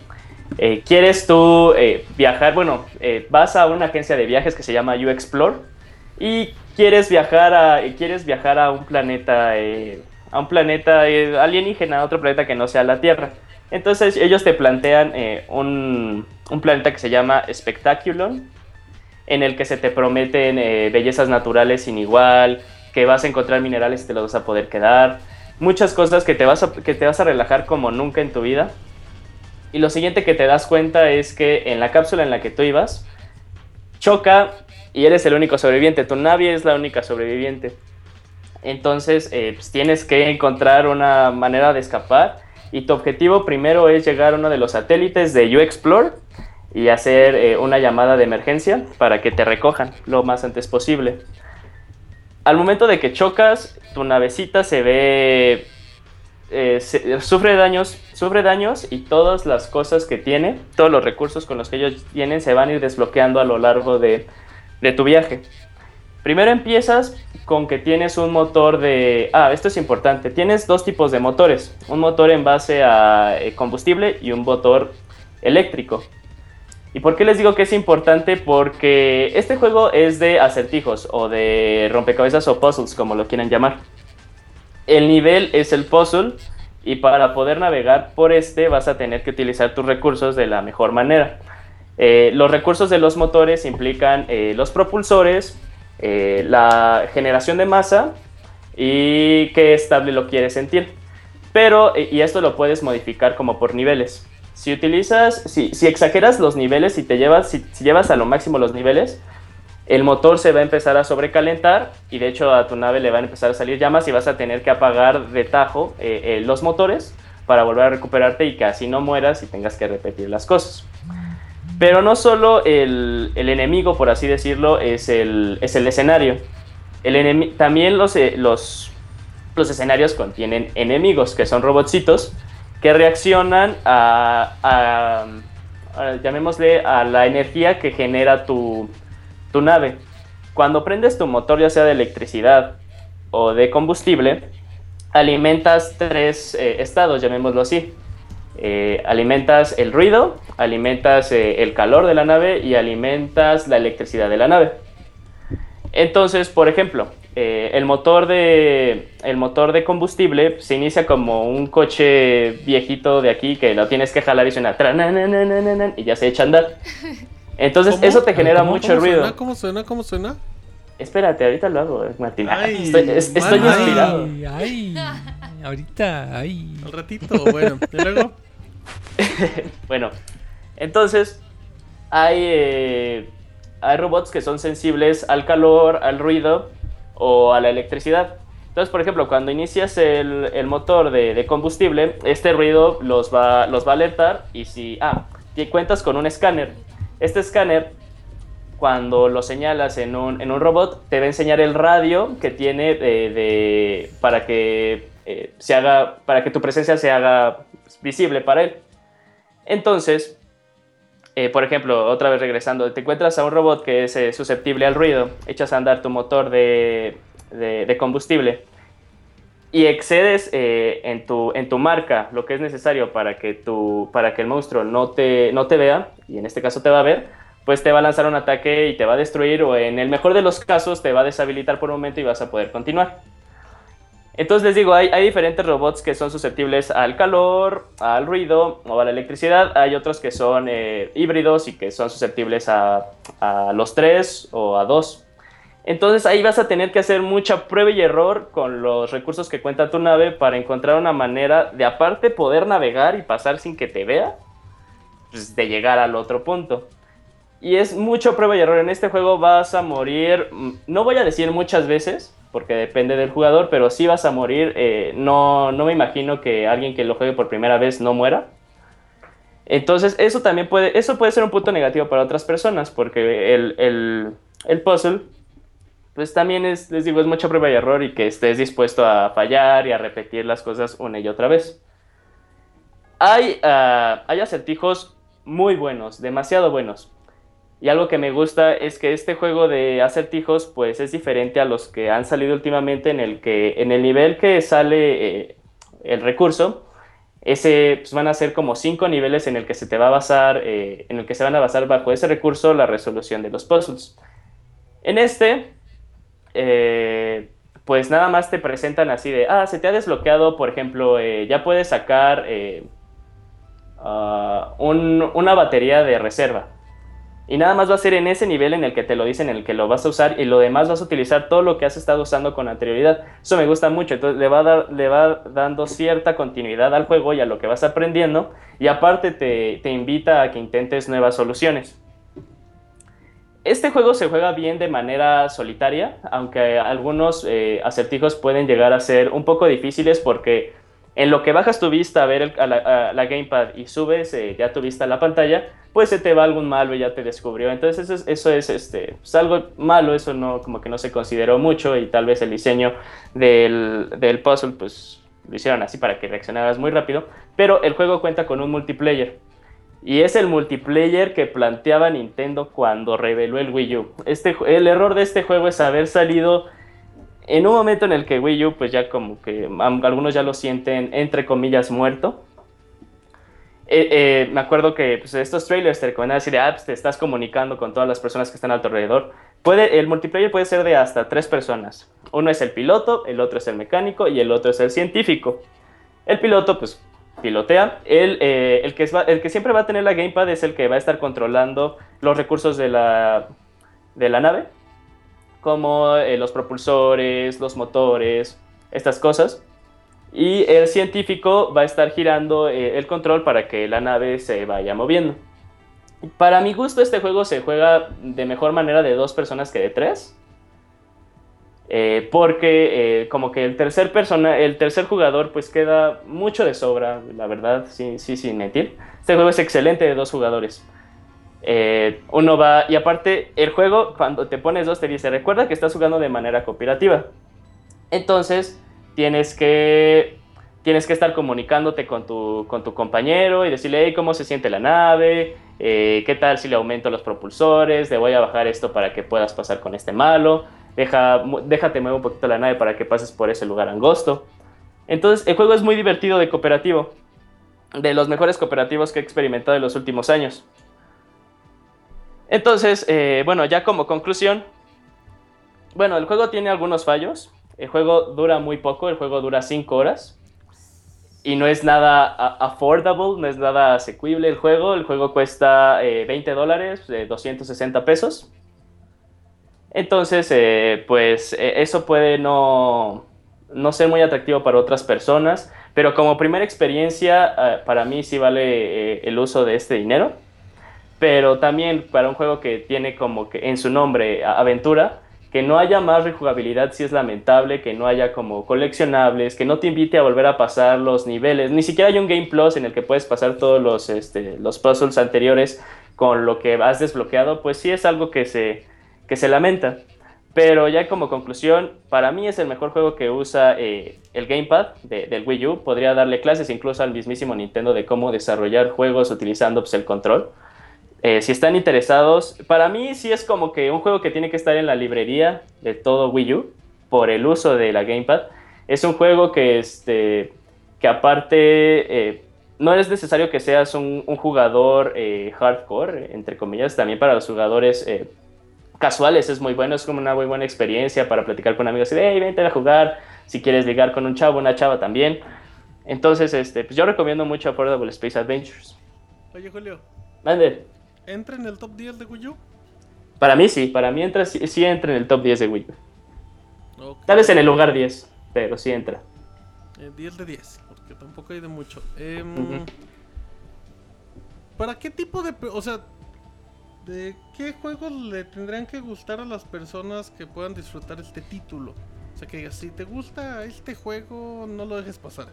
Eh, quieres tú eh, viajar, bueno, eh, vas a una agencia de viajes que se llama U Explore y quieres viajar a, quieres viajar a un planeta, a un planeta alienígena, a otro planeta que no sea la Tierra. Entonces ellos te plantean un, un planeta que se llama Spectaculon en el que se te prometen bellezas naturales sin igual, que vas a encontrar minerales y te los vas a poder quedar, muchas cosas que te vas a, que te vas a relajar como nunca en tu vida. Y lo siguiente que te das cuenta es que en la cápsula en la que tú ibas, choca y eres el único sobreviviente. Tu nave es la única sobreviviente. Entonces, eh, pues, tienes que encontrar una manera de escapar. Y tu objetivo primero es llegar a uno de los satélites de U-Explore y hacer eh, una llamada de emergencia para que te recojan lo más antes posible. Al momento de que chocas, tu navecita se ve eh, sufre daños, sufre daños y todas las cosas que tiene, todos los recursos con los que ellos tienen se van a ir desbloqueando a lo largo de, de tu viaje. Primero empiezas con que tienes un motor de... Ah, esto es importante. Tienes dos tipos de motores. Un motor en base a eh, combustible y un motor eléctrico. ¿Y por qué les digo que es importante? Porque este juego es de acertijos o de rompecabezas o puzzles, como lo quieran llamar. El nivel es el puzzle y para poder navegar por este vas a tener que utilizar tus recursos de la mejor manera. Eh, los recursos de los motores implican eh, los propulsores, eh, la generación de masa y qué estable lo quieres sentir. Pero, y esto lo puedes modificar como por niveles. Si utilizas, si, si exageras los niveles y te llevas, si llevas a lo máximo los niveles, el motor se va a empezar a sobrecalentar y de hecho a tu nave le van a empezar a salir llamas y vas a tener que apagar de tajo eh, eh, los motores para volver a recuperarte y que así no mueras y tengas que repetir las cosas. Pero no solo el, el enemigo, por así decirlo, es el, es el escenario. El también los, eh, los, los escenarios contienen enemigos, que son robotcitos, que reaccionan a, a- a- llamémosle, a la energía que genera tu, tu nave. Cuando prendes tu motor, ya sea de electricidad o de combustible, alimentas tres eh, estados, llamémoslo así. Eh, alimentas el ruido, alimentas eh, el calor de la nave y alimentas la electricidad de la nave. Entonces, por ejemplo, el, motor de, el motor de combustible se inicia como un coche viejito de aquí que lo tienes que jalar y suena y ya se echa a andar. Entonces,
¿Cómo?
eso te genera
¿Cómo-
mucho
cómo
ruido.
Suena, ¿Cómo suena? ¿Cómo suena?
Espérate, ahorita lo hago, Martín.
Ay,
estoy es- estoy
man.
inspirado.
Ay, ahorita, ay.
Al ratito, bueno. Y luego,
Bueno, entonces hay, eh, hay robots que son sensibles al calor, al ruido o a la electricidad. Entonces, por ejemplo, cuando inicias el, el motor de, de combustible, este ruido los va, los va a alertar y si... Ah, y cuentas con un escáner. Este escáner, cuando lo señalas en un, en un robot, te va a enseñar el radio que tiene de, para que eh, se haga, para que tu presencia se haga visible para él. Entonces, eh, por ejemplo, otra vez regresando, te encuentras a un robot que es eh, susceptible al ruido, echas a andar tu motor de- de combustible y excedes eh, en, tu, en tu marca lo que es necesario para que, tu, para que el monstruo no te, no te vea, y en este caso te va a ver, pues te va a lanzar un ataque y te va a destruir, o en el mejor de los casos te va a deshabilitar por un momento y vas a poder continuar. Entonces les digo, hay, diferentes robots que son susceptibles al calor, al ruido o a la electricidad. Hay otros que son eh, híbridos y que son susceptibles a, a los tres o a dos. Entonces ahí vas a tener que hacer mucha prueba y error con los recursos que cuenta tu nave para encontrar una manera de aparte poder navegar y pasar sin que te vea, pues, de llegar al otro punto. Y es mucho prueba y error. En este juego vas a morir, mm, no voy a decir muchas veces, porque depende del jugador, pero sí vas a morir. eh, no, no me imagino que alguien que lo juegue por primera vez no muera. Entonces, eso también puede, eso puede ser un punto negativo para otras personas, porque el, el, el puzzle, pues también es, les digo, es mucha prueba y error y que estés dispuesto a fallar y a repetir las cosas una y otra vez. Hay, ah, hay acertijos muy buenos, demasiado buenos. Y algo que me gusta es que este juego de acertijos pues es diferente a los que han salido últimamente en el que en el nivel que sale eh, el recurso, ese pues, van a ser como cinco niveles en el que se te va a basar, eh, en el que se van a basar bajo ese recurso la resolución de los puzzles. En este, eh, pues nada más te presentan así de, ah, se te ha desbloqueado, por ejemplo, eh, ya puedes sacar eh, ah, un- una batería de reserva. Y nada más va a ser en ese nivel en el que te lo dicen, en el que lo vas a usar y lo demás vas a utilizar todo lo que has estado usando con anterioridad. Eso me gusta mucho, entonces le va, a dar, le va dando cierta continuidad al juego y a lo que vas aprendiendo y aparte te, te invita a que intentes nuevas soluciones. Este juego se juega bien de manera solitaria, aunque algunos eh, acertijos pueden llegar a ser un poco difíciles porque en lo que bajas tu vista a ver la, gamepad y subes eh, ya tu vista a la pantalla, pues se te va algún malo y ya te descubrió. Entonces eso es, eso es este, pues, algo malo, eso no, como que no se consideró mucho y tal vez el diseño del, del puzzle pues lo hicieron así para que reaccionaras muy rápido. Pero el juego cuenta con un multiplayer. Y es el multiplayer que planteaba Nintendo cuando reveló el Wii U. Este, el error de este juego es haber salido en un momento en el que Wii U, pues ya como que algunos ya lo sienten, entre comillas, muerto. Eh, eh, me acuerdo que pues, estos trailers te recomiendan decir, ah, pues, te estás comunicando con todas las personas que están a tu alrededor. Puede, el multiplayer puede ser de hasta tres personas. Uno es el piloto, el otro es el mecánico y el otro es el científico. El piloto, pues, pilotea. El, eh, el, que el que siempre va a tener la gamepad es el que va a estar controlando los recursos de la, de la nave, como eh, los propulsores, los motores, estas cosas. Y el científico va a estar girando eh, el control para que la nave se vaya moviendo. Para mi gusto, este juego se juega de mejor manera de dos personas que de tres. Eh, porque eh, como que el tercer persona, el tercer jugador pues queda mucho de sobra, la verdad, sí, sí, sin mentir. Este juego es excelente de dos jugadores. Eh, uno va, y aparte el juego cuando te pones dos te dice, recuerda que estás jugando de manera cooperativa. Entonces tienes que, tienes que estar comunicándote con tu, con tu compañero y decirle, hey, ¿cómo se siente la nave? Eh, ¿Qué tal si le aumento los propulsores? Le voy a bajar esto para que puedas pasar con este malo. Deja, déjate mover un poquito la nave para que pases por ese lugar angosto. Entonces, el juego es muy divertido de cooperativo. De los mejores cooperativos que he experimentado en los últimos años. Entonces, eh, bueno, ya como conclusión. Bueno, el juego tiene algunos fallos. El juego dura muy poco, el juego dura 5 horas. Y no es nada affordable, no es nada asequible el juego. El juego cuesta eh, 20 dólares, eh, 260 pesos. Entonces, eh, pues eh, eso puede no, no ser muy atractivo para otras personas, pero como primera experiencia, eh, para mí sí vale eh, el uso de este dinero. Pero también para un juego que tiene como que en su nombre aventura, que no haya más rejugabilidad sí es lamentable, que no haya como coleccionables, que no te invite a volver a pasar los niveles, ni siquiera hay un Game Plus en el que puedes pasar todos los, este, los puzzles anteriores con lo que has desbloqueado, pues sí es algo que se, que se lamenta. Pero ya como conclusión, para mí es el mejor juego que usa eh, el Gamepad de- del Wii U. Podría darle clases incluso al mismísimo Nintendo de cómo desarrollar juegos utilizando pues, el control. Eh, si están interesados, para mí sí es como que un juego que tiene que estar en la librería de todo Wii U por el uso de la Gamepad. Es un juego que, este, que aparte eh, no es necesario que seas un, un jugador hardcore, entre comillas, también para los jugadores casuales es muy bueno, es como una muy buena experiencia para platicar con amigos y de, hey, vente a jugar, si quieres ligar con un chavo, una chava también. Entonces, este, pues yo recomiendo mucho Affordable Space Adventures.
Oye, Julio,
Mande.
¿entra en el top 10 de Wii U?
Para mí sí, para mí entra, sí, sí entra en el top 10 de Wii U. Tal vez en el lugar 10, pero sí entra.
Eh, 10 de 10, porque tampoco hay de mucho. Em. ¿Para qué tipo de... O sea, ¿de qué juegos le tendrían que gustar a las personas que puedan disfrutar este título? O sea, que si te gusta este juego, no lo dejes pasar.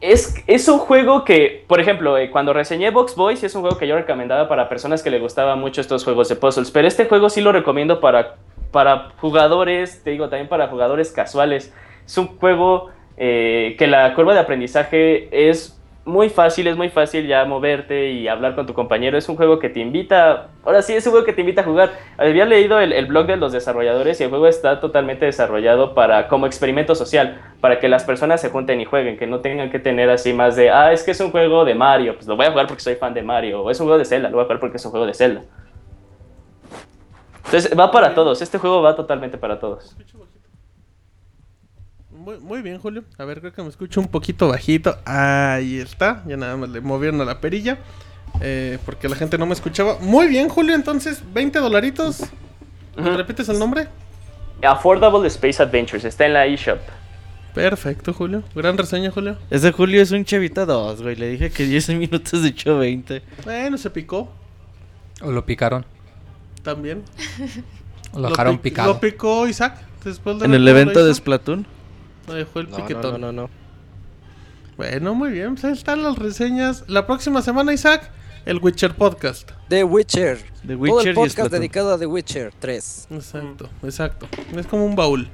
Es, es un juego que, por ejemplo, eh, cuando reseñé Box Boy, sí es un juego que yo recomendaba para personas que le gustaban mucho estos juegos de puzzles. Pero este juego sí lo recomiendo para, para jugadores, te digo, también para jugadores casuales. Es un juego eh, que la curva de aprendizaje es muy fácil, es muy fácil ya moverte y hablar con tu compañero. Es un juego que te invita, ahora sí, es un juego que te invita a jugar. Había leído el, blog de los desarrolladores y el juego está totalmente desarrollado para como experimento social, para que las personas se junten y jueguen, que no tengan que tener así más de, ah, es que es un juego de Mario, pues lo voy a jugar porque soy fan de Mario, o es un juego de Zelda, lo voy a jugar porque es un juego de Zelda. Entonces va para todos, este juego va totalmente para todos.
Muy, muy bien, Julio. A ver, creo que me escucho un poquito bajito. Ahí está. Ya nada más le movieron a la perilla. eh, porque la gente no me escuchaba. Muy bien, Julio, entonces 20 dolaritos. ¿Me
Ujú.
repites el nombre?
Affordable Space Adventures, está en la eShop.
Perfecto, Julio. Gran reseña, Julio.
Ese Julio es un chavita 2, güey. Le dije que 10 minutos de hecho 20.
Bueno, se picó
O lo picaron.
también.
O lo dejaron
pic-
picado.
Lo picó Isaac después de
En el
lo
evento de. Splatoon.
Lo dejó el
No,
piquetón.
no, no, no, no.
Bueno, muy bien. Pues ahí están las reseñas. La próxima semana, Isaac, el Witcher Podcast.
The Witcher.
The
Todo
Witcher
el
y
podcast
Splatoon.
dedicado a The Witcher 3.
Exacto, exacto. Es como un baúl.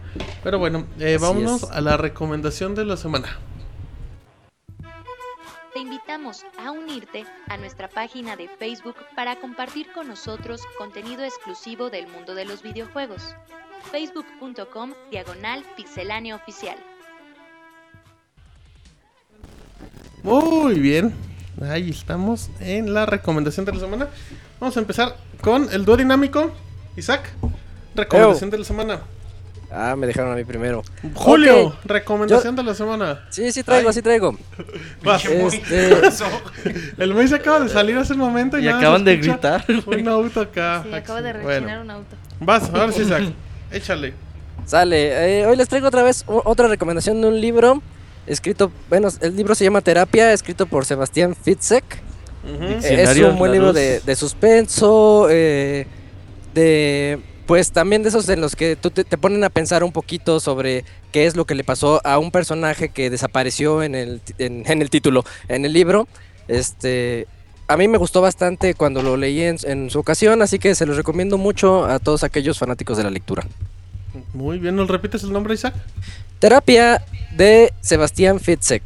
Pero bueno, eh, vámonos
es.
a la recomendación de la semana.
Te invitamos a unirte a nuestra página de Facebook para compartir con nosotros contenido exclusivo del mundo de los videojuegos. facebook.com diagonal pixelánea oficial.
Muy bien. Ahí estamos en la recomendación de la semana. Vamos a empezar con el dúo dinámico. Isaac, recomendación de la semana.
Ah, me dejaron a mí primero.
Julio, recomendación de la semana.
Sí, sí traigo, sí traigo.
Vas.
Este,
El Moise acaba de salir hace un momento y,
acaban de gritar.
Un auto acá.
Sí, acaba de
Bueno,
rechinar un auto.
Vas, ahora sí, Isaac. Échale.
Sale, eh, hoy les traigo otra vez otra recomendación de un libro escrito, bueno, el libro se llama Terapia, escrito por Sebastián Fitzek. Eh, es un buen libro de, de suspenso, eh, de pues también de esos en los que tú te, te ponen a pensar un poquito sobre qué es lo que le pasó a un personaje que desapareció en el, en el título, en el libro. Este, a mí me gustó bastante cuando lo leí en, en su ocasión, así que se los recomiendo mucho a todos aquellos fanáticos de la lectura.
Muy bien, ¿nos repites el nombre, Isaac?
Terapia de Sebastián Fitzek.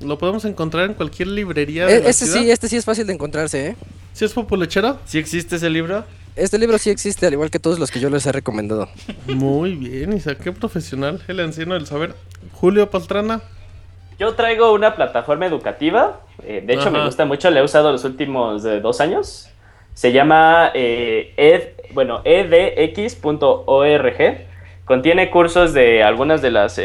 Lo podemos encontrar en cualquier librería de
E-
la
este sí, este sí es fácil de encontrarse, ¿eh?
¿Sí es populachero?
¿Sí existe ese libro?
Este libro sí existe, al igual que todos los que yo les he recomendado.
Muy bien, Isaac, qué profesional. El anciano del saber. Julio Pastrana.
Yo traigo una plataforma educativa. eh, de hecho,
Ajá.
me gusta mucho. La he usado los últimos eh, dos años. Se llama eh, ed, bueno, edx.org. Contiene cursos de algunas de las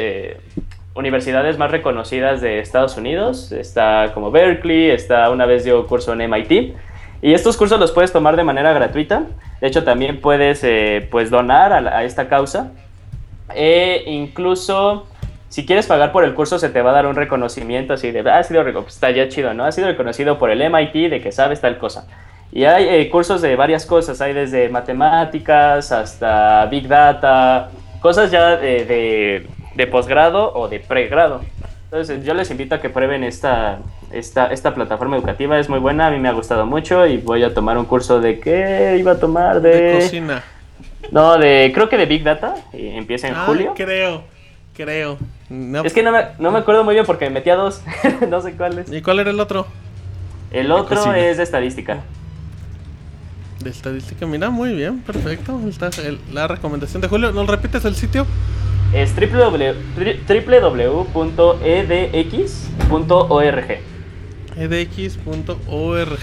universidades más reconocidas de Estados Unidos. Está como Berkeley, está una vez dio curso en MIT. Y estos cursos los puedes tomar de manera gratuita. De hecho, también puedes pues donar a, la- a esta causa. E incluso, si quieres pagar por el curso, se te va a dar un reconocimiento así de, ah, ha sido, pues, está ya chido, ¿no? Ha sido reconocido por el MIT de que sabes tal cosa. Y hay eh, cursos de varias cosas, hay desde matemáticas hasta Big Data, cosas ya de, de, de posgrado o de pregrado. Entonces, yo les invito a que prueben esta, esta, esta plataforma educativa, es muy buena, a mí me ha gustado mucho y voy a tomar un curso de qué iba a tomar
De
de...
cocina.
No, de creo que de Big Data, y empieza en
Ah,
julio.
creo. Creo. No.
Es que no me, no me acuerdo muy bien porque me metí a dos, no sé cuáles.
¿Y cuál era el otro?
El otro es de estadística.
De estadística. Mira, muy bien, perfecto. Está el- la recomendación de Julio. ¿Nos repites el sitio?
Es www- www.edx.org.
edx.org.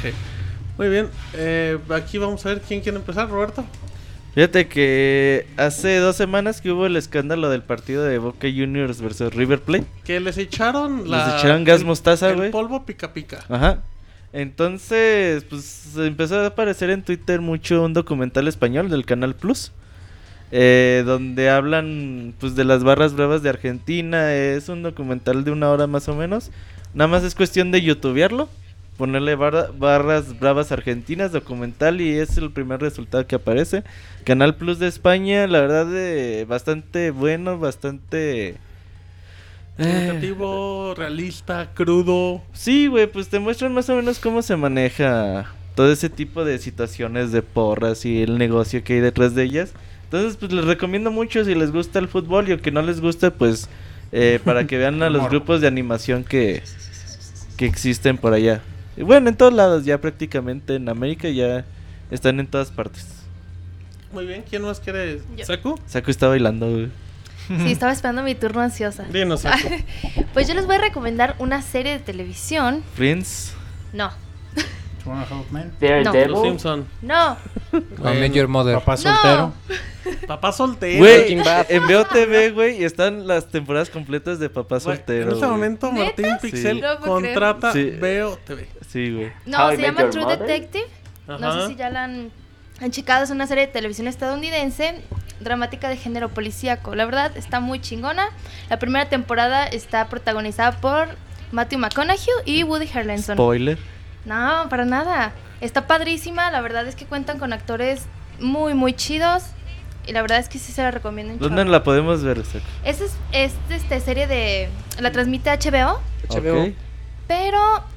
Muy bien. eh, aquí vamos a ver quién quiere empezar, Roberto.
Fíjate que hace dos semanas que hubo el escándalo del partido de Boca Juniors versus River Plate.
Que les echaron la.
Les echaron gas
el-
mostaza, güey.
polvo pica pica.
Ajá. Entonces, pues empezó a aparecer en Twitter mucho un documental español del Canal Plus. eh, donde hablan pues de las barras bravas de Argentina. Es un documental de una hora más o menos. Nada más es cuestión de youtubearlo. Ponerle barra- barras bravas argentinas, documental y es el primer resultado que aparece. Canal Plus de España, la verdad, eh, bastante bueno, bastante... eh,
Educativo, realista, crudo.
Sí, güey, pues te muestran más o menos cómo se maneja todo ese tipo de situaciones de porras y el negocio que hay detrás de ellas. Entonces, pues les recomiendo mucho si les gusta el fútbol y aunque no les guste, pues eh, para que vean a los grupos de animación que, que existen por allá. Y bueno, en todos lados ya prácticamente en América ya están en todas partes.
Muy bien, ¿quién más quiere?
Yo.
¿Saku?
Saco está bailando, güey.
Sí, estaba esperando mi turno ansiosa.
Dinos, Saku.
Pues yo les voy a recomendar una serie de televisión.
Friends.
No.
Daredevil.
Los Simpson.
no,
Your Mother.
Papá
No.
soltero.
Papá soltero.
Güey, en Veo TV, güey, están las temporadas completas de Papá
Güey,
Soltero.
En este momento,
¿Neta?
Martín Pixel
No puedo creer.
contrata
Sí.
TV.
Sí, güey.
No,
How
se llama True
Mother.
Detective. No sé si ya la han, han checado. Es una serie de televisión estadounidense, dramática de género policíaco. La verdad, está muy chingona. La primera temporada está protagonizada por Matthew McConaughey y Woody Harrelson.
Spoiler.
No, para nada. Está padrísima. La verdad es que cuentan con actores muy, muy chidos. Y la verdad es que sí se la recomiendo.
¿Dónde
chorro.
la podemos ver?
Esta es, es, este, serie de... La transmite HBO,
HBO.
Pero...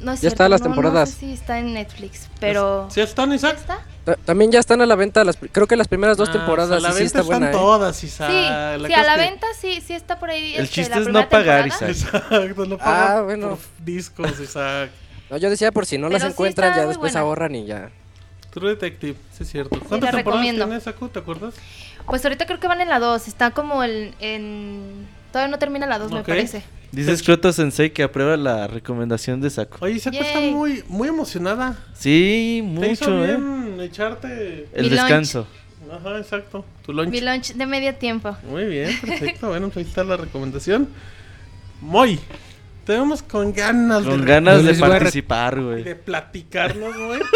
No es
Ya
cierto,
está las
no-
temporadas.
No sé si está en Netflix, pero...
¿Sí están,
¿Ya
Isaac?
está?
Ta- También ya están a la venta, las, creo que las primeras dos
Ah,
temporadas
o sea,
y
la
sí
venta
está buena.
están
¿eh?
todas, Isaac.
Sí,
La
sí, a la
que-
venta sí, sí está por ahí.
El
este,
chiste
la
es no pagar,
temporada.
Isaac.
Exacto, lo
Ah,
pagan
bueno.
por discos, Isaac.
No, yo decía por si no las
Pero sí
encuentran, ya después
buena.
ahorran y ya.
True Detective, sí es cierto. ¿Cuántas temporadas
recomiendo.
tiene Saku? ¿Te acuerdas?
Pues ahorita creo que van en la 2, está como el, en... Todavía no termina la 2, me
Ok.
parece.
Dice Scroto Sensei que aprueba la recomendación de Saco.
Oye, Saku está muy, muy emocionada.
Sí,
Te hizo
mucho, ¿eh?
bien echarte...
El
Mi lunch.
descanso.
Ajá, exacto. Tu lunch.
Mi lunch de medio tiempo.
Muy bien, perfecto. bueno, pues ahí está la recomendación. Muy. Tenemos con ganas
Con
de,
ganas de participar, güey.
de platicarnos, güey.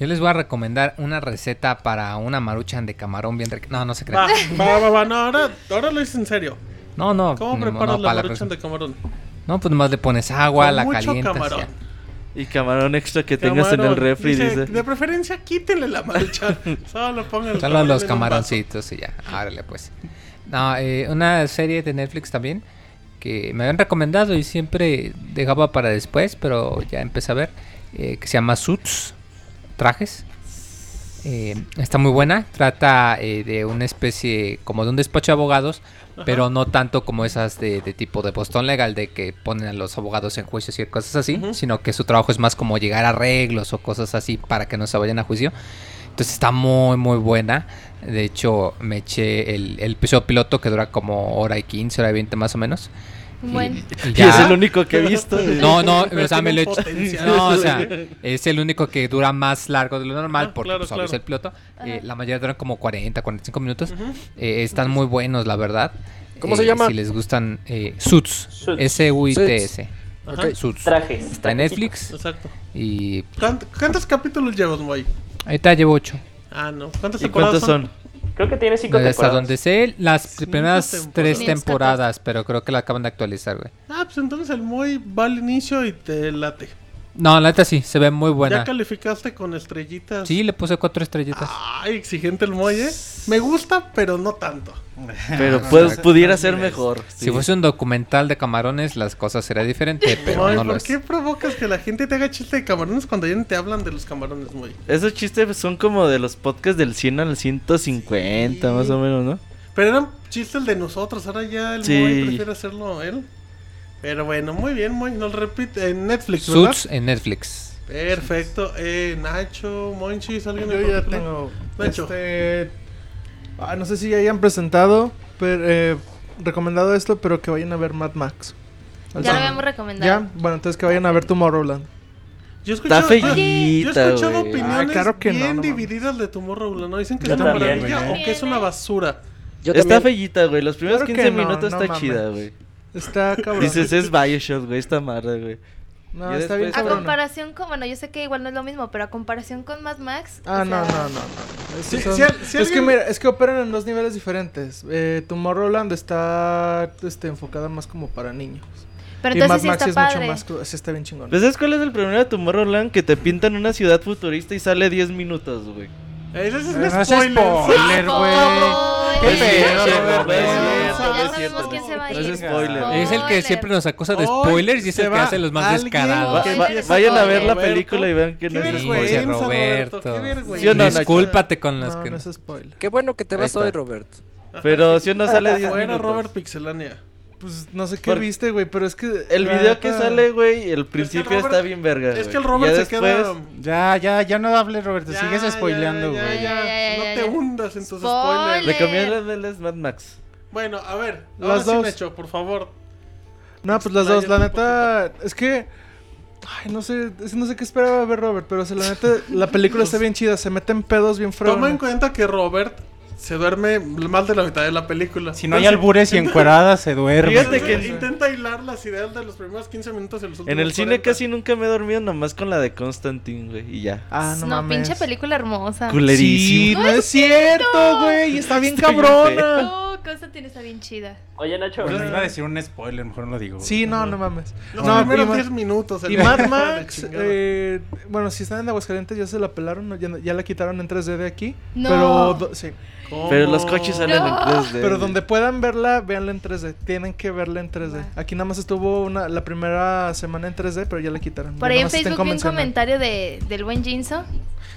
Yo les voy a recomendar una receta para una maruchan de camarón bien rica. No, no se
Va,
crean.
va, va, va. No, ahora, ahora lo hice en serio.
No, no.
¿Cómo
no,
preparas
no,
la maruchan de camarón?
No, pues nomás le pones agua,
Con
la
mucho
calientas.
camarón.
ya.
Y camarón extra que tengas en el refri, dice.
De preferencia, quítenle la maruchan. Solo pongan
Solo los camaroncitos y ya. Árale, pues. No, eh, una serie de Netflix también que me habían recomendado y siempre dejaba para después, pero ya empecé a ver, eh, que se llama Suits, trajes. Eh, está muy buena, trata eh, de una especie como de un despacho de abogados, pero no tanto como esas de, de tipo de Boston Legal, de que ponen a los abogados en juicios y cosas así, sino que su trabajo es más como llegar a arreglos o cosas así para que no se vayan a juicio. Entonces está muy, muy buena. De hecho, me eché el, el episodio piloto que dura como hora y 15, hora y 20 más o menos. Y-
Bueno.
y
Y
ya-
es el único que he visto.
no, no, o sea, me lo he hecho. No, o sea, es el único que dura más largo de lo normal
Ah,
porque
claro,
pues, obvio es
claro.
el piloto. Eh, la mayoría duran como 40, 45 minutos.
Ujú.
Eh, están muy buenos, la verdad.
¿Cómo
Eh,
se llama?
Si les gustan eh, Suits,
Suits.
S-U-I-T-S.
Ajá.
Ok.
Suits.
Trajes.
Está en Netflix
Exacto.
y
¿Cuánt- ¿Cuántos capítulos llevas, Moy?
ahorita llevo 8.
Ah, no. ¿Cuántas
¿Y cuántos son?
Creo que tiene cinco
Hasta
temporadas.
donde sé, las
Cinco
primeras
temporadas.
tres temporadas, pero creo que la acaban de actualizar, güey.
Ah, pues entonces el Moy va al inicio y te late.
No, la neta sí, se ve muy
¿Ya
buena.
calificaste con estrellitas?
Sí, le puse cuatro estrellitas.
Ay, exigente el Moy, ¿eh? Me gusta, pero no tanto.
Pero pues, pudiera ser mejor.
Si fuese un documental de camarones, las cosas serían diferentes, pero
Moy,
no lo
¿por
es.
qué provocas que la gente te haga chiste de camarones cuando ya no te hablan de los camarones, Moy?
Esos chistes son como de los podcasts del 100 al 150,
Sí.
más o menos, ¿no?
Pero eran chistes de nosotros, ahora ya el
Sí.
Moy prefiere hacerlo él. Pero bueno, muy bien, Moy. Nos repite en Netflix, ¿verdad?
Suits en Netflix.
Perfecto. Eh, Nacho, Monchis, alguien
Yo ya tengo.
Nacho.
Este. ah, no sé si ya hayan presentado, pero eh, recomendado esto, pero que vayan a ver Mad Max.
Ya lo habíamos recomendado.
Ya, bueno, entonces que vayan a ver Tomorrowland.
Yo he
Está
escuchado, yo- he escuchado
güey.
opiniones
Ah, claro que no,
bien
no mames.
divididas de Tomorrowland. ¿no? Dicen que
Yo
es una maravilla o que es una basura.
Yo
está fellita, güey. Los primeros
Claro que
15
no,
minutos
no
está
mames.
chida, güey.
Está cabrón.
Dices, es Bioshock, güey, esta madre, güey.
no, está bien
A comparación con, bueno, yo sé que igual no es lo mismo, pero a comparación con Mad Max.
Ah,
o
no,
sea,
no, no, no. Es que mira, es que operan en dos niveles diferentes. Eh, Tomorrowland está este, enfocada más como para niños.
Pero
y
entonces
Mad
sí
Max
está
es
padre.
mucho más, sí está bien chingón.
¿Pues sabes cuál es el problema de Tomorrowland? Que te pintan una ciudad futurista y sale 10 minutos, güey.
Ese es un spoiler,
güey.
Spoiler.
¿Qué
No es
pedo, Roberto?
cierto,
quién se va a
spoiler.
El que siempre nos acusa de spoilers y es el que hace los más descarados.
vayan a ver la
Roberto.
película y vean que
Qué
no es spoiler.
dice
Roberto.
Roberto. Discúlpate con las que...
Qué bueno que te vas hoy, Robert.
Pero si no sale 10
Fuera
minutos.
Robert Pixelania.
Pues no sé qué
Por-
viste, güey, pero es que.
El
la
video que sale, güey, el principio
Robert-
está bien verga.
Es que el Robert
Ya
se queda.
después-
Ya, ya, ya no hables, Roberto.
Ya,
Sigues spoileando, güey.
ya,
Ya, ya, ya,
No te hundas en tus
Spoiler.
spoilers.
Recomiéndales Mad Max.
Bueno, a ver. Ahora
Las
sí,
dos.
Nacho, por favor.
No, pues las dos, la neta. Es que. Ay, no sé, no sé qué esperaba ver Robert, pero o sea, la neta, la película está bien chida, se meten pedos bien
Toma en cuenta que Robert se duerme más de la mitad de la película.
Si no hay albures y encueradas, se duerme.
Fíjate que-
intenta hilar las ideas de los primeros 15 minutos y los últimos
En el cine
40.
casi nunca me he dormido nomás con la de Constantine, güey, y ya.
Ah, no,
No,
mames.
pinche película hermosa.
Sí,
Culerísimo.
no es cierto, güey. Está bien
Está bien
cabrona.
No, Constantine está bien chida.
Oye, Nacho.
Bueno, iba a decir un spoiler, mejor no lo digo.
Sí, no, no mames.
Los
No,
primeros
y Ma-
10 minutos. el-
Y Mad Max, eh, bueno, si están en Aguascalientes ya se la pelaron, ya, ya la quitaron en 3D de aquí.
No.
Pero, do- sí.
¿Cómo?
Pero los coches salen en
No.
3D.
Pero donde puedan verla, véanla en 3D. Tienen que verla en 3D.
Va.
Aquí nada más estuvo una, la primera semana en 3D, pero ya la quitaron.
Por
Ya
ahí en Facebook vi un comentario de, del buen Jinso.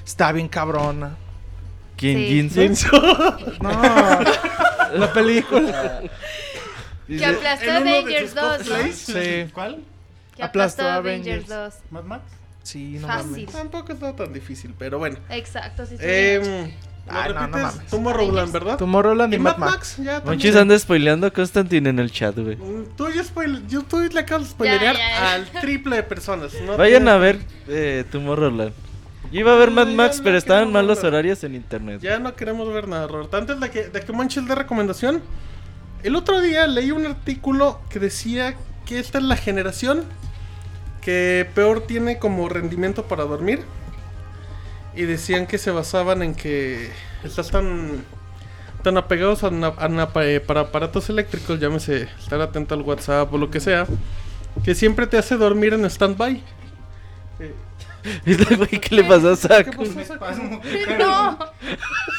Está bien cabrona.
¿Quién?
Sí.
Jinso?
No, la película.
Que aplastó Avengers
sus
2, ¿no?
Sí.
¿Cuál?
Que
Aplastó
aplastó
Avengers.
Avengers 2.
¿Mad Max?
Sí, no
Fácil.
mames.
Tampoco está tan difícil, pero bueno.
Exacto, sí. sí.
Eh, ¿Lo
no, no mames.
Tomorrowland, ¿verdad?
Tomorrowland y
Y
Mad Max.
Max, ya
Monchis anda spoileando a Constantine en el chat, güey.
Mm, Tú, ya spoile- yo, tú le acabas de spoilerear
Ya, ya, ya.
al triple de personas. no
Vayan a ver eh, Tomorrowland. Yo iba a ver Mad Max,
no
pero estaban mal los horarios en internet.
Ya no queremos ver nada, Robert. Antes de que, de que Monchis dé recomendación, el otro día leí un artículo que decía que esta es la generación que peor tiene como rendimiento para dormir. Y decían que se basaban en que estás tan, tan apegados a, na- a eh, para aparatos eléctricos, llámese estar atento al WhatsApp o lo que sea, que siempre te hace dormir en stand-by. Eh,
¿Viste, güey, qué le pasó a
¿Qué
Saco?
pasó, Saco?
No.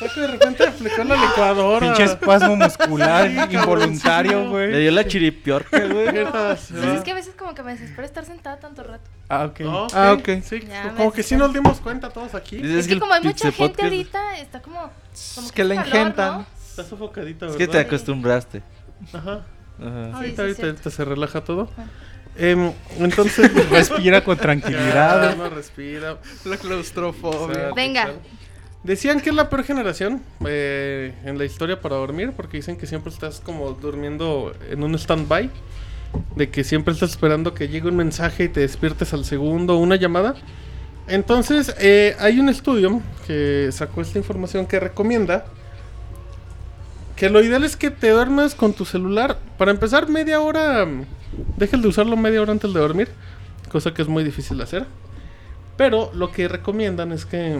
Saco de repente aplicó la licuadora.
Pinche espasmo muscular
Sí,
involuntario, güey.
Le dio la chiripiorca, güey.
Pues es que a veces como que me desespero estar sentada tanto rato.
Ah, ok.
Ah, ok.
Ah, ok.
Sí,
Ya,
como que sí nos dimos cuenta todos aquí.
Es que como hay mucha gente
Podcast-
ahorita, está como... como
Es que
calor,
engentan.
¿no?
Está sofocadita,
Es
¿verdad?
que te acostumbraste.
Ajá.
Ajá.
Ahorita,
sí,
ahorita, se relaja todo. Em, entonces...
Respira con tranquilidad.
no respira.
La claustrofobia.
Venga.
Decían que es la peor generación eh, en la historia para dormir, porque dicen que siempre estás como durmiendo en un stand-by, de que siempre estás esperando que llegue un mensaje y te despiertes al segundo, una llamada. Entonces, eh, hay un estudio que sacó esta información que recomienda que lo ideal es que te duermas con tu celular. Para empezar, media hora, dejes de usarlo media hora antes de dormir, cosa que es muy difícil de hacer. Pero lo que recomiendan es que,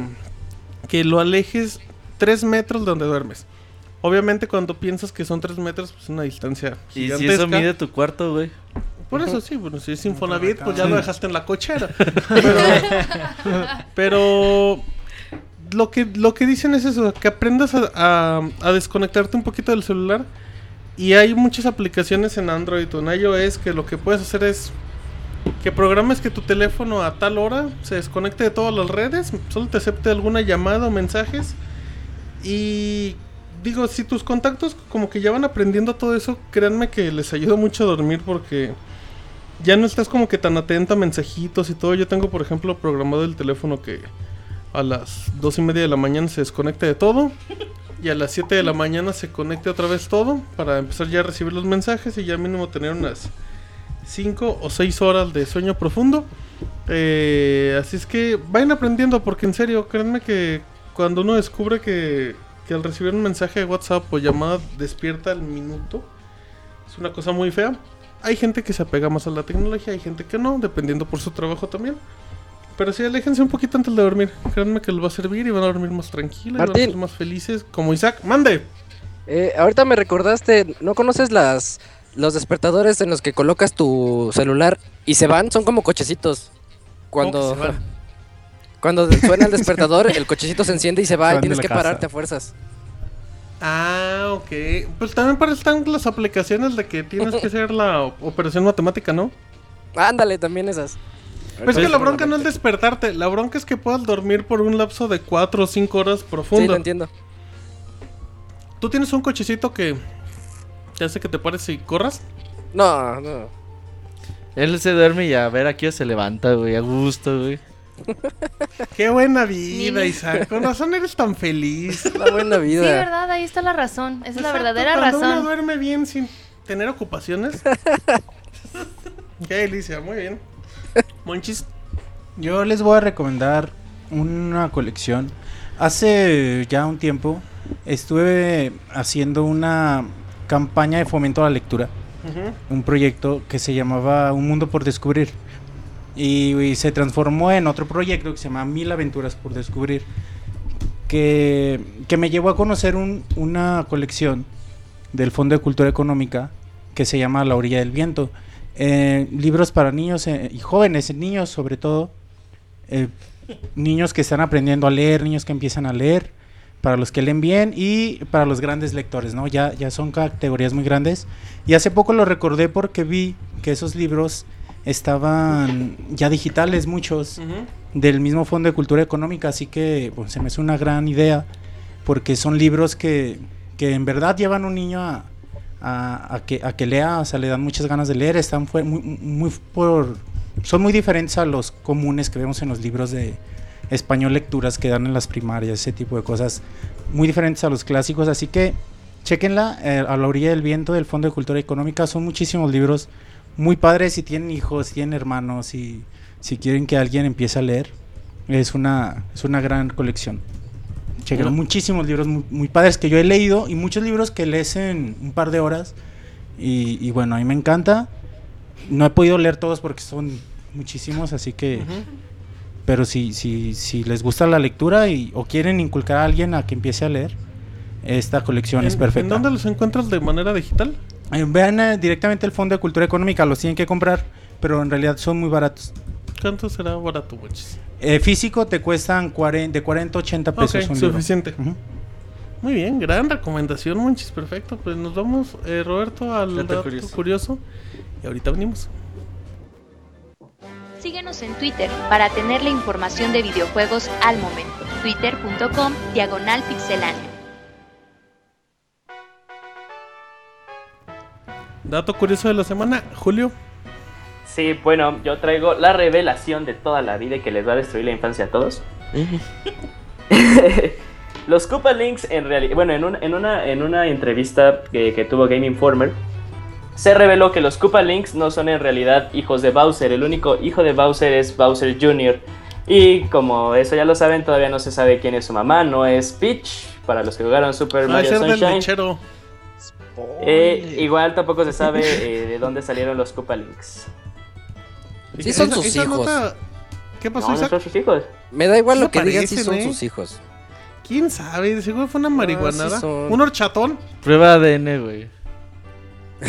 que lo alejes 3 metros de donde duermes. Obviamente cuando piensas que son 3 metros, pues es una distancia
Y si
gigantesca.
eso mide tu cuarto, güey.
Por eso sí, bueno, si es Infonavit, pues ya lo dejaste en la cochera. Pero, pero lo que lo que dicen es eso, que aprendas a, a- a desconectarte un poquito del celular. Y hay muchas aplicaciones en Android o en iOS que lo que puedes hacer es que programes que tu teléfono a tal hora se desconecte de todas las redes, solo te acepte alguna llamada o mensajes. Y digo, si tus contactos como que ya van aprendiendo todo eso, créanme que les ayuda mucho a dormir porque ya no estás como que tan atenta a mensajitos y todo. Yo tengo, por ejemplo, programado el teléfono que a las dos y media de la mañana se desconecte de todo y a las 7 de la mañana se conecte otra vez todo para empezar ya a recibir los mensajes y ya mínimo tener unas 5 o 6 horas de sueño profundo. Eh, así es que vayan aprendiendo porque en serio, créanme que cuando uno descubre que, que al recibir un mensaje de WhatsApp o llamada despierta al minuto, es una cosa muy fea. Hay gente que se apega más a la tecnología, hay gente que no, dependiendo por su trabajo también. Pero sí, aléjense un poquito antes de dormir. Créanme que les va a servir y van a dormir más tranquilos, y van a ser más felices. Como Isaac, mande.
Eh, ahorita me recordaste, ¿no conoces las los despertadores en los que colocas tu celular y se van? Son como cochecitos. Cuando
¿Cómo que se van?
cuando suena el despertador, el cochecito se enciende y se va y tienes
la
que
casa.
pararte a fuerzas.
Ah, ok. Pues también para eso están las aplicaciones de que tienes que hacer la o- operación matemática, ¿no?
Ándale, también esas.
Pero es que la bronca no es despertarte, la bronca es que puedas dormir por un lapso de 4 o 5 horas
Sí, lo entiendo.
Tú tienes un cochecito que te hace que te pares y corras.
No, no.
Él se duerme y a ver a qué hora se levanta, güey, a gusto, güey.
Qué buena vida,
Ni-
Isaac. Con razón eres tan feliz.
La buena
Sí,
vida.
verdad, ahí está la razón. Esa es la verdadera
cuando Uno
razón.
duerme bien sin tener ocupaciones. Qué delicia, muy bien. Monchis.
Yo les voy a recomendar una colección Hace ya un tiempo estuve haciendo una campaña de fomento a la lectura, un proyecto que se llamaba Un Mundo por Descubrir. Y, y se transformó en otro proyecto que se llama Mil Aventuras por Descubrir, que, que me llevó a conocer un- una colección del Fondo de Cultura Económica que se llama La Orilla del Viento. Eh, libros para niños eh, y jóvenes, niños sobre todo, eh, niños que están aprendiendo a leer, niños que empiezan a leer, para los que leen bien y para los grandes lectores, ¿no? Ya, ya son categorías muy grandes. Y hace poco lo recordé porque vi que esos libros estaban ya digitales, muchos, del mismo Fondo de Cultura Económica, así que pues, se me hace una gran idea porque son libros que, que en verdad llevan a un niño a, a, a que, a que lea, o sea, le dan muchas ganas de leer, están fue- muy, muy por, son muy diferentes a los comunes que vemos en los libros de español lecturas que dan en las primarias, ese tipo de cosas, muy diferentes a los clásicos, así que chequenla eh, a la orilla del viento del Fondo de Cultura Económica, son muchísimos libros muy padres si tienen hijos, si tienen hermanos, y si quieren que alguien empiece a leer, es una, es una gran colección. Chequen,
Bueno.
muchísimos libros muy, muy padres que yo he leído y muchos libros que lees en un par de horas. Y, y bueno, a mí me encanta. No he podido leer todos porque son muchísimos, así que... Pero si, si, si les gusta la lectura y, o quieren inculcar a alguien a que empiece a leer, esta colección es
¿En-
perfecta.
¿En dónde los encuentras de manera digital?
Eh, Vean eh, directamente el Fondo de Cultura Económica, los tienen que comprar, pero en realidad son muy baratos.
¿Cuánto será barato, muchis?
Eh, físico te cuestan 40, de 40 a 80 pesos.
Ok,
un libro.
suficiente.
Ujú.
Muy bien, gran recomendación, Monchis, perfecto. Pues nos vamos, eh, Roberto, al
Dato curioso.
curioso. Y ahorita venimos.
Síguenos en Twitter para tener la información de videojuegos al momento. Twitter.com Diagonal.
Dato curioso de la semana, Julio.
Sí, bueno, yo traigo la revelación de toda la vida que les va a destruir la infancia a todos. Los Koopa Links en realidad, bueno, en, un- en una, en una entrevista que, que tuvo Game Informer, se reveló que los Koopa Links no son en realidad hijos de Bowser, el único hijo de Bowser es Bowser Jr. Y como eso ya lo saben, todavía no se sabe quién es su mamá, no es Peach, para los que jugaron Super Mario Sunshine. Eh, igual tampoco se sabe eh, de dónde salieron los Koopa Links.
Sí son
Esa-
sus
esa
hijos.
nota- ¿Qué pasó,
No, no son sus hijos.
Me da igual
Sí
lo que digan si son
¿eh?
sus hijos.
¿Quién sabe? De seguro fue una marihuanada.
sí son.
Un horchatón.
Prueba ADN, güey.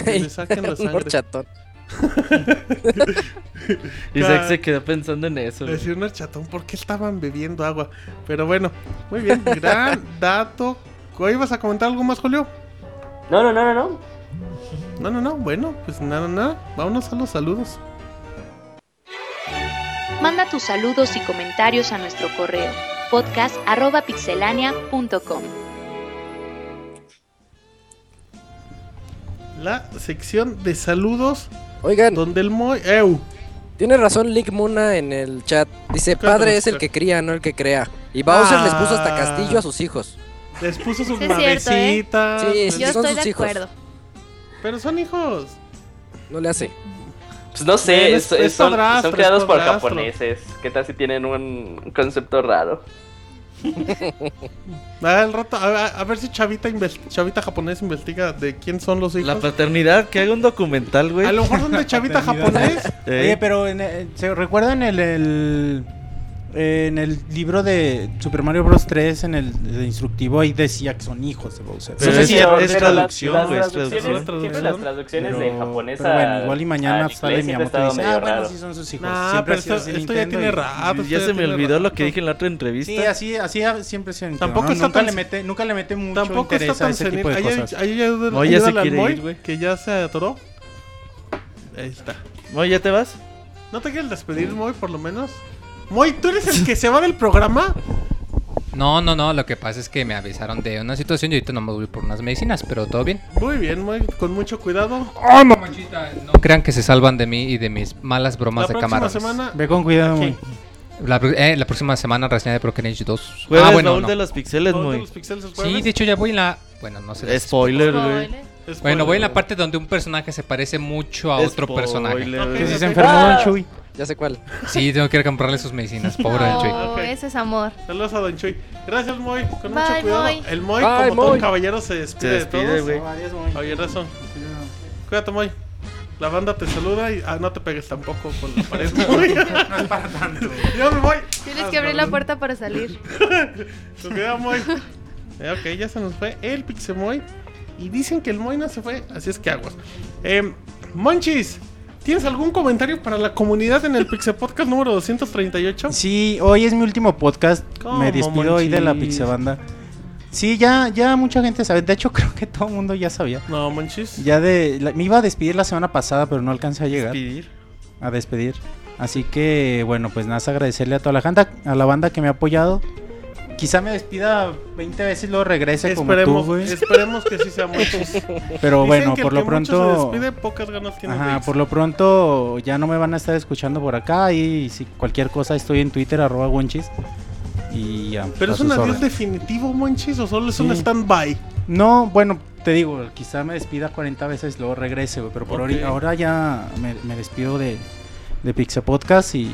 Que le saquen la
Un
sangre.
horchatón.
Isaac se quedó pensando en eso. güey.
Decir un horchatón, ¿por qué estaban bebiendo agua? Pero bueno, muy bien, gran dato. ¿Hoy ibas a comentar algo más, Julio?
No, no, no, no, no.
No, no, no. Bueno, pues nada, nada. Vámonos a los saludos.
Manda tus saludos y comentarios a nuestro correo podcast.pixelania.com.
La sección de saludos
Oigan,
donde el Moy... ¡Ew!
tiene razón Lick Muna en el chat. Dice, padre es el que cría, no el que crea. Y Bowser les puso hasta
Ah.
castillo a sus hijos.
Les puso sus
Sí, es cierto, ¿eh?
madrecitas.
Sí,
Yo
son
estoy
sus
de
hijos.
acuerdo.
Pero son hijos.
No le hace.
Pues no sé,
Bueno,
es-
es- es
son, son creados por japoneses. ¿Qué tal si tienen un concepto raro?
Al rato, a, ver si Chavita, Chavita japonés investiga de quién son los hijos.
La paternidad, que haga un documental, güey.
A lo mejor son de Chavita japonés.
Eh,
Oye, pero en, eh, ¿se recuerdan el, el- en el libro de Super Mario Bros 3 en el, el instructivo ahí decía que son hijos de Bowser?
Pero
No sé
es-
si-
pero-
es
las-
traducción,
las
güey, es
traducciones-
traducción.
Siempre las traducciones de
pero-
japonés
pero bueno,
a-
igual y mañana
al
sale
siempre
Miyamoto y dice, ah, bueno,
raro.
sí son sus hijos.
Nah,
siempre
pero esto, esto ya tiene rato.
ya se me olvidó
rato.
lo que dije en la otra entrevista.
Sí, así, así siempre se entiende.
Tampoco
¿no?
está
nunca
tan-
le mete, nunca le mete mucho
Tampoco está
interés a
tan
ese
senil.
tipo de cosas.
ahí
ya se quiere
Moy,
ir, güey.
que ya se atoró. Ahí está.
Moy, ¿ya te vas?
¿No te quieres despedir, Moy, por lo menos? Moy, ¿tú eres el que se va del programa?
No, no, no, lo que pasa es que me avisaron de una situación y ahorita no me voy por unas medicinas, pero todo bien.
Muy bien, Moy, con mucho cuidado.
No crean que se salvan de mí y de mis malas bromas
La
de
próxima
camarones.
semana...
Ve con cuidado. Moy.
La, eh, la próxima semana reseña de Broken Age 2.
Jueves
ah, bueno,
baúl
no.
de los pixeles,
¿Todos
Moy.
los pixeles el
Sí, de hecho ya voy en la... Bueno, no sé.
Spoiler, güey.
Bueno, voy en la parte donde un personaje se parece mucho a otro
Spoiler,
personaje.
güey.
Que si se enfermó
Ah.
Don Chuy.
Ya sé cuál.
Sí, tengo que ir a comprarle sus medicinas, pobre Don Chuy.
No,
Ok.
ese es amor.
Saludos a Don Chuy. Gracias, Moy. Con
Bye,
mucho cuidado.
Moy.
El Moy,
Bye,
como todo
Moy.
caballero, se despide,
Se despide,
de todos.
güey.
Adiós, Moy.
Oye, razón. Cuídate, Moy. La banda te saluda y ah, no te pegues tampoco con la pared. Moy.
No es para tanto.
Yo me voy.
Tienes
Ah,
que abrir la puerta para salir.
Con cuidado, Moy. Eh, ok, ya se nos fue el Pixemoy. Y dicen que el Moy no se fue, así es que aguas. Eh, Monchis, ¿tienes algún comentario para la comunidad en el Pixel Podcast número 238?
Sí, hoy es mi último podcast.
¿Cómo,
Me despido hoy de la? Pixebanda. Sí, ya, ya mucha gente sabe. De hecho, creo que todo el mundo ya sabía.
No, Monchis.
Ya de. la- me iba a despedir la semana pasada, pero no alcancé a llegar
Despedir.
a despedir. Así que, bueno, pues nada, agradecerle a toda la banda, a la banda que me ha apoyado. Quizá me despida 20 veces y luego regrese como tú,
Esperemos,
güey.
esperemos que sí sea Monchis.
Pero
Dicen
bueno,
que
por
el
lo
que
pronto.
Se despide, pocas ganas tiene
Ajá, por lo pronto ya no me van a estar escuchando por acá y si cualquier cosa estoy en Twitter arroba Wonchis y ya.
Pero es un adiós definitivo, Monchis, o solo es un stand-by.
No, bueno, te digo, quizá me despida 40 veces luego regrese, güey, pero por ahora ya me, me despido de, de Pixel Podcast y,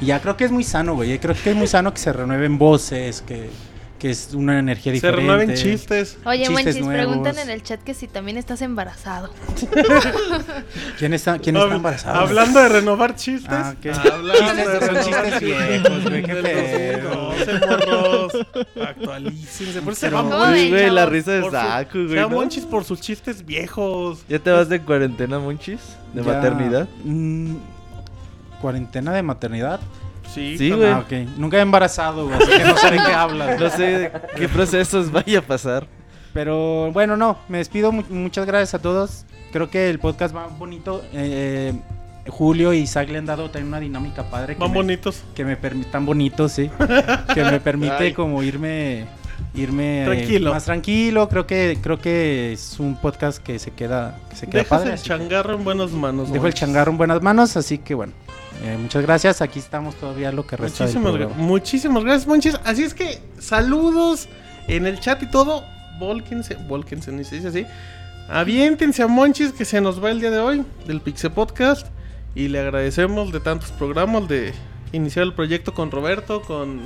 y ya creo que es muy sano, güey. Creo que es muy sano que se renueven voces, que, que es una energía
Se
diferente.
renueven chistes.
Oye,
Chistes nuevos.
preguntan en el chat que si también estás embarazado.
¿Quién está, quién está embarazado?
Hablando de renovar chistes.
Ah, ok.
Hablando de
chistes viejos, güey, qué
del
pedo.
2012, morros. Actualícense. Por eso se
Pero
va
¿cómo
Monchis.
ven,
Güey, la risa de
Se
güey. ¿no?
Monchis por sus chistes viejos.
¿Ya te vas de cuarentena, Monchis? ¿De
Ya,
maternidad?
mm, ¿Cuarentena de maternidad?
Sí,
Sí, güey.
Ah, ok. Nunca he embarazado, güey, así que no sé de qué hablas.
No sé qué procesos vaya a pasar.
Pero bueno, no, me despido. mu- muchas gracias a todos. Creo que el podcast va bonito. Eh, Julio y Isaac le han dado también una dinámica padre. Que
Van
me,
bonitos.
que me permite, tan bonitos, sí. que me permite
Ay.
como irme irme eh,
Tranquilo.
más tranquilo. Creo que creo que es un podcast que se queda que se queda
Dejas
padre.
el
que
changarro en buenas manos.
Dejo el changarro en buenas manos, así que bueno. Eh, muchas gracias. Aquí estamos todavía lo que resta del
Muchísimas, gra-
programa.
muchísimas gracias, Monchis. Así es que saludos en el chat y todo. Volquense, volquense, ni se dice así. Aviéntense a Monchis que se nos va el día de hoy del Pixel Podcast. Y le agradecemos de tantos programas de iniciar el proyecto con Roberto, con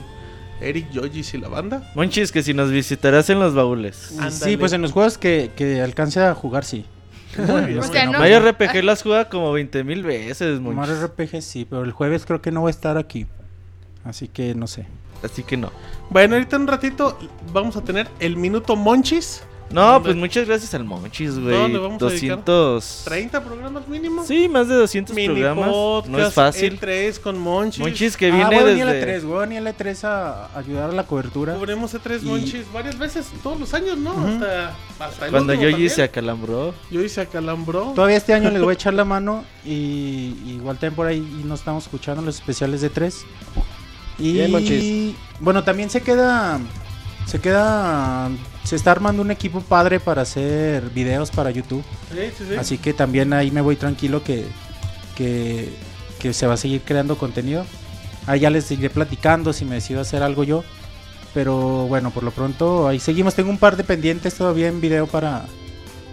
Eric Yogis y la banda.
Monchis, que si nos visitarás en los baúles.
Sí, pues en los juegos que, que alcance a jugar, sí.
O sea, no-
Mario RPG las juega como 20 mil veces,
Mario
Monchis.
RPG sí, pero el jueves creo que no voy a estar aquí. Así que no sé.
Así que no.
Bueno, ahorita en un ratito vamos a tener el minuto Monchis.
No,
¿Dónde?
pues muchas gracias al Monchis, güey.
¿Dónde vamos a dedicar?
200.
30 programas mínimo.
Sí, más de 200
Mini
programas.
podcast,
no es fácil.
E3 con Monchis.
Monchis que
ah,
viene
voy a venir a
desde.
E3, voy a venir a E3 a ayudar a la cobertura.
Cubrimos E3
Y-
Monchis varias veces, todos los años, ¿no?
Ujú.
Hasta, hasta el
Cuando
último
yo
también.
se acalambró.
Yo hice acalambró.
Todavía este año les voy a echar la mano y igual también por ahí nos estamos escuchando los especiales de 3. Y
Bien, Monchis.
bueno, también se queda se queda se está armando un equipo padre para hacer videos para YouTube.
Sí, sí, sí.
Así que también ahí me voy tranquilo que, que, que se va a seguir creando contenido. Ahí ya les seguiré platicando si me decido hacer algo yo. Pero bueno, por lo pronto ahí seguimos. Tengo un par de pendientes todavía en video para,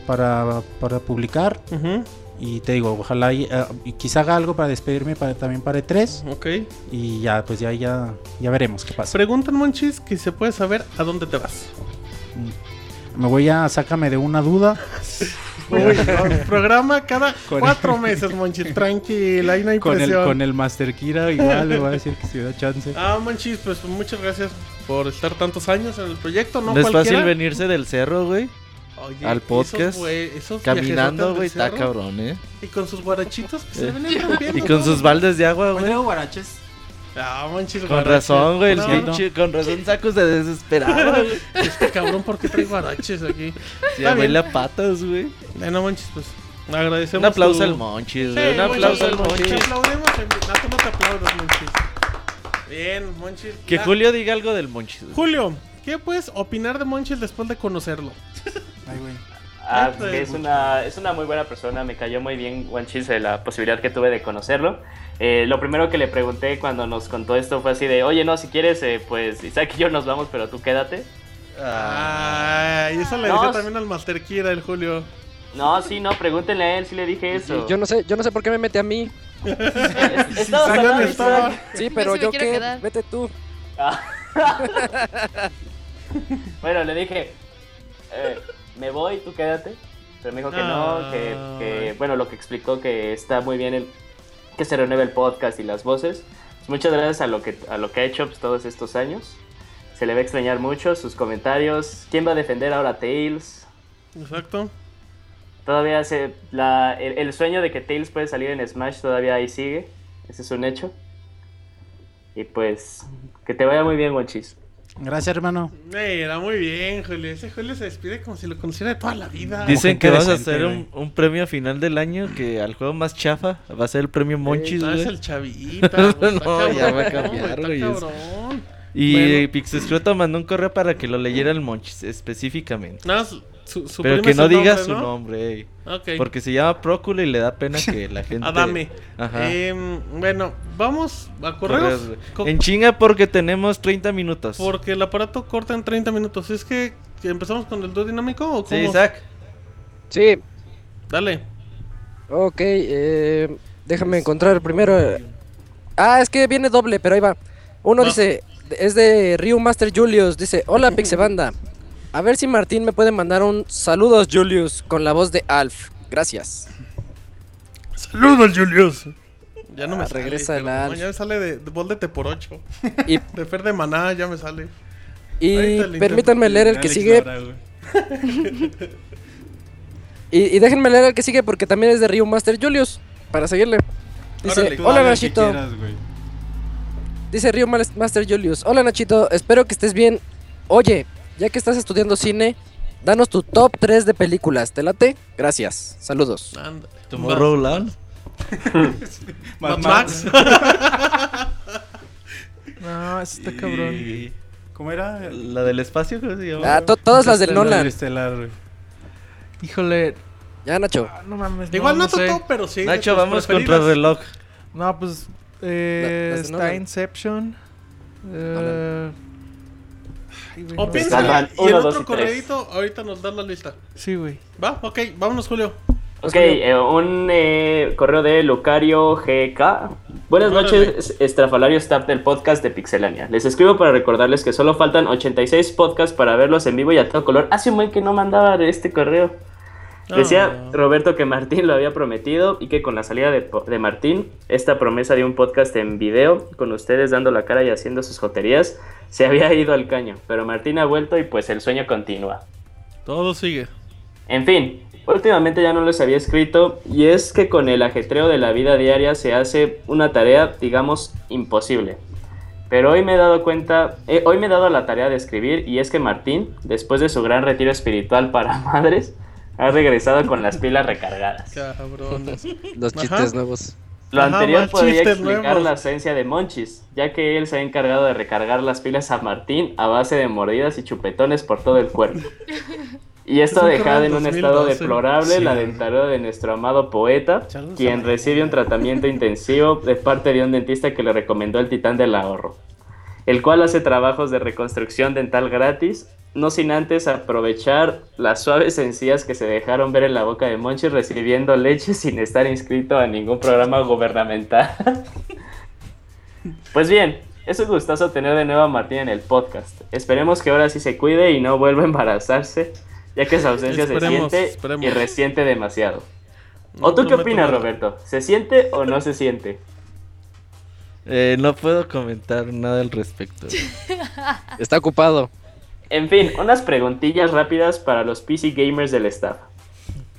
para, para publicar. Y te digo, ojalá y, y quizá haga algo para despedirme para, también para E3.
Ok.
Y ya, pues ya, ya, ya veremos qué pasa.
Preguntan, Monchis, que se puede saber a dónde te vas.
Me voy a, sácame de una duda.
Uy, no, programa cada
Con-
cuatro meses, Monchis. Tranquila, ahí no hay
Con el, con el Master Kira igual le voy a decir que si da chance.
Ah, Monchis, pues muchas gracias por estar tantos años en el proyecto. No,
No, es fácil venirse del cerro, güey.
Oye,
al
esos
podcast,
güey- esos
Caminando, güey, está cabrón, eh.
Y con sus guarachitos que se
Eh.
ven.
Y con sus baldes de agua, güey.
guaraches.
Ah, Monchis,
Con
guaraches.
razón, güey. el
No,
Con razón sacos de desesperado, güey.
Este cabrón, ¿por qué trae guaraches aquí?
Sí,
Está
a patas, güey.
Bueno, Monchis, pues agradecemos.
Un aplauso
tu-
al Monchis,
Sí,
güey. Un aplauso al
Monchis. Te aplaudimos. en- No, no te aplaudas, Monchis. Bien, Monchis.
Que
La-
Julio diga algo del Monchis. güey.
Julio, ¿qué puedes opinar de Monchis después de conocerlo?
Ay, güey.
Ah,
Neta,
pues es una, es una muy buena persona, me cayó muy bien Wanchis de la posibilidad que tuve de conocerlo. Eh, lo primero que le pregunté cuando nos contó esto fue así de, oye, no, si quieres, eh, pues Isaac y yo nos vamos, pero tú quédate.
Ah, y eso le
No, s-
también al Master Kira, el Julio.
No, sí, no, pregúntenle a él si le dije eso.
Yo no sé, yo no sé por qué me mete a mí.
Hablando. Isaac.
Sí, pero
sí
yo
quiero
qué,
quedar.
vete tú.
Ah. bueno, le dije, eh, me voy, tú quédate. Pero me dijo que no, que, que, bueno, lo que explicó que está muy bien el, que se renueve el podcast y las voces. Pues muchas gracias a lo que a lo que ha hecho pues, todos estos años. Se le va a extrañar mucho sus comentarios. ¿Quién va a defender ahora a Tails?
Exacto.
Todavía se, la, el, el sueño de que Tails puede salir en Smash todavía ahí sigue. Ese es un hecho. Y pues, que te vaya muy bien, Monchis.
Gracias, hermano.
Era muy bien, Julio. Ese Julio se despide como si lo conociera de toda la vida.
Dicen que vas a hacer un, un premio a final del año que al juego más chafa va a ser el premio Monchis,
No, es
güey.
el chavita.
No, ya va a cambiar, güey. Y
Bueno.
eh, Pixescroto mandó un correo para que lo leyera el Monchis específicamente.
No, su, su, su
Pero que no diga
nombre,
su
¿no?
nombre, ey. Porque se llama Próculo y le da pena que la gente...
Adame.
Ajá.
Em, bueno, vamos a
Correos,
correos.
güey.
Co-
En chinga porque tenemos 30 minutos.
Porque el aparato corta en 30 minutos. ¿Es que empezamos con el dúo dinámico o cómo?
Sí, Isaac.
Sí,
Dale.
ok, eh, déjame encontrar primero. Ah, es que viene doble, pero ahí va. Uno dice, es de Ryu Master Julius, dice, hola Pixebanda. A ver si Martín me puede mandar un saludos Julius con la voz de Alf. Gracias.
Saludos, Julius. Ya no me
Ah,
sale,
regresa el Alf.
Ya me sale de, de Voldete por 8.
Y,
De Fer de Maná ya me sale.
y permítanme leer el que
Alex
sigue. Y, y déjenme leer el que sigue porque también es de Ryu Master Julius. Para seguirle. Dice,
Órale.
Tú
hola Nachito.
quieras.
Dice Mas- Master Julius. Hola Nachito, espero que estés bien. Oye, ya que estás estudiando cine, danos tu top 3 de películas. ¿Te late? Gracias. Saludos.
Tomorrowland.
Mad Max.
No, eso está cabrón.
Y-
¿Cómo era?
La del espacio, ¿cómo se llama?
Ah, to- todas las del Nolan.
Estelar.
Híjole.
Ya, Nacho.
ah, No mames.
Igual no,
no sé.
todo, pero sí. de
Nacho, vamos contra reloj.
No, pues. Eh,
La-
está
Nolan.
Inception. Eh, ay, güey,
O piénsale, y el otro correíto, ahorita nos das la lista.
Sí, güey.
Va, ok, vámonos, Julio.
Ok, eh, un eh, correo de Lucario GK. Buenas
Órale.
noches, estrafalario staff del podcast de Pixelania. Les escribo para recordarles que solo faltan 86 podcasts para verlos en vivo y a todo color. Hace un buen que no mandaba este correo. Decía. Roberto que Martín lo había prometido y que con la salida de, de Martín, esta promesa de un podcast en video, con ustedes dando la cara y haciendo sus joterías, se había ido al caño. Pero Martín ha vuelto y pues el sueño continúa.
Todo sigue.
En fin, últimamente ya no les había escrito y es que con el ajetreo de la vida diaria se hace una tarea, digamos, imposible. Pero hoy me he dado cuenta, eh, hoy me he dado la tarea de escribir y es que Martín, después de su gran retiro espiritual para madres, ha regresado con las pilas recargadas.
Cabrones.
Los
Ajá.
chistes nuevos.
Lo
Ajá,
anterior podría explicar
nuevos.
la esencia de Monchis, ya que él se ha encargado de recargar las pilas a Martín a base de mordidas y chupetones por todo el cuerpo. Y esto ha
Es
dejado en un estado
2012.
deplorable
Sí.
la dentadura de nuestro amado poeta,
Charles
quien recibe un tratamiento intensivo de parte de un dentista que le recomendó el titán del ahorro, el cual hace trabajos de reconstrucción dental gratis, no sin antes aprovechar las suaves encías que se dejaron ver en la boca de Monchi recibiendo leche sin estar inscrito a ningún programa gubernamental. pues bien, es un gustazo tener de nuevo a Martín en el podcast. Esperemos que ahora sí se cuide y no vuelva a embarazarse, ya que su ausencia
Esperemos,
se siente
esperemos.
y resiente demasiado.
No
¿O tú qué opinas. Roberto? ¿Se siente o no se siente?
Eh, no puedo comentar nada al respecto.
Está ocupado.
En fin, unas preguntillas rápidas para los PC gamers del staff.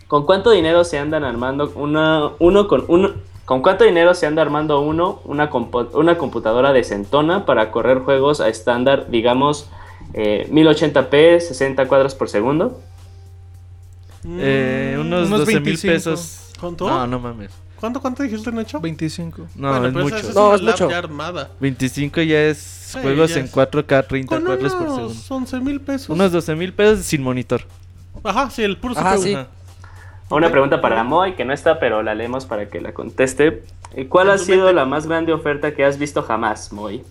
¿Con cuánto dinero se andan armando una uno con uno con cuánto dinero se anda armando uno una computadora decentona para correr juegos a estándar, digamos eh, 1080p, 60 cuadros por segundo?
Eh, unos,
Unos
12 mil
25.
pesos.
¿Cuánto?
No, no mames.
¿Cuánto, cuánto dijiste, Nacho?
25.
No,
Bueno,
es mucho.
es
No, es mucho.
ya armada.
25 ya es
Sí,
juegos en
es.
4K, 30
Con
cuadros por segundo.
unos 11 mil pesos.
Unos 12 mil pesos sin monitor.
Ajá, sí, el puro
Ajá,
CPU.
sí.
Ajá.
Una pregunta para Moy, que no está, pero la leemos para que la conteste. Eh, ¿Cuál ha sido la más grande oferta que has visto jamás, Moy?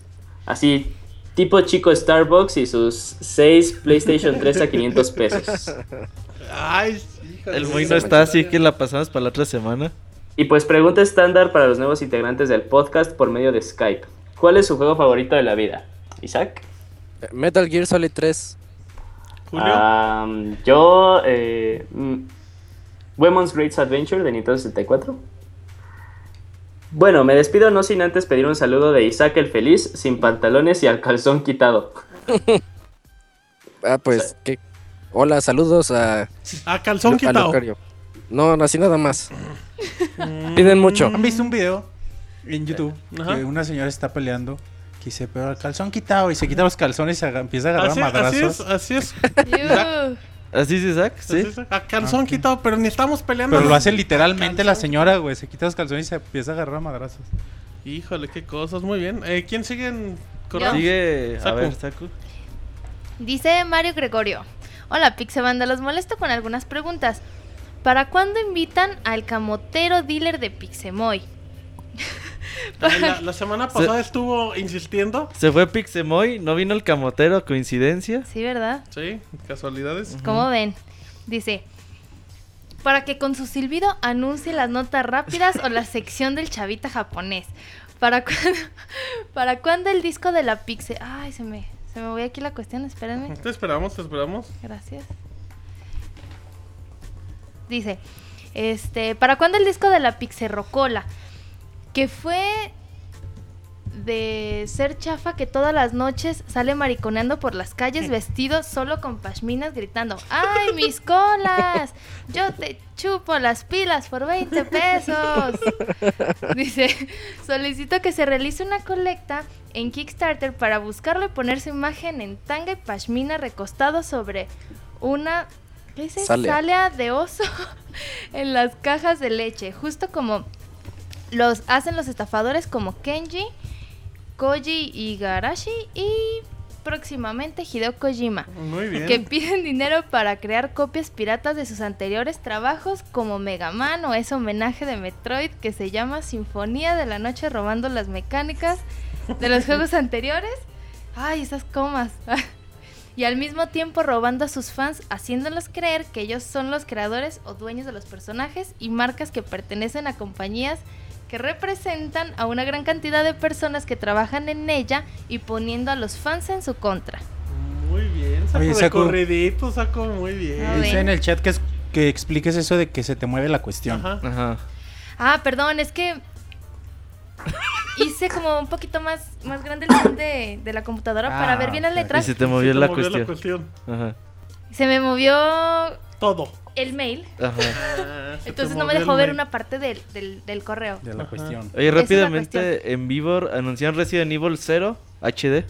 Así, tipo chico Starbucks y sus 6 PlayStation 3 a 500 pesos.
Ay, Híjole,
El Moy no está, así que la pasamos para la otra semana.
Y pues pregunta estándar para los nuevos integrantes del podcast por medio de Skype. ¿Cuál es su juego favorito de la vida? Isaac.
Metal Gear Solid 3.
Julio.
Am, yo, eh, mm, Women's Great Adventure de Nintendo 64. Bueno, me despido no sin antes pedir un saludo de Isaac el Feliz, sin pantalones y al calzón quitado.
Ah, pues, ¿qué? Hola, saludos a...
A calzón
a
quitado.
Locario. No, no, así nada más. Piden mucho.
¿Han visto un video en YouTube
Ajá.
que una señora está peleando? Que dice, pero el calzón quitado y se quita los calzones y se empieza a agarrar
Así,
a
así
madrazos.
es, así es.
¿Así es Isaac?
así
Sí.
es. A calzón quitado, pero ni estamos peleando.
Pero lo hace literalmente la señora, güey. Se quita los calzones y se empieza a agarrar a madrazos.
Híjole, qué cosas. Muy bien. Eh, ¿Quién sigue en correo?
Sigue, a
Saku.
ver, Saku.
Dice Mario Gregorio. Hola Pixebanda, los molesto con algunas preguntas. ¿Para cuándo invitan al camotero dealer de Pixemoy?
La, la semana pasada estuvo insistiendo.
Se fue Pixemoy, no vino el camotero, coincidencia.
Sí, ¿verdad?
Sí, casualidades.
¿Cómo ven? Dice, para que con su silbido anuncie las notas rápidas o la sección del chavita japonés. ¿Para cuándo, para cuándo el disco de la Pixe? Ay, se me, se me voy aquí la cuestión, espérenme.
Te esperamos, te esperamos.
Gracias. Dice, este, ¿para cuándo el disco de la Pixerrocola? Que fue de ser chafa que todas las noches sale mariconeando por las calles vestido solo con pashminas gritando, ¡ay, mis colas! Yo te chupo las pilas por 20 pesos. Dice, solicito que se realice una colecta en Kickstarter para buscarlo y poner su imagen en tanga y pashmina recostado sobre una ¿qué dice?
Salea.
Salea de oso en las cajas de leche, justo como los hacen los estafadores como Kenji, Koji Igarashi y próximamente Hideo Kojima
Muy bien.
que piden dinero para crear copias piratas de sus anteriores trabajos como Mega Man o ese homenaje de Metroid que se llama Sinfonía de la Noche robando las mecánicas de los juegos anteriores. Ay, esas comas. y al mismo tiempo robando a sus fans, haciéndolos creer que ellos son los creadores o dueños de los personajes y marcas que pertenecen a compañías que representan a una gran cantidad de personas que trabajan en ella y poniendo a los fans en su contra.
Muy bien. Saco
Oye,
de
Saku.
corridito, saco muy bien.
A
Dice en el chat que, es- que expliques eso de que se te mueve la cuestión.
Ajá.
Ajá.
Ah, perdón, es que hice como un poquito más, más grande el zoom de, de la computadora para
Ah,
ver bien las
ok.
Y
letras.
se te movió,
Se
la,
movió
cuestión.
cuestión.
Ajá.
Se me movió
Todo.
el mail,
Ajá.
Entonces no me dejó ver
mail.
una parte del, del, del correo.
De la
Ajá.
cuestión.
Oye, rápidamente, en vivo anunciaron Resident Evil 0 HD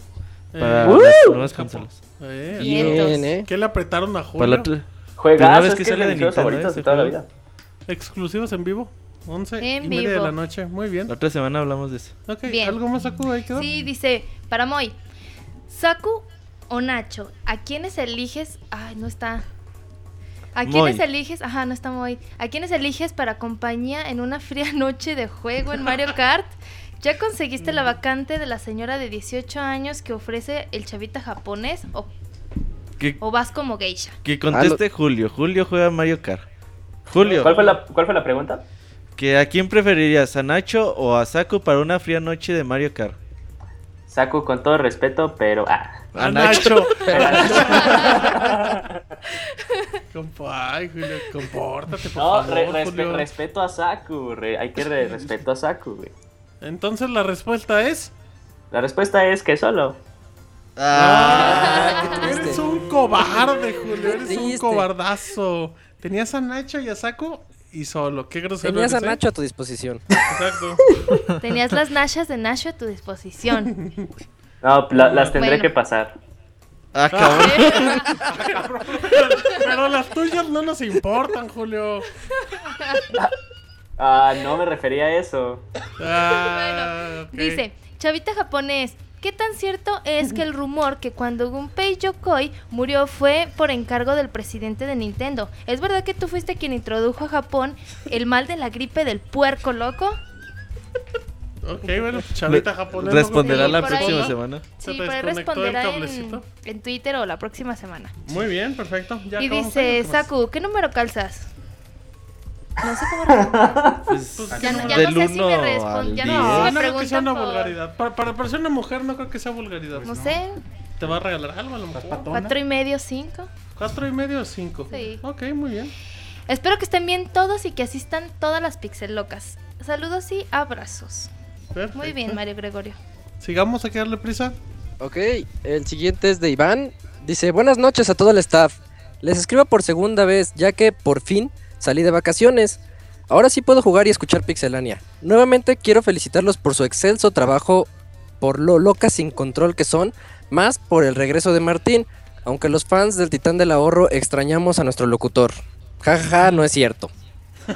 para
Eh,
las nuevas consolas.
eh,
Bien.
¿eh?
¿Qué le apretaron a Julio?
Para la otra- Primera
Juegazo,
vez
es
que sale
de
Nintendo,
favoritos
ese
de toda la vida.
Exclusivos en vivo. 11
En
y media de
vivo.
la noche. Muy bien.
La otra semana hablamos de eso.
Ok,
Bien.
¿algo más saco ahí quedó?
Sí, dice, para Moy, Saku o Nacho, ¿a quiénes eliges? Ay, no está. ¿A quiénes
Moy.
eliges? Ajá, no está Moy. ¿A quiénes eliges para compañía en una fría noche de juego en Mario Kart? ¿Ya conseguiste la vacante de la señora de 18 años que ofrece el chavita japonés o,
Que,
o vas como geisha?
que conteste Julio. Julio juega Mario Kart. Julio,
¿Cuál fue, la, ¿Cuál fue la pregunta?
que ¿a quién preferirías? ¿A Nacho o a Saku para una fría noche de Mario Kart?
Saco con todo respeto, pero... Ah.
A
A Nacho.
Compa, ay, Julio, compórtate, por
No,
favor,
re- respe-
Julio.
respeto a Saku, re- hay que re- respeto a Saku, güey.
Entonces la respuesta es...
La respuesta es que solo.
Ah,
Eres un cobarde, Julio. Eres un cobardazo. Tenías a Nacho y a Saco y solo. Qué grosero
Tenías a
eres, ¿eh?
Nacho a tu disposición.
Exacto.
Tenías las nashas de Nacho a tu disposición.
No, la- las tendré
Bueno.
que pasar.
ah, cabrón.
Pero las tuyas no nos importan, Julio.
Ah, no me refería a eso.
Ah, ok.
Dice, chavita japonés, ¿qué tan cierto es que el rumor que cuando Gunpei Yokoi murió fue por encargo del presidente de Nintendo? ¿Es verdad que tú fuiste quien introdujo a Japón el mal de la gripe del puerco loco?
Ok, bueno, chavita japonés.
Responderá
Sí,
la
por
próxima
ahí.
semana.
Se
Sí, por ahí
desconectó el
responderá en,
cablecito.
en Twitter o la próxima semana.
Muy bien, perfecto. Ya
y
acabamos
dice,
ahí, ¿qué más?
Saku, ¿qué número calzas? No sé cómo responder.
Pues,
Ya no- ya
del
no sé si me
uno
respon-
al
ya
diez.
no sé si
No, creo que sea una
por-
vulgaridad. Para, para, para ser una mujer no creo que sea vulgaridad.
No sé,
¿Te va a regalar algo a lo mejor?
cuatro y medio, cinco.
¿Cuatro y medio o cinco?
Sí.
Ok, muy bien.
Espero que estén bien todos y que asistan todas las pixel locas. Saludos y abrazos.
Perfecto.
Muy bien, Mario Gregorio.
Sigamos, hay que darle prisa.
Ok, el siguiente es de Iván. Dice, buenas noches a todo el staff. Les escribo por segunda vez, ya que por fin salí de vacaciones. Ahora sí puedo jugar y escuchar Pixelania. Nuevamente quiero felicitarlos por su excelso trabajo, por lo locas sin control que son, más por el regreso de Martín, aunque los fans del Titán del Ahorro extrañamos a nuestro locutor. Ja, ja, ja, no es cierto.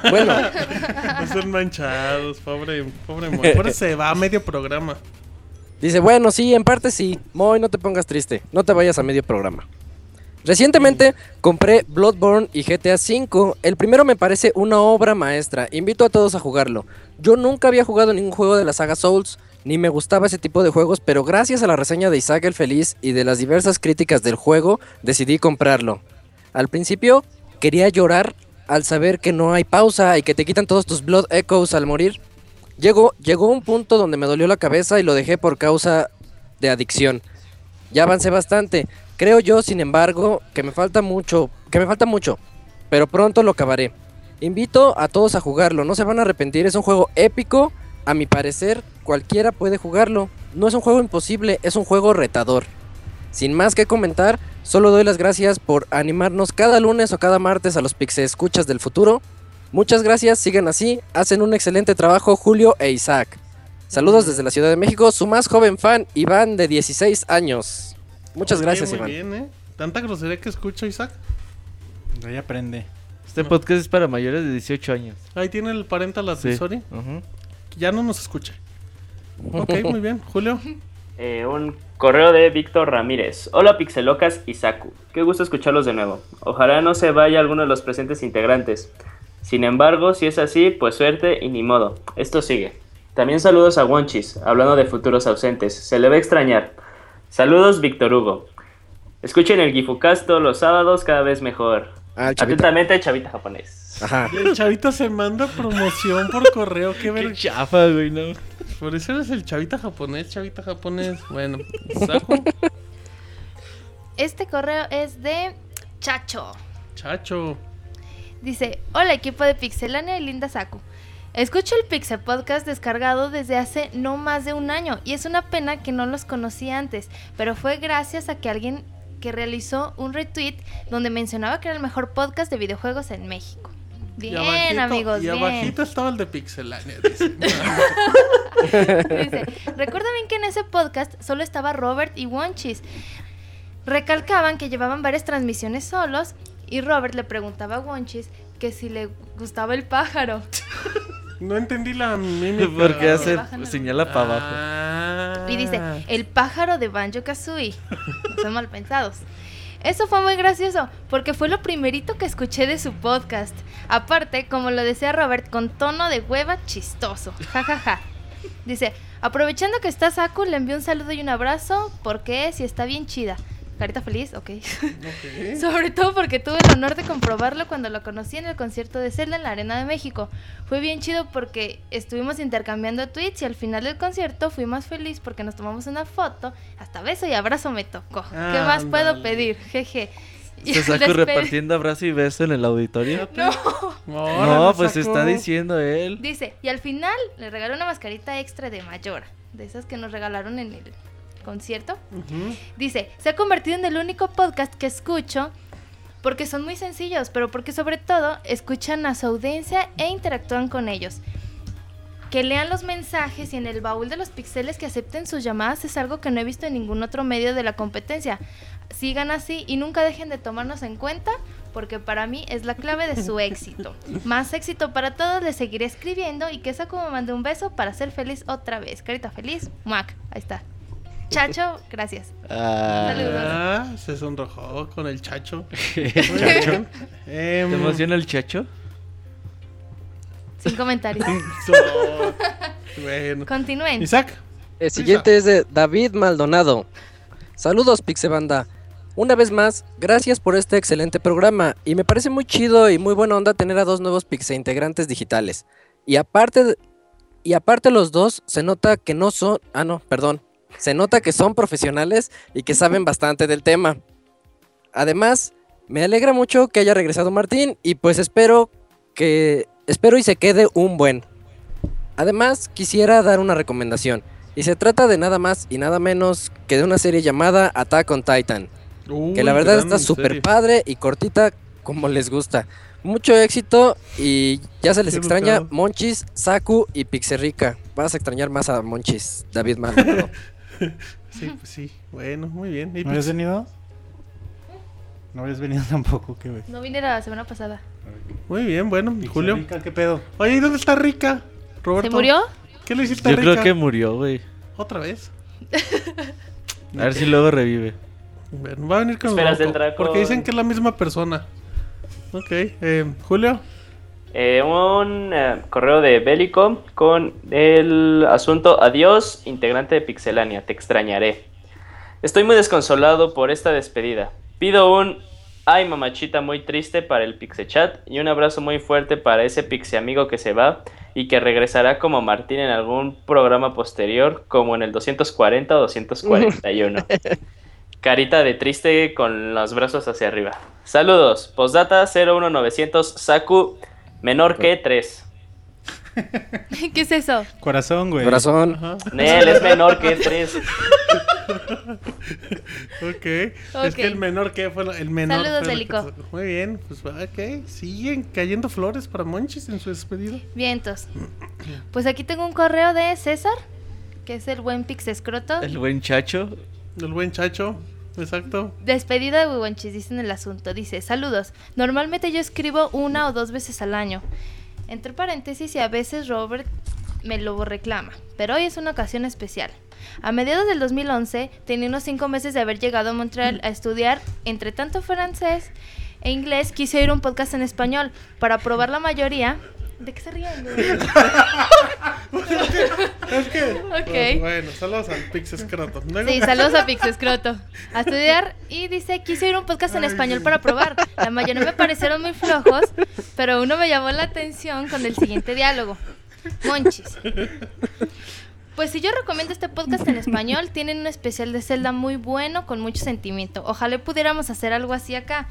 Bueno,
No son manchados, pobre, pobre Moy. Por eso se va a medio programa.
Dice, bueno, sí, en parte sí. Moy, no te pongas triste. No te vayas a medio programa. Recientemente compré Bloodborne y GTA V. El primero me parece una obra maestra. Invito a todos a jugarlo. Yo nunca había jugado ningún juego de la saga Souls, ni me gustaba ese tipo de juegos, pero gracias a la reseña de Isaac el Feliz y de las diversas críticas del juego, decidí comprarlo. Al principio quería llorar al saber que no hay pausa y que te quitan todos tus Blood Echoes al morir. Llegó, llegó un punto donde me dolió la cabeza y lo dejé por causa de adicción. Ya avancé bastante. Creo yo, sin embargo, que me falta mucho, que me falta mucho, pero pronto lo acabaré. Invito a todos a jugarlo, no se van a arrepentir, es un juego épico, a mi parecer, cualquiera puede jugarlo. No es un juego imposible, es un juego retador. Sin más que comentar, solo doy las gracias por animarnos cada lunes o cada martes a los Pixe Escuchas del futuro. Muchas gracias, sigan así, hacen un excelente trabajo Julio e Isaac. Saludos desde la Ciudad de México, su más joven fan, Iván, de 16 años. Muchas gracias,
muy
Iván.
bien, ¿eh? Tanta grosería que escucho, Isaac.
De ahí aprende.
Este podcast es para mayores de 18 años.
Ahí tiene el parental
Sí.
advisory.
Ujú.
Ya no nos escucha. Ok, muy bien. Julio.
Eh, un correo de Víctor Ramírez. Hola Pixelocas y Saku. Qué gusto escucharlos de nuevo. Ojalá no se vaya alguno de los presentes integrantes. Sin embargo, si es así, pues suerte y ni modo. Esto sigue. También saludos a Wonchis, hablando de futuros ausentes. Se le va a extrañar. Saludos, Víctor Hugo. Escuchen el Gifucast todos los sábados, cada vez mejor.
Ah, chavita.
Atentamente, Chavita Japonés.
Ajá.
El chavita se manda promoción por correo. Qué
Qué
ver.
chafa, güey, no.
Por eso eres el chavita japonés, chavita japonés. Bueno, Saku,
Este correo es de Chacho.
chacho.
Dice, hola equipo de Pixelania y Linda Saku. Escucho el Pixel Podcast descargado desde hace no más de un año y es una pena que no los conocí antes, pero fue gracias a que alguien que realizó un retweet donde mencionaba que era el mejor podcast de videojuegos en México.
Y
Bien,
abajito-
amigos,
Y
bien.
abajito estaba el de Pixelania. dice.
Dice, recuerda bien que en ese podcast solo estaba Robert y Wonchis. Recalcaban que llevaban varias transmisiones solos y Robert le preguntaba a Wonchis que si le gustaba el pájaro.
No entendí la mímica.
Porque hace
bajan el-
señala para abajo.
Ah.
Y dice, el pájaro de Banjo Kazooie. Son mal pensados. Eso fue muy gracioso, porque fue lo primerito que escuché de su podcast. Aparte, como lo decía Robert, con tono de hueva chistoso. Ja, ja, ja. Dice, aprovechando que está Saku, le envío un saludo y un abrazo, porque si está bien chida. Carita feliz, ok.
Ok.
Sobre todo porque tuve el honor de comprobarlo cuando lo conocí en el concierto de Zelda en la Arena de México. Fue bien chido porque estuvimos intercambiando tweets y al final del concierto fui más feliz porque nos tomamos una foto. Hasta beso y abrazo me tocó. ¿Qué más puedo pedir? Jeje.
Se saco
despedí-
repartiendo abrazo y beso en el auditorio.
No.
No, pues
Saku.
está diciendo él.
Dice, y al final le regalé una mascarita extra de Mayora, de esas que nos regalaron en el concierto. Dice, se ha convertido en el único podcast que escucho porque son muy sencillos, pero porque sobre todo escuchan a su audiencia e interactúan con ellos. Que lean los mensajes y en el baúl de los pixeles que acepten sus llamadas es algo que no he visto en ningún otro medio de la competencia. Sigan así y nunca dejen de tomarnos en cuenta porque para mí es la clave de su éxito. Más éxito para todos, les seguiré escribiendo y que esa como mande un beso para ser feliz otra vez. Carita feliz, Mac, ahí está. Chacho, gracias.
Ah,
Ah, se sonrojó con el chacho.
Chacho.
Em,
¿Te emociona el chacho?
Sin comentarios.
bueno.
Continúen.
Isaac.
El siguiente es de David Maldonado. Saludos, Pixebanda. Una vez más, gracias por este excelente programa y me parece muy chido y muy buena onda tener a dos nuevos Pixe integrantes digitales. Y aparte, de- y aparte los dos se nota que no son, ah no, perdón, se nota que son profesionales y que saben bastante del tema. Además, me alegra mucho que haya regresado Martín y pues espero que espero y se quede un buen. Además, quisiera dar una recomendación y se trata de nada más y nada menos que de una serie llamada Attack on Titan que la verdad está súper padre y cortita como les gusta. Mucho éxito y ya se les
Qué
extraña. Monchis, Saku y Pixerrica. Vas a extrañar más a Monchis, David Maldonado.
Sí, pues sí. Bueno, muy bien. ¿Y
¿No habías
Pix-
venido? No habías venido tampoco, qué güey.
No vine la semana pasada.
Muy bien, bueno. ¿Y Julio?
Rica, ¿Qué pedo?
Oye, ¿y dónde está Rica? Roberto.
¿Se murió?
¿Qué le hiciste a
Yo
Rica?
creo que murió, güey.
¿Otra vez?
A ver si luego revive.
Bueno, va a venir con
Esperas
loco,
entrar con-
Porque dicen que es la misma persona. Ok, eh, Julio.
Eh, un eh, correo de Bélico con el asunto Adiós, integrante de Pixelania, te extrañaré. Estoy muy desconsolado por esta despedida. Pido un ay mamachita muy triste para el Pixechat y un abrazo muy fuerte para ese Pixe amigo que se va y que regresará como Martín en algún programa posterior, como en el 240 o 241. Carita de triste con los brazos hacia arriba. Saludos. Postdata 01900 Saku menor que 3.
¿Qué es eso?
Corazón, güey.
Corazón.
Ajá.
Nel es menor que 3.
Ok. Es que el menor que fue el menor.
Saludos, Delico.
Muy bien, pues ok. Siguen cayendo flores para Monchis en su despedida.
Vientos. Pues aquí tengo un correo de César, que es el buen Pix Escroto.
El buen chacho.
El buen chacho. Exacto.
Despedida de Huihuanchis, dice en el asunto. Dice, saludos. Normalmente yo escribo una o dos veces al año. Entre paréntesis y a veces Robert me lo reclama. Pero hoy es una ocasión especial. A mediados del 2011 tenía unos cinco meses de haber llegado a Montreal a estudiar entre tanto francés e inglés. Quise oír un podcast en español para probar la mayoría. ¿De qué se ríen? güey?
Es que.
Ok.
pues, bueno, saludos al Pix Escroto. Luego-
Sí, saludos a Pix Escroto. A estudiar y dice, quise oír un podcast en español para probar. La mayoría me parecieron muy flojos, pero uno me llamó la atención con el siguiente diálogo. Monchis. Pues si yo recomiendo este podcast en español, tienen un especial de Zelda muy bueno, con mucho sentimiento. Ojalá pudiéramos hacer algo así acá.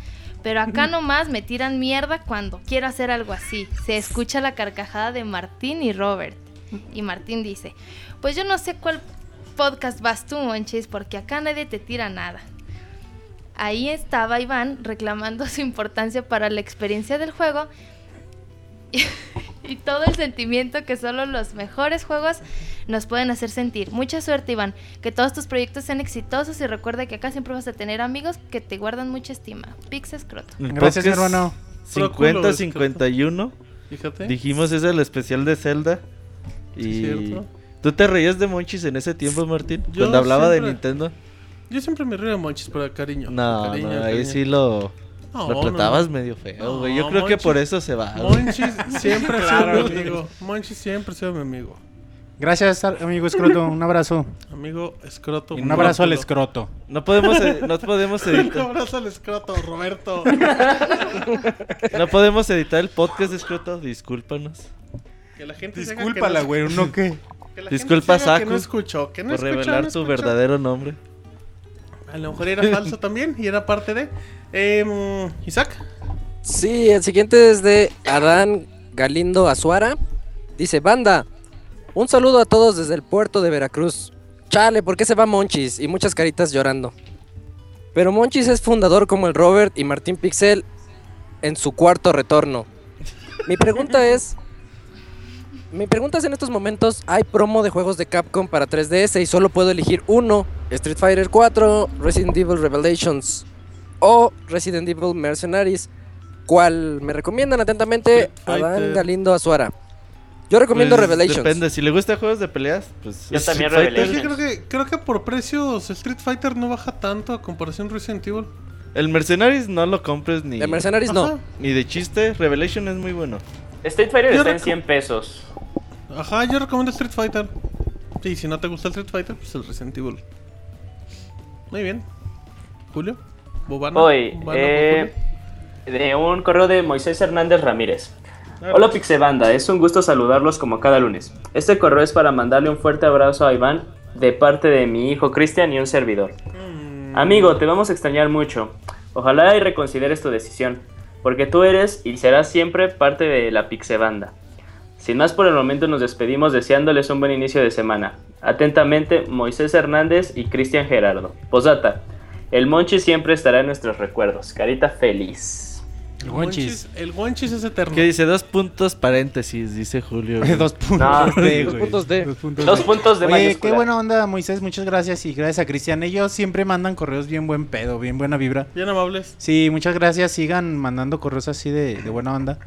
Pero acá nomás me tiran mierda cuando quiero hacer algo así. Se escucha la carcajada de Martín y Robert. Y Martín dice, pues yo no sé cuál podcast vas tú, Monchis, porque acá nadie te tira nada. Ahí estaba Iván reclamando su importancia para la experiencia del juego y, y todo el sentimiento que solo los mejores juegos nos pueden hacer sentir. Mucha suerte, Iván. Que todos tus proyectos sean exitosos y recuerda que acá siempre vas a tener amigos que te guardan mucha estima. Pix Escroto.
El
Gracias,
podcast
hermano.
Procuro,
50-51.
Fíjate.
Dijimos es el especial de Zelda. Y.
cierto.
¿Tú te reías de Monchis en ese tiempo, Martín?
Yo
Cuando hablaba de Nintendo.
Yo siempre me río de Monchis por cariño.
No,
por cariño,
no, ahí
cariño.
sí lo,
No,
lo tratabas
no.
medio feo,
No,
güey. Yo creo que por eso se va. güey.
Monchis siempre ha sido
Claro,
mi amigo. Monchis siempre ha sido mi amigo.
Gracias, amigo Escroto. Un abrazo.
Amigo escroto.
Un abrazo al escroto.
No podemos, ed- no podemos
Un
editar.
abrazo al escroto, Roberto.
No podemos editar el podcast, escroto. Discúlpanos.
Que la gente se haga
Discúlpala,
no-
güey. ¿Uno qué?
que la gente
Disculpa,
se haga Que
Saku,
no escuchó, que no
por
escuchó,
revelar
no
tu
escuchó.
verdadero nombre.
A lo mejor era falso también y era parte de. Em, Isaac.
Sí, el siguiente es de Adán Galindo Azuara. Dice, banda, un saludo a todos desde el puerto de Veracruz. Chale, ¿por qué se va Monchis? Y muchas caritas llorando. Pero Monchis es fundador como el Robert y Martín Pixel en su cuarto retorno. Mi pregunta es... Mi pregunta es en estos momentos, hay promo de juegos de Capcom para 3DS y solo puedo elegir uno, Street Fighter 4, Resident Evil Revelations o Resident Evil Mercenaries. ¿Cuál me recomiendan atentamente? Adán. Galindo Azuara. Yo recomiendo
Pues,
Revelations.
Depende, si le gusta juegos de peleas, pues.
Yo también
que creo que, creo que por precios Street Fighter no baja tanto a comparación Resident Evil.
El Mercenaries no lo compres ni,
De Mercenaries
Ajá.
no.
ni de chiste. Revelation es muy bueno.
Street Fighter
Yo
está en
recu-
100 pesos.
Ajá, yo recomiendo Street Fighter. Y si no te gusta el Street Fighter, pues el Resident Evil. Muy bien. Julio. Bobana.
Hoy,
Bobana,
eh, de un correo de Moisés Hernández Ramírez. Hola Pixebanda, es un gusto saludarlos como cada lunes. Este correo es para mandarle un fuerte abrazo a Iván de parte de mi hijo Cristian y un servidor.
Mm,
Amigo, te vamos a extrañar mucho. Ojalá y reconsideres tu decisión, porque tú eres y serás siempre parte de la Pixebanda. Sin más por el momento nos despedimos deseándoles un buen inicio de semana. Atentamente, Moisés Hernández y Cristian Gerardo. Posdata, el Monchi siempre estará en nuestros recuerdos. Carita feliz.
El Wonchis, el Wonchis es eterno.
¿Qué dice? Dos puntos paréntesis, dice Julio.
Dos puntos
No.
de,
Dos puntos de.
Dos puntos
Dos
de.
puntos de
Oye,
mayúscula.
qué buena onda, Moisés. Muchas gracias y gracias a Cristian. Ellos siempre mandan correos bien buen pedo, bien buena vibra.
Bien amables.
Sí, muchas gracias. Sigan mandando correos así de, de buena onda.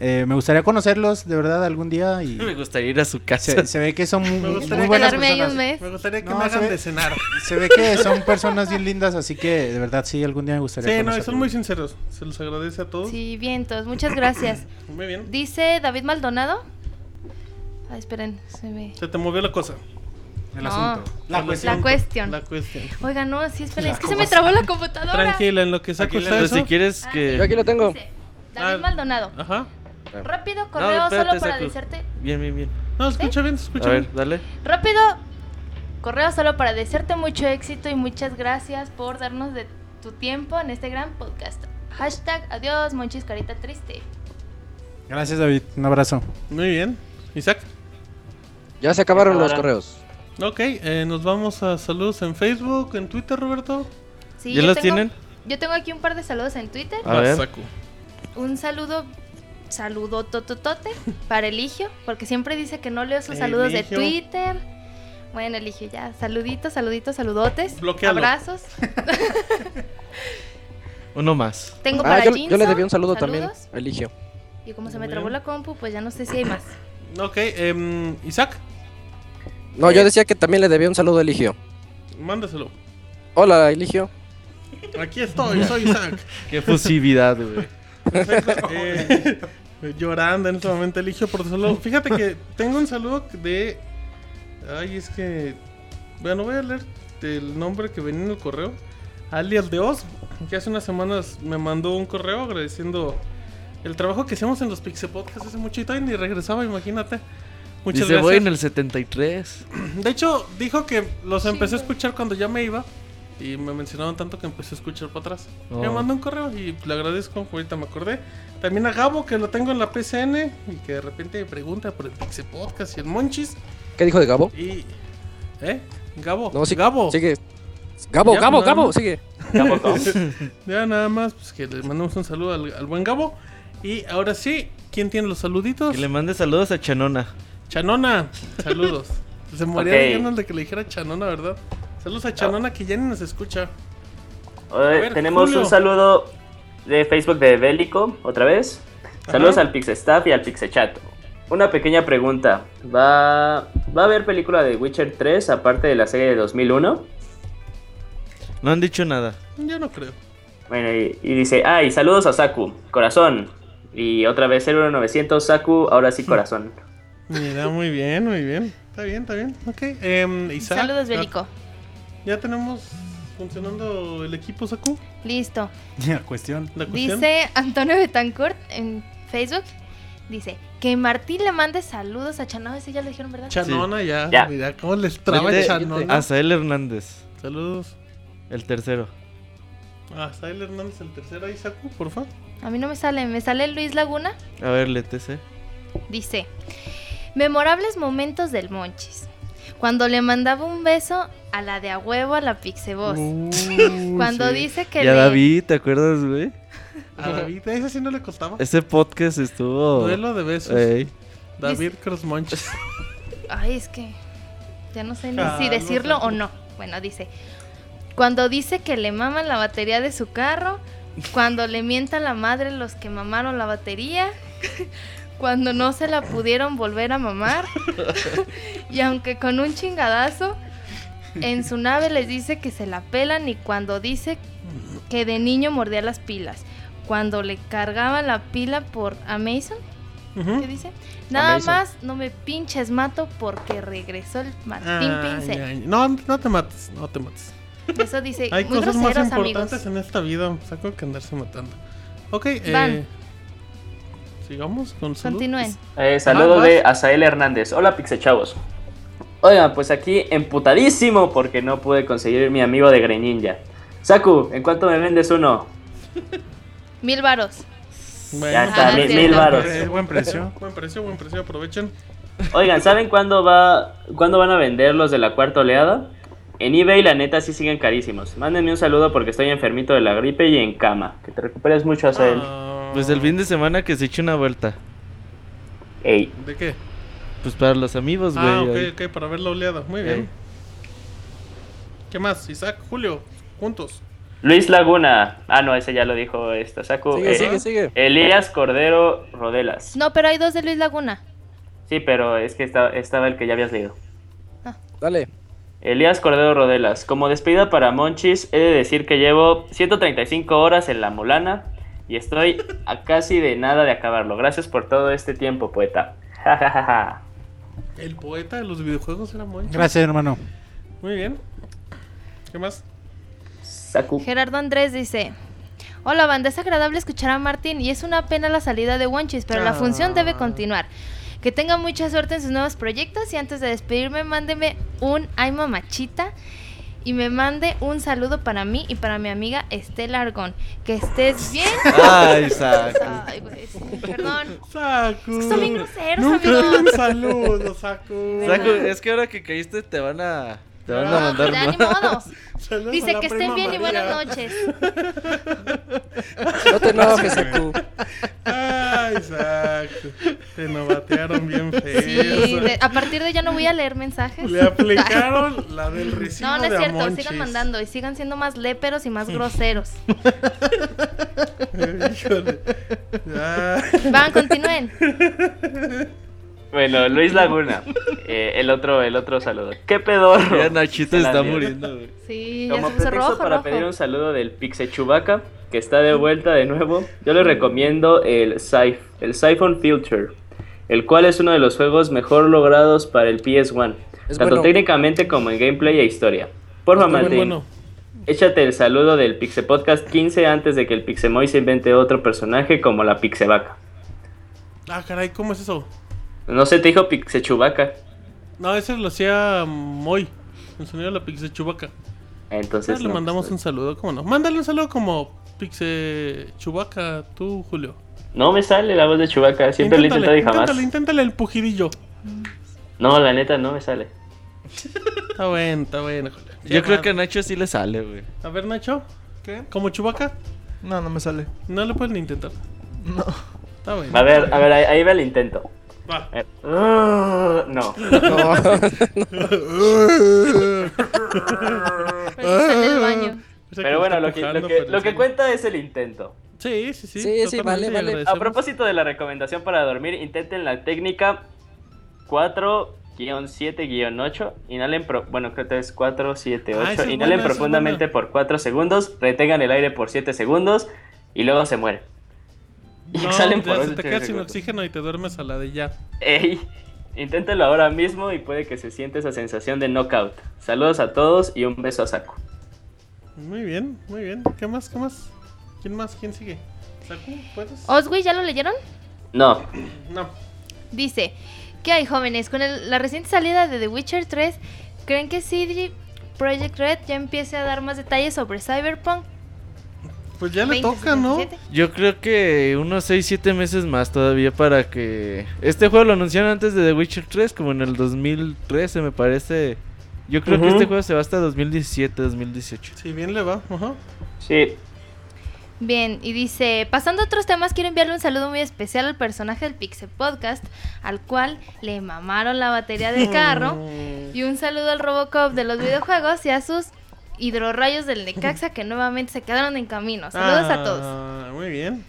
Eh, me gustaría conocerlos de verdad algún día y
Me gustaría ir a su casa.
se, se ve que son muy,
Me gustaría
muy buenas
Quedarme ahí un
personas.
mes.
Me gustaría que
No,
me hagan
ve-
de cenar.
Se ve que son personas bien lindas, así que de verdad sí, algún día me gustaría
Sí, no, son muy sinceros. Se los agradece a todos.
Sí, vientos, muchas gracias.
Muy bien.
Dice David Maldonado. Ay, esperen, se me.
Se te movió la cosa.
El
No.
asunto. La cuestión.
La cuestión.
La cuestión.
Oiga, no, sí, esperen, es que se me trabó la computadora.
Tranquila, en lo que saco
Aquí
está
le-
eso.
si quieres
Ah,
que...
Yo aquí lo tengo.
Dice, David
Ah.
Maldonado.
Ajá.
Rápido, correo
espérate,
solo para decirte.
Bien, bien, bien.
No, escucha bien, se
A
escucha
ver,
bien.
dale.
Rápido, correo solo para desearte mucho éxito y muchas gracias por darnos de tu tiempo en este gran podcast. Hashtag adiós, Monchis Carita Triste.
Gracias, David. Un abrazo.
Muy bien. Isaac.
Ya se acabaron los correos.
Ok, eh, nos vamos a saludos en Facebook, en Twitter, Roberto.
Sí,
¿Ya los
tengo-
tienen?
Yo tengo aquí un par de saludos en Twitter.
A ver.
Un saludo, saludo tototote para Eligio, porque siempre dice que no leo sus saludos de. Twitter. Bueno, Eligio, ya. Saluditos, saluditos, saludotes.
Bloquéalo.
Abrazos.
Uno más.
Tengo
Ah,
para
yo, yo le debí un saludo también.
saludos.
Eligio.
Y como se me trabó la compu, pues ya no sé si hay más.
Ok, em, Isaac,
No, yo decía que también le debía un saludo a Eligio.
mándaselo.
Hola, Eligio.
Aquí estoy, soy Isaac.
Qué fusividad, güey.
Perfecto. Eh, llorando en este momento, Eligio, por saludo. Fíjate que tengo un saludo de. Ay, es que. Bueno, voy a leer el nombre que venía en el correo. Alias de Oz, que hace unas semanas me mandó un correo agradeciendo el trabajo que hacemos en los Pixel Podcasts hace mucho y todavía ni regresaba, imagínate. Muchas
Dice, voy
gracias.
en el 73.
De hecho, dijo que los
Sí,
empecé a escuchar cuando ya me iba. Y me mencionaron tanto que empecé a escuchar para atrás. Me
Oh.
mandó un correo y le agradezco, ahorita me acordé. También a Gabo, que lo tengo en la PCN y que de repente me pregunta por el Pixel Podcast y el Monchis.
¿Qué dijo de Gabo?
Y. ¿Eh? Gabo.
No, sí,
Gabo.
Sigue. Gabo,
Ya,
Gabo, Gabo,
más.
sigue.
Cabo, cabo.
Ya nada más, pues que le mandamos un saludo al, al buen Gabo. Y ahora sí, ¿quién tiene los saluditos?
Que le mande saludos a Chanona.
Chanona, saludos. Se moría
Ok.
de ganas de que le dijera Chanona, ¿verdad? Saludos a Chanona que ya ni nos escucha. Ver,
tenemos
Julio.
un saludo de Facebook de Bélico, otra vez. Saludos
Ajá.
al Pixestaff y al Pixechat. Una pequeña pregunta. ¿Va, ¿Va a haber película de Witcher 3 aparte de la serie de 2001?
No han dicho nada.
Yo no creo.
Bueno, y, y dice, ah, y saludos a Saku, corazón. Y otra vez 01900 Saku, ahora sí corazón.
Mira, muy bien, muy bien. Está bien, está bien. Ok. em, Isaac,
Saludos, Bélico.
Ya, ya tenemos funcionando el equipo, Saku.
Listo.
Ya, cuestión.
La cuestión.
Dice Antonio Betancourt en Facebook. Dice que Martín le mande saludos a Chanó. Ese ya lo dijeron, ¿verdad?
Chanona, ya.
Ya.
Mira cómo les traba Chanona.
A Sael Hernández,
Saludos.
el tercero.
A Sael Hernández, el tercero ahí, Saku, por favor.
A mí no me sale. Me sale Luis Laguna.
A ver, letese.
Dice, memorables momentos del Monchis. Cuando le mandaba un beso a la de a huevo a la Pixeboss.
Uh,
Cuando
sí.
dice que
Y a
le...
David, ¿te acuerdas, güey?
A David, a ese sí no le costaba.
Ese podcast estuvo.
Duelo de besos.
Ey.
David Crossmonches.
Ay, es que ya no sé ni
Ah,
si
no
decirlo
sé.
o no. Bueno, dice, cuando dice que le maman la batería de su carro, cuando le mienta la madre los que mamaron la batería, cuando no se la pudieron volver a mamar, y aunque con un chingadazo, en su nave les dice que se la pelan y cuando dice que de niño mordía las pilas, cuando le cargaba la pila por Amazon,
Ujú.
¿qué dice? Nada
Amazon.
más no me pinches mato porque regresó el Martín
Ay,
Pincel.
ay, No, no te mates, no te mates.
Eso dice,
Hay
muy
cosas más importantes
amigos.
en esta vida. Saco que andarse matando. Ok,
Van.
eh. Sigamos con salud.
Continúen.
Eh, saludo de. Azael Hernández. Hola, Pixechavos. Oigan, pues aquí emputadísimo porque no pude conseguir mi amigo de Greninja. Saku, ¿en cuánto me vendes uno?
Mil varos.
Bueno,
Ya está,
Ah,
mil, mil varos.
Eh, buen precio.
Buen precio, buen precio, aprovechen.
Oigan, ¿saben cuándo va, cuándo van a vender los de la cuarta oleada? En eBay la neta sí siguen carísimos. Mándenme un saludo porque estoy enfermito de la gripe y en cama. Que te recuperes mucho, Azael.
Ah,
Pues el fin de semana que se eche una vuelta.
Ey,
¿De qué?
Pues para los amigos, güey.
Ah, ok,
ahí.
ok, para ver la oleada. Muy
Ey.
bien. ¿Qué más? Isaac, Julio, juntos.
Luis Laguna. Ah, no, ese ya lo dijo esta Saku.
Sigue,
Eh,
sigue, sigue.
Elías Cordero Rodelas.
No, pero hay dos de Luis Laguna.
Sí, pero es que estaba, estaba el que ya habías leído.
Dale.
Elías Cordero Rodelas. Como despedida para Monchis, he de decir que llevo 135 horas en la Mulana y estoy a casi de nada de acabarlo. Gracias por todo este tiempo, poeta. Ja, ja, ja, ja.
El poeta de los videojuegos era Moncho.
Gracias, hermano.
Muy bien. ¿Qué más?
Saku.
Gerardo Andrés dice: Hola, banda, es agradable escuchar a Martín y es una pena la salida de Wonchis, pero la función debe continuar. Que tenga mucha suerte en sus nuevos proyectos y antes de despedirme, mándeme un ay mamachita y me mande un saludo para mí y para mi amiga Estela Argón. Que estés bien.
Ay, Saku.
Ay, güey, sí, perdón.
Saku.
Son bien groseros,
Nunca
amigos.
un saludo, Saku.
Saku, es que ahora que caíste te van a. Te van a
Ah,
mandar
Ya, ni modos.
Saludos
Dice que estén bien y buenas noches.
No te enojes, Saku.
Ay, Saku. Te novatearon bien feo.
Sí, de- a partir de ya no voy a leer mensajes.
Le aplicaron la del recibo
No, no es
de
cierto,
Amonchis.
sigan mandando y sigan siendo más léperos y más groseros.
Híjole. Ah.
Van, continúen.
Bueno, Luis Laguna. Eh, el otro, el otro saludo. ¿Qué pedorro?
Ya Nachito
Se
está muriendo, güey.
Sí, ya
Como
se puso
pretexto
rojo,
para
rojo.
pedir un saludo del Pixe Chubaca, que está de vuelta de nuevo, yo les recomiendo el Siph- el Siphon Filter, el cual es uno de los juegos mejor logrados para el PS1,
Es
tanto
bueno.
técnicamente como en gameplay e historia. Porfa,
bien
Martín,
bueno.
échate el saludo del Pixe Podcast 15 antes de que el Pixemoy se invente otro personaje como la Pixevaca.
Ah, caray, ¿cómo es eso?
No sé, te dijo Pixe Chubaca.
No, ese lo hacía Moy. El sonido de la Pixe Chubaca.
Entonces,
le
no,
mandamos
pues,
un saludo, ¿cómo no? Mándale un saludo como Pixe Chubaca, tú, Julio.
No me sale la voz de Chubaca, siempre lo he intentado y jamás.
Inténtale, inténtale el pujidillo.
No, la neta, no me sale.
Está bueno, está bueno, Julio.
Yo creo que a Nacho sí le sale, güey.
A ver, Nacho.
¿Qué?
¿Como Chubaca?
No, no me sale.
No le puedes ni intentar.
No.
Está bueno.
A ver, a ver, ahí, ahí va el intento.
Va.
Eh, ah, no.
En el baño.
Pero bueno, lo que, lo que, lo que cuenta es el intento.
Sí, sí, sí.
Sí, sí, vale, vale.
A propósito de la recomendación para dormir, intenten la técnica 4-7-8. Inhalen, pro- bueno, creo que es 4, 7,
Ah,
8.
esa es
Inhalen
buena,
profundamente por 4 segundos, retengan el aire por 7 segundos y luego se mueren. Y
No,
exhalen
ya
por
se
8
te quedas sin oxígeno y te duermes a la de ya.
Ey, inténtenlo ahora mismo y puede que se siente esa sensación de knockout. Saludos a todos y un beso a Saku.
Muy bien, muy bien. ¿Qué más? ¿Qué más? ¿Quién más? ¿Quién sigue? ¿Saku? ¿Puedes?
Oswi, ¿ya lo leyeron?
No,
No.
Dice, ¿qué hay jóvenes? Con el- la reciente salida de The Witcher 3, ¿creen que CD Projekt Red ya empiece a dar más detalles sobre Cyberpunk?
Pues ya le toca, ¿no?
2077?
Yo creo que unos 6, 7 meses más todavía para que... Este juego lo anunciaron antes de The Witcher 3, como en el 2013 me parece. Yo creo que este juego se va hasta 2017, 2018.
Si bien le va. Ajá.
sí.
Bien, y dice, pasando a otros temas, quiero enviarle un saludo muy especial al personaje del Pixel Podcast, al cual le mamaron la batería del carro, y un saludo al Robocop de los videojuegos y a sus hidrorrayos del Necaxa que nuevamente se quedaron en camino. Saludos a todos.
Ah, Muy bien.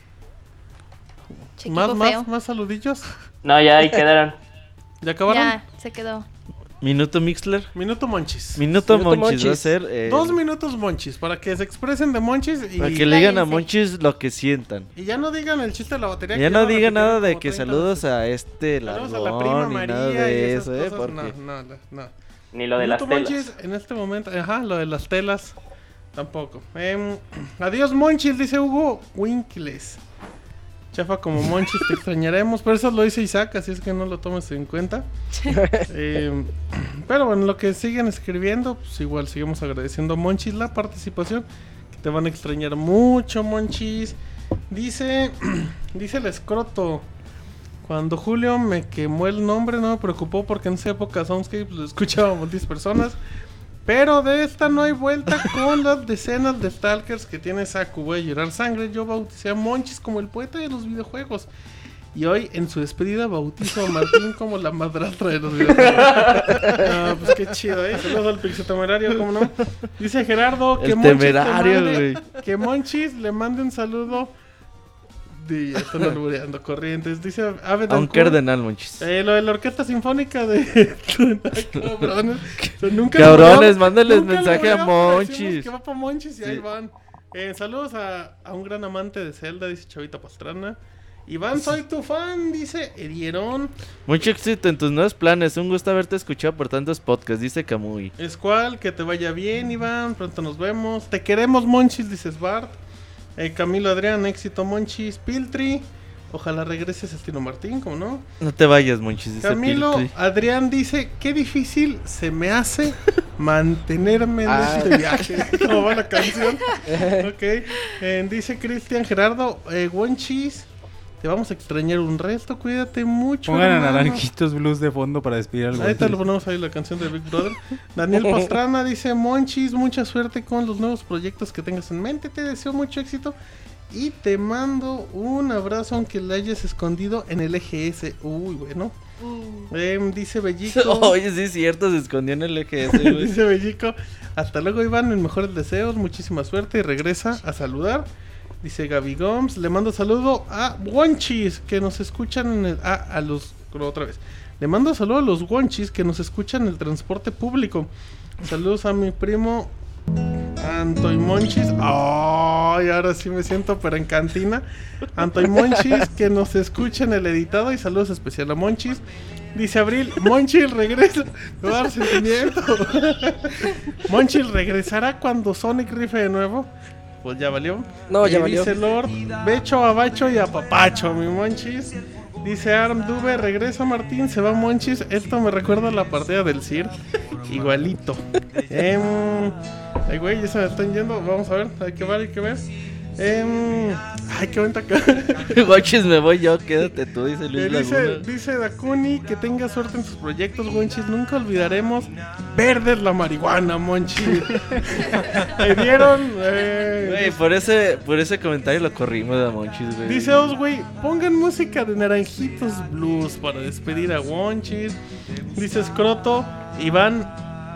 ¿Más,
feo.
más, más saludillos?
No, ya ahí quedaron.
¿Ya acabaron?
Ya, se quedó.
Minuto Mixler.
Minuto Monchis.
Minuto,
Minuto
Monchis. Va a
Monchis.
ser... eh,
Dos minutos Monchis, para que se expresen de Monchis y,
Para que le digan a. Monchis lo que sientan.
y ya no digan el chiste de la batería.
Ya
que
no
lo
diga nada de que
30
saludos
veces.
a este
Saludos a la prima María
nada
y
de
esas
eso, eh,
cosas.
porque...
No, no, no.
Ni lo de las
Minuto
telas.
En este momento, ajá, lo de las telas. Tampoco. Em, adiós, Monchis, dice Hugo Winkles. Chafa como Monchis, te extrañaremos. Pero eso lo dice Isaac, así es que no lo tomes en cuenta. Em, pero bueno, lo que siguen escribiendo, pues igual seguimos agradeciendo a Monchis la participación. Que te van a extrañar mucho, Monchis. Dice, dice el escroto. Cuando Julio me quemó el nombre, no me preocupó porque en esa época Soundscape lo escuchábamos 10 personas. Pero de esta no hay vuelta con las decenas de stalkers que tiene Saku. Voy a llorar sangre. Yo bauticé a Monchis como el poeta de los videojuegos. Y hoy en su despedida bautizo a Martín como la madrastra de los videojuegos. Ah, pues qué chido, ¿eh? Saludos al Pixel Temerario, ¿cómo no? Dice Gerardo que
El
Monchis,
temerario,
le mande- que Monchis le mande un saludo. De, ya están albureando corrientes. Dice
A un
Abedancourt,
cardenal, monchis.
eh, lo de la orquesta sinfónica de. Cabrones. O sea, nunca
Cabrones,
le-
mándales
nunca
mensaje a Monchis.
Que va pa' Monchis y ahí
Sí.
van. Eh, saludos a, a un gran amante de Zelda, dice Chavita Pastrana. Iván, soy tu fan, dice Edieron.
Mucho éxito en tus nuevos planes. Un gusto haberte escuchado por tantos podcasts, dice Kamui.
Escual, que te vaya bien, Iván. Pronto nos vemos. Te queremos, Monchis, dices Bart. Eh, Camilo Adrián, éxito, Monchis. Piltri. Ojalá regreses al Tino Martín, ¿cómo no?
No te vayas, monchis, dice
Camilo
Piltri.
Adrián dice, qué difícil se me hace mantenerme en
Ah.
este viaje. ¿Cómo va la canción? ok. Eh, dice Cristian Gerardo, eh, Wonchis, te vamos a extrañar un resto, cuídate mucho.
Pongan a
hermano".
Naranjitos Blues de fondo para despedir al
Ahorita lo ponemos ahí la canción de Big Brother. Daniel Pastrana dice, Monchis, mucha suerte con los nuevos proyectos que tengas en mente. Te deseo mucho éxito. Y te mando un abrazo aunque le hayas escondido en el EGS. Uy, bueno. Em, dice Bellico.
Oye, sí es cierto, se escondió en el EGS,
dice Bellico. Hasta luego, Iván. En mejores deseos. Muchísima suerte. Y regresa a saludar. Dice Gaby Gomes. Le mando saludo a Wonchis que nos escuchan en el. Ah, a los. Otra vez. Le mando saludo a los Wonchis que nos escuchan en el transporte público. Saludos a mi primo Antoy Monchis. Ay, ahora sí me siento, pero en cantina. Antoy Monchis, que nos escucha en el editado. Y saludos especial a Monchis. Dice Abril, Monchis regresa. Me va a dar sentimiento. Monchis regresará cuando Sonic rife de nuevo. Pues ya valió.
No, ya
Y
valió.
Dice Lord, Becho, Abacho y Apapacho, mi Monchis. Dice Arm Dube, regresa Martín, se va Monchis. Esto me recuerda a la partida del CIR. Igualito. Em, ay, güey, ya se me están yendo. Vamos a ver, hay que ver, hay que ver. Em, ay, qué acá.
Monchis, me voy yo, quédate tú, dice
Eh,
Luis
dice,
Laguna.
Dakuni que tenga suerte en sus proyectos, Monchis. Nunca olvidaremos verdes la marihuana, Monchis. Le dieron. eh,
Güey, por ese, por ese comentario lo corrimos a Monchis, güey.
Dice Oswey, pongan música de Naranjitos Blues para despedir a Wonchis. Dice Scroto, Iván,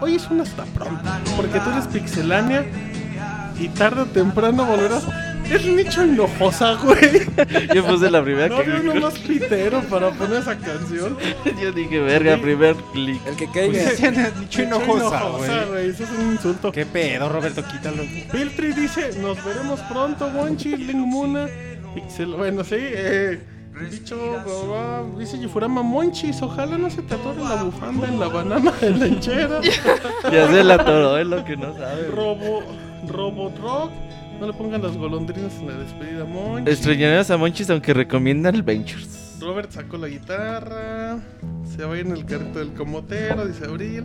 hoy es una hasta pronto, porque tú eres pixelánea y tarde o temprano volverás. Es nicho enojosa, güey.
Yo puse la primera
No
que
había uno más pitero para poner esa canción.
Yo dije, verga, primer clic.
El que caiga.
Dicho
Nicho
enojosa,
enojosa,
güey.
Eso es un insulto.
¿Qué pedo, Roberto? Quítalo.
Piltri dice, nos veremos pronto, Wonchi, Lingmuna, Pixel, bueno, sí, eh, dicho, babá, dice Yufurama, Monchis, ojalá no se te atore la bufanda en la banana de lanchera.
Ya se la atoró, es lo que no sabe.
Robo, Robot Rock, no le pongan las golondrinas en la despedida, Monchi.
Extrañarás a Monchis aunque recomiendan el Ventures.
Robert sacó la guitarra, se va a ir en el carrito del comotero, dice Abril.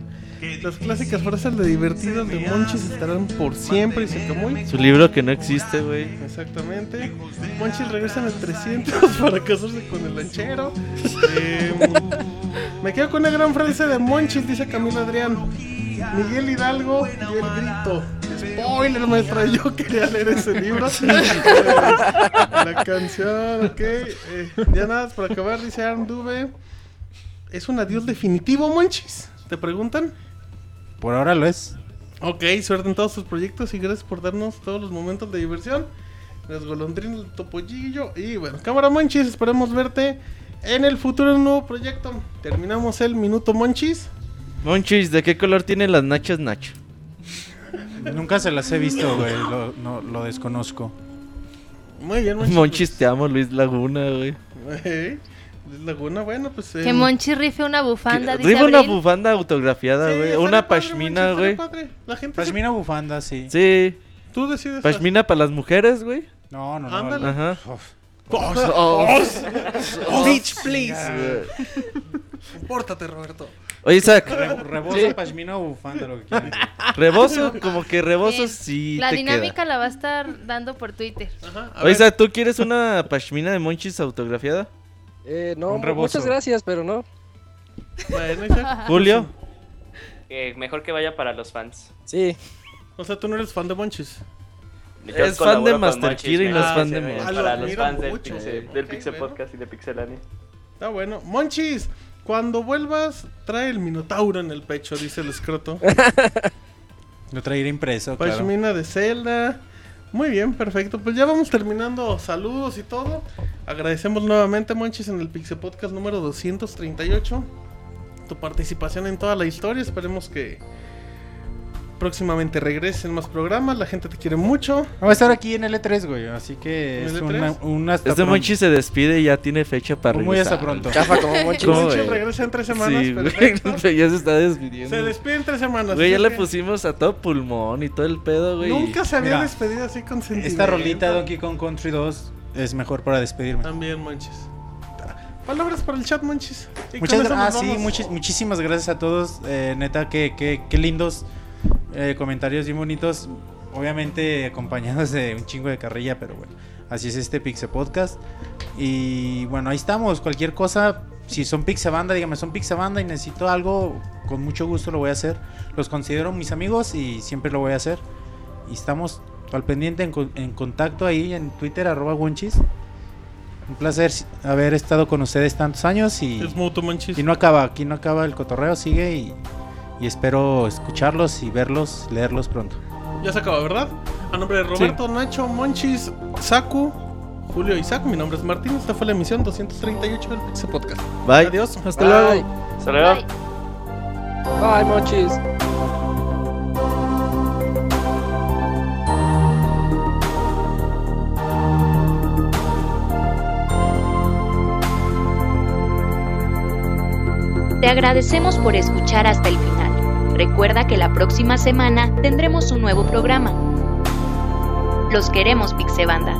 Las clásicas frases de divertidas de Monchis estarán por siempre, dice Camuy.
Su libro que no existe, güey.
Exactamente. Monchis regresa en el 300 para casarse con el lanchero. Eh, me quedo con una gran frase de Monchis, dice Camilo Adrián. Miguel Hidalgo y el grito. Spoiler, maestra, yo quería leer ese libro. Eh, la canción, ok. Eh, ya nada, para acabar, dice Arm Dube. ¿Es un adiós definitivo, Monchis? ¿Te preguntan?
Por ahora lo es.
Ok, suerte en todos tus proyectos y gracias por darnos todos los momentos de diversión. Las golondrinas, el topollillo y bueno, cámara Monchis, esperemos verte en el futuro en un nuevo proyecto. Terminamos el minuto Monchis.
Monchis, ¿de qué color tienen las nachas Nacho?
Nunca se las he visto, güey. Lo, no, lo desconozco.
Muy bien, Monchis.
Monchis, te amo, Luis Laguna, güey.
Ey, Luis Laguna, bueno, pues.
Que
em,
Monchi rife una bufanda, dice
Rifa una
Abril.
bufanda autografiada,
sí,
güey. una
padre,
pashmina,
Monchis,
güey.
padre. La gente se-
Pashmina bufanda, sí.
Sí.
Tú decides.
Pashmina para las mujeres, güey.
No, no, no.
Ándale.
Ajá.
Uf.
Oh,
Oh,
Bitch, please.
Eh,
Compórtate, Roberto.
Oye, Isaac,
Re- Rebozo, pashmina o bufanda, lo que quieran.
rebozo, como que rebozo
Bien.
sí
La
te
dinámica
queda.
la va a estar dando por Twitter.
Ajá.
Oye,
ver.
Isaac, ¿tú quieres una pashmina de monchis autografiada?
Eh, no, muchas gracias, pero no.
Bueno, Isaac.
Julio.
Eh, mejor que vaya para los fans.
Sí.
O sea, tú no eres fan de Monchis.
Yo
Es fan de Master Kid y no es fan de
Ah,
Para los fans del. Pixel, del Pixel
bueno.
Podcast y de Pixelania.
Está bueno. Monchis, cuando vuelvas, trae el minotauro en el pecho, dice el escroto.
Lo traeré impreso, claro.
Pashmina de Zelda. Muy bien, perfecto. Pues ya vamos terminando. Saludos y todo. Agradecemos nuevamente, Monchis, en el Pixel Podcast número 238. Tu participación en toda la historia. Esperemos que próximamente regresen más programas. La gente te quiere mucho.
Va a estar aquí en L3, güey. Así que
¿En
es
L3?
una, un hasta
Este. Monchis se despide y ya tiene fecha para
Muy
regresar.
hasta pronto.
Chafa como Monchis.
¿Cómo
Monchis
ves?
regresa en tres semanas.
Sí, güey, ya se está despidiendo.
Se despide en tres semanas.
Güey, ya le pusimos a todo pulmón y todo el pedo, güey.
Nunca se había
Mira,
despedido así con sentimiento.
Esta rolita Donkey Kong Country 2 es mejor para despedirme.
También, Monchis. Palabras para el chat, Monchis.
Muchas ah, sí,
vamos.
muchis- muchísimas gracias a todos. Eh, neta, que, que, qué lindos eh, comentarios bien bonitos. Obviamente acompañados de un chingo de carrilla, pero bueno, así es este Pixel Podcast. Y bueno, ahí estamos. Cualquier cosa, si son Pixel Banda, dígame, son Pixel Banda y necesito algo, con mucho gusto lo voy a hacer. Los considero mis amigos y siempre lo voy a hacer. Y estamos al pendiente en, en contacto ahí en Twitter, arroba Wonchis. Un placer haber estado con ustedes tantos años y...
Es mutuo, Monchis.
Y no acaba, aquí no acaba el cotorreo, sigue y, y espero escucharlos y verlos, leerlos pronto.
Ya se acaba, ¿verdad? A nombre de Roberto, Nacho, Monchis, Saku, Julio y Isaac, mi nombre es Martín. Esta fue la emisión 238 del Pixel Podcast.
Bye.
Adiós.
Hasta
Bye.
luego.
Hasta luego.
Bye.
Bye, Monchis.
Te agradecemos por escuchar hasta el final. Recuerda que la próxima semana tendremos un nuevo programa. Los queremos, Pixebanda.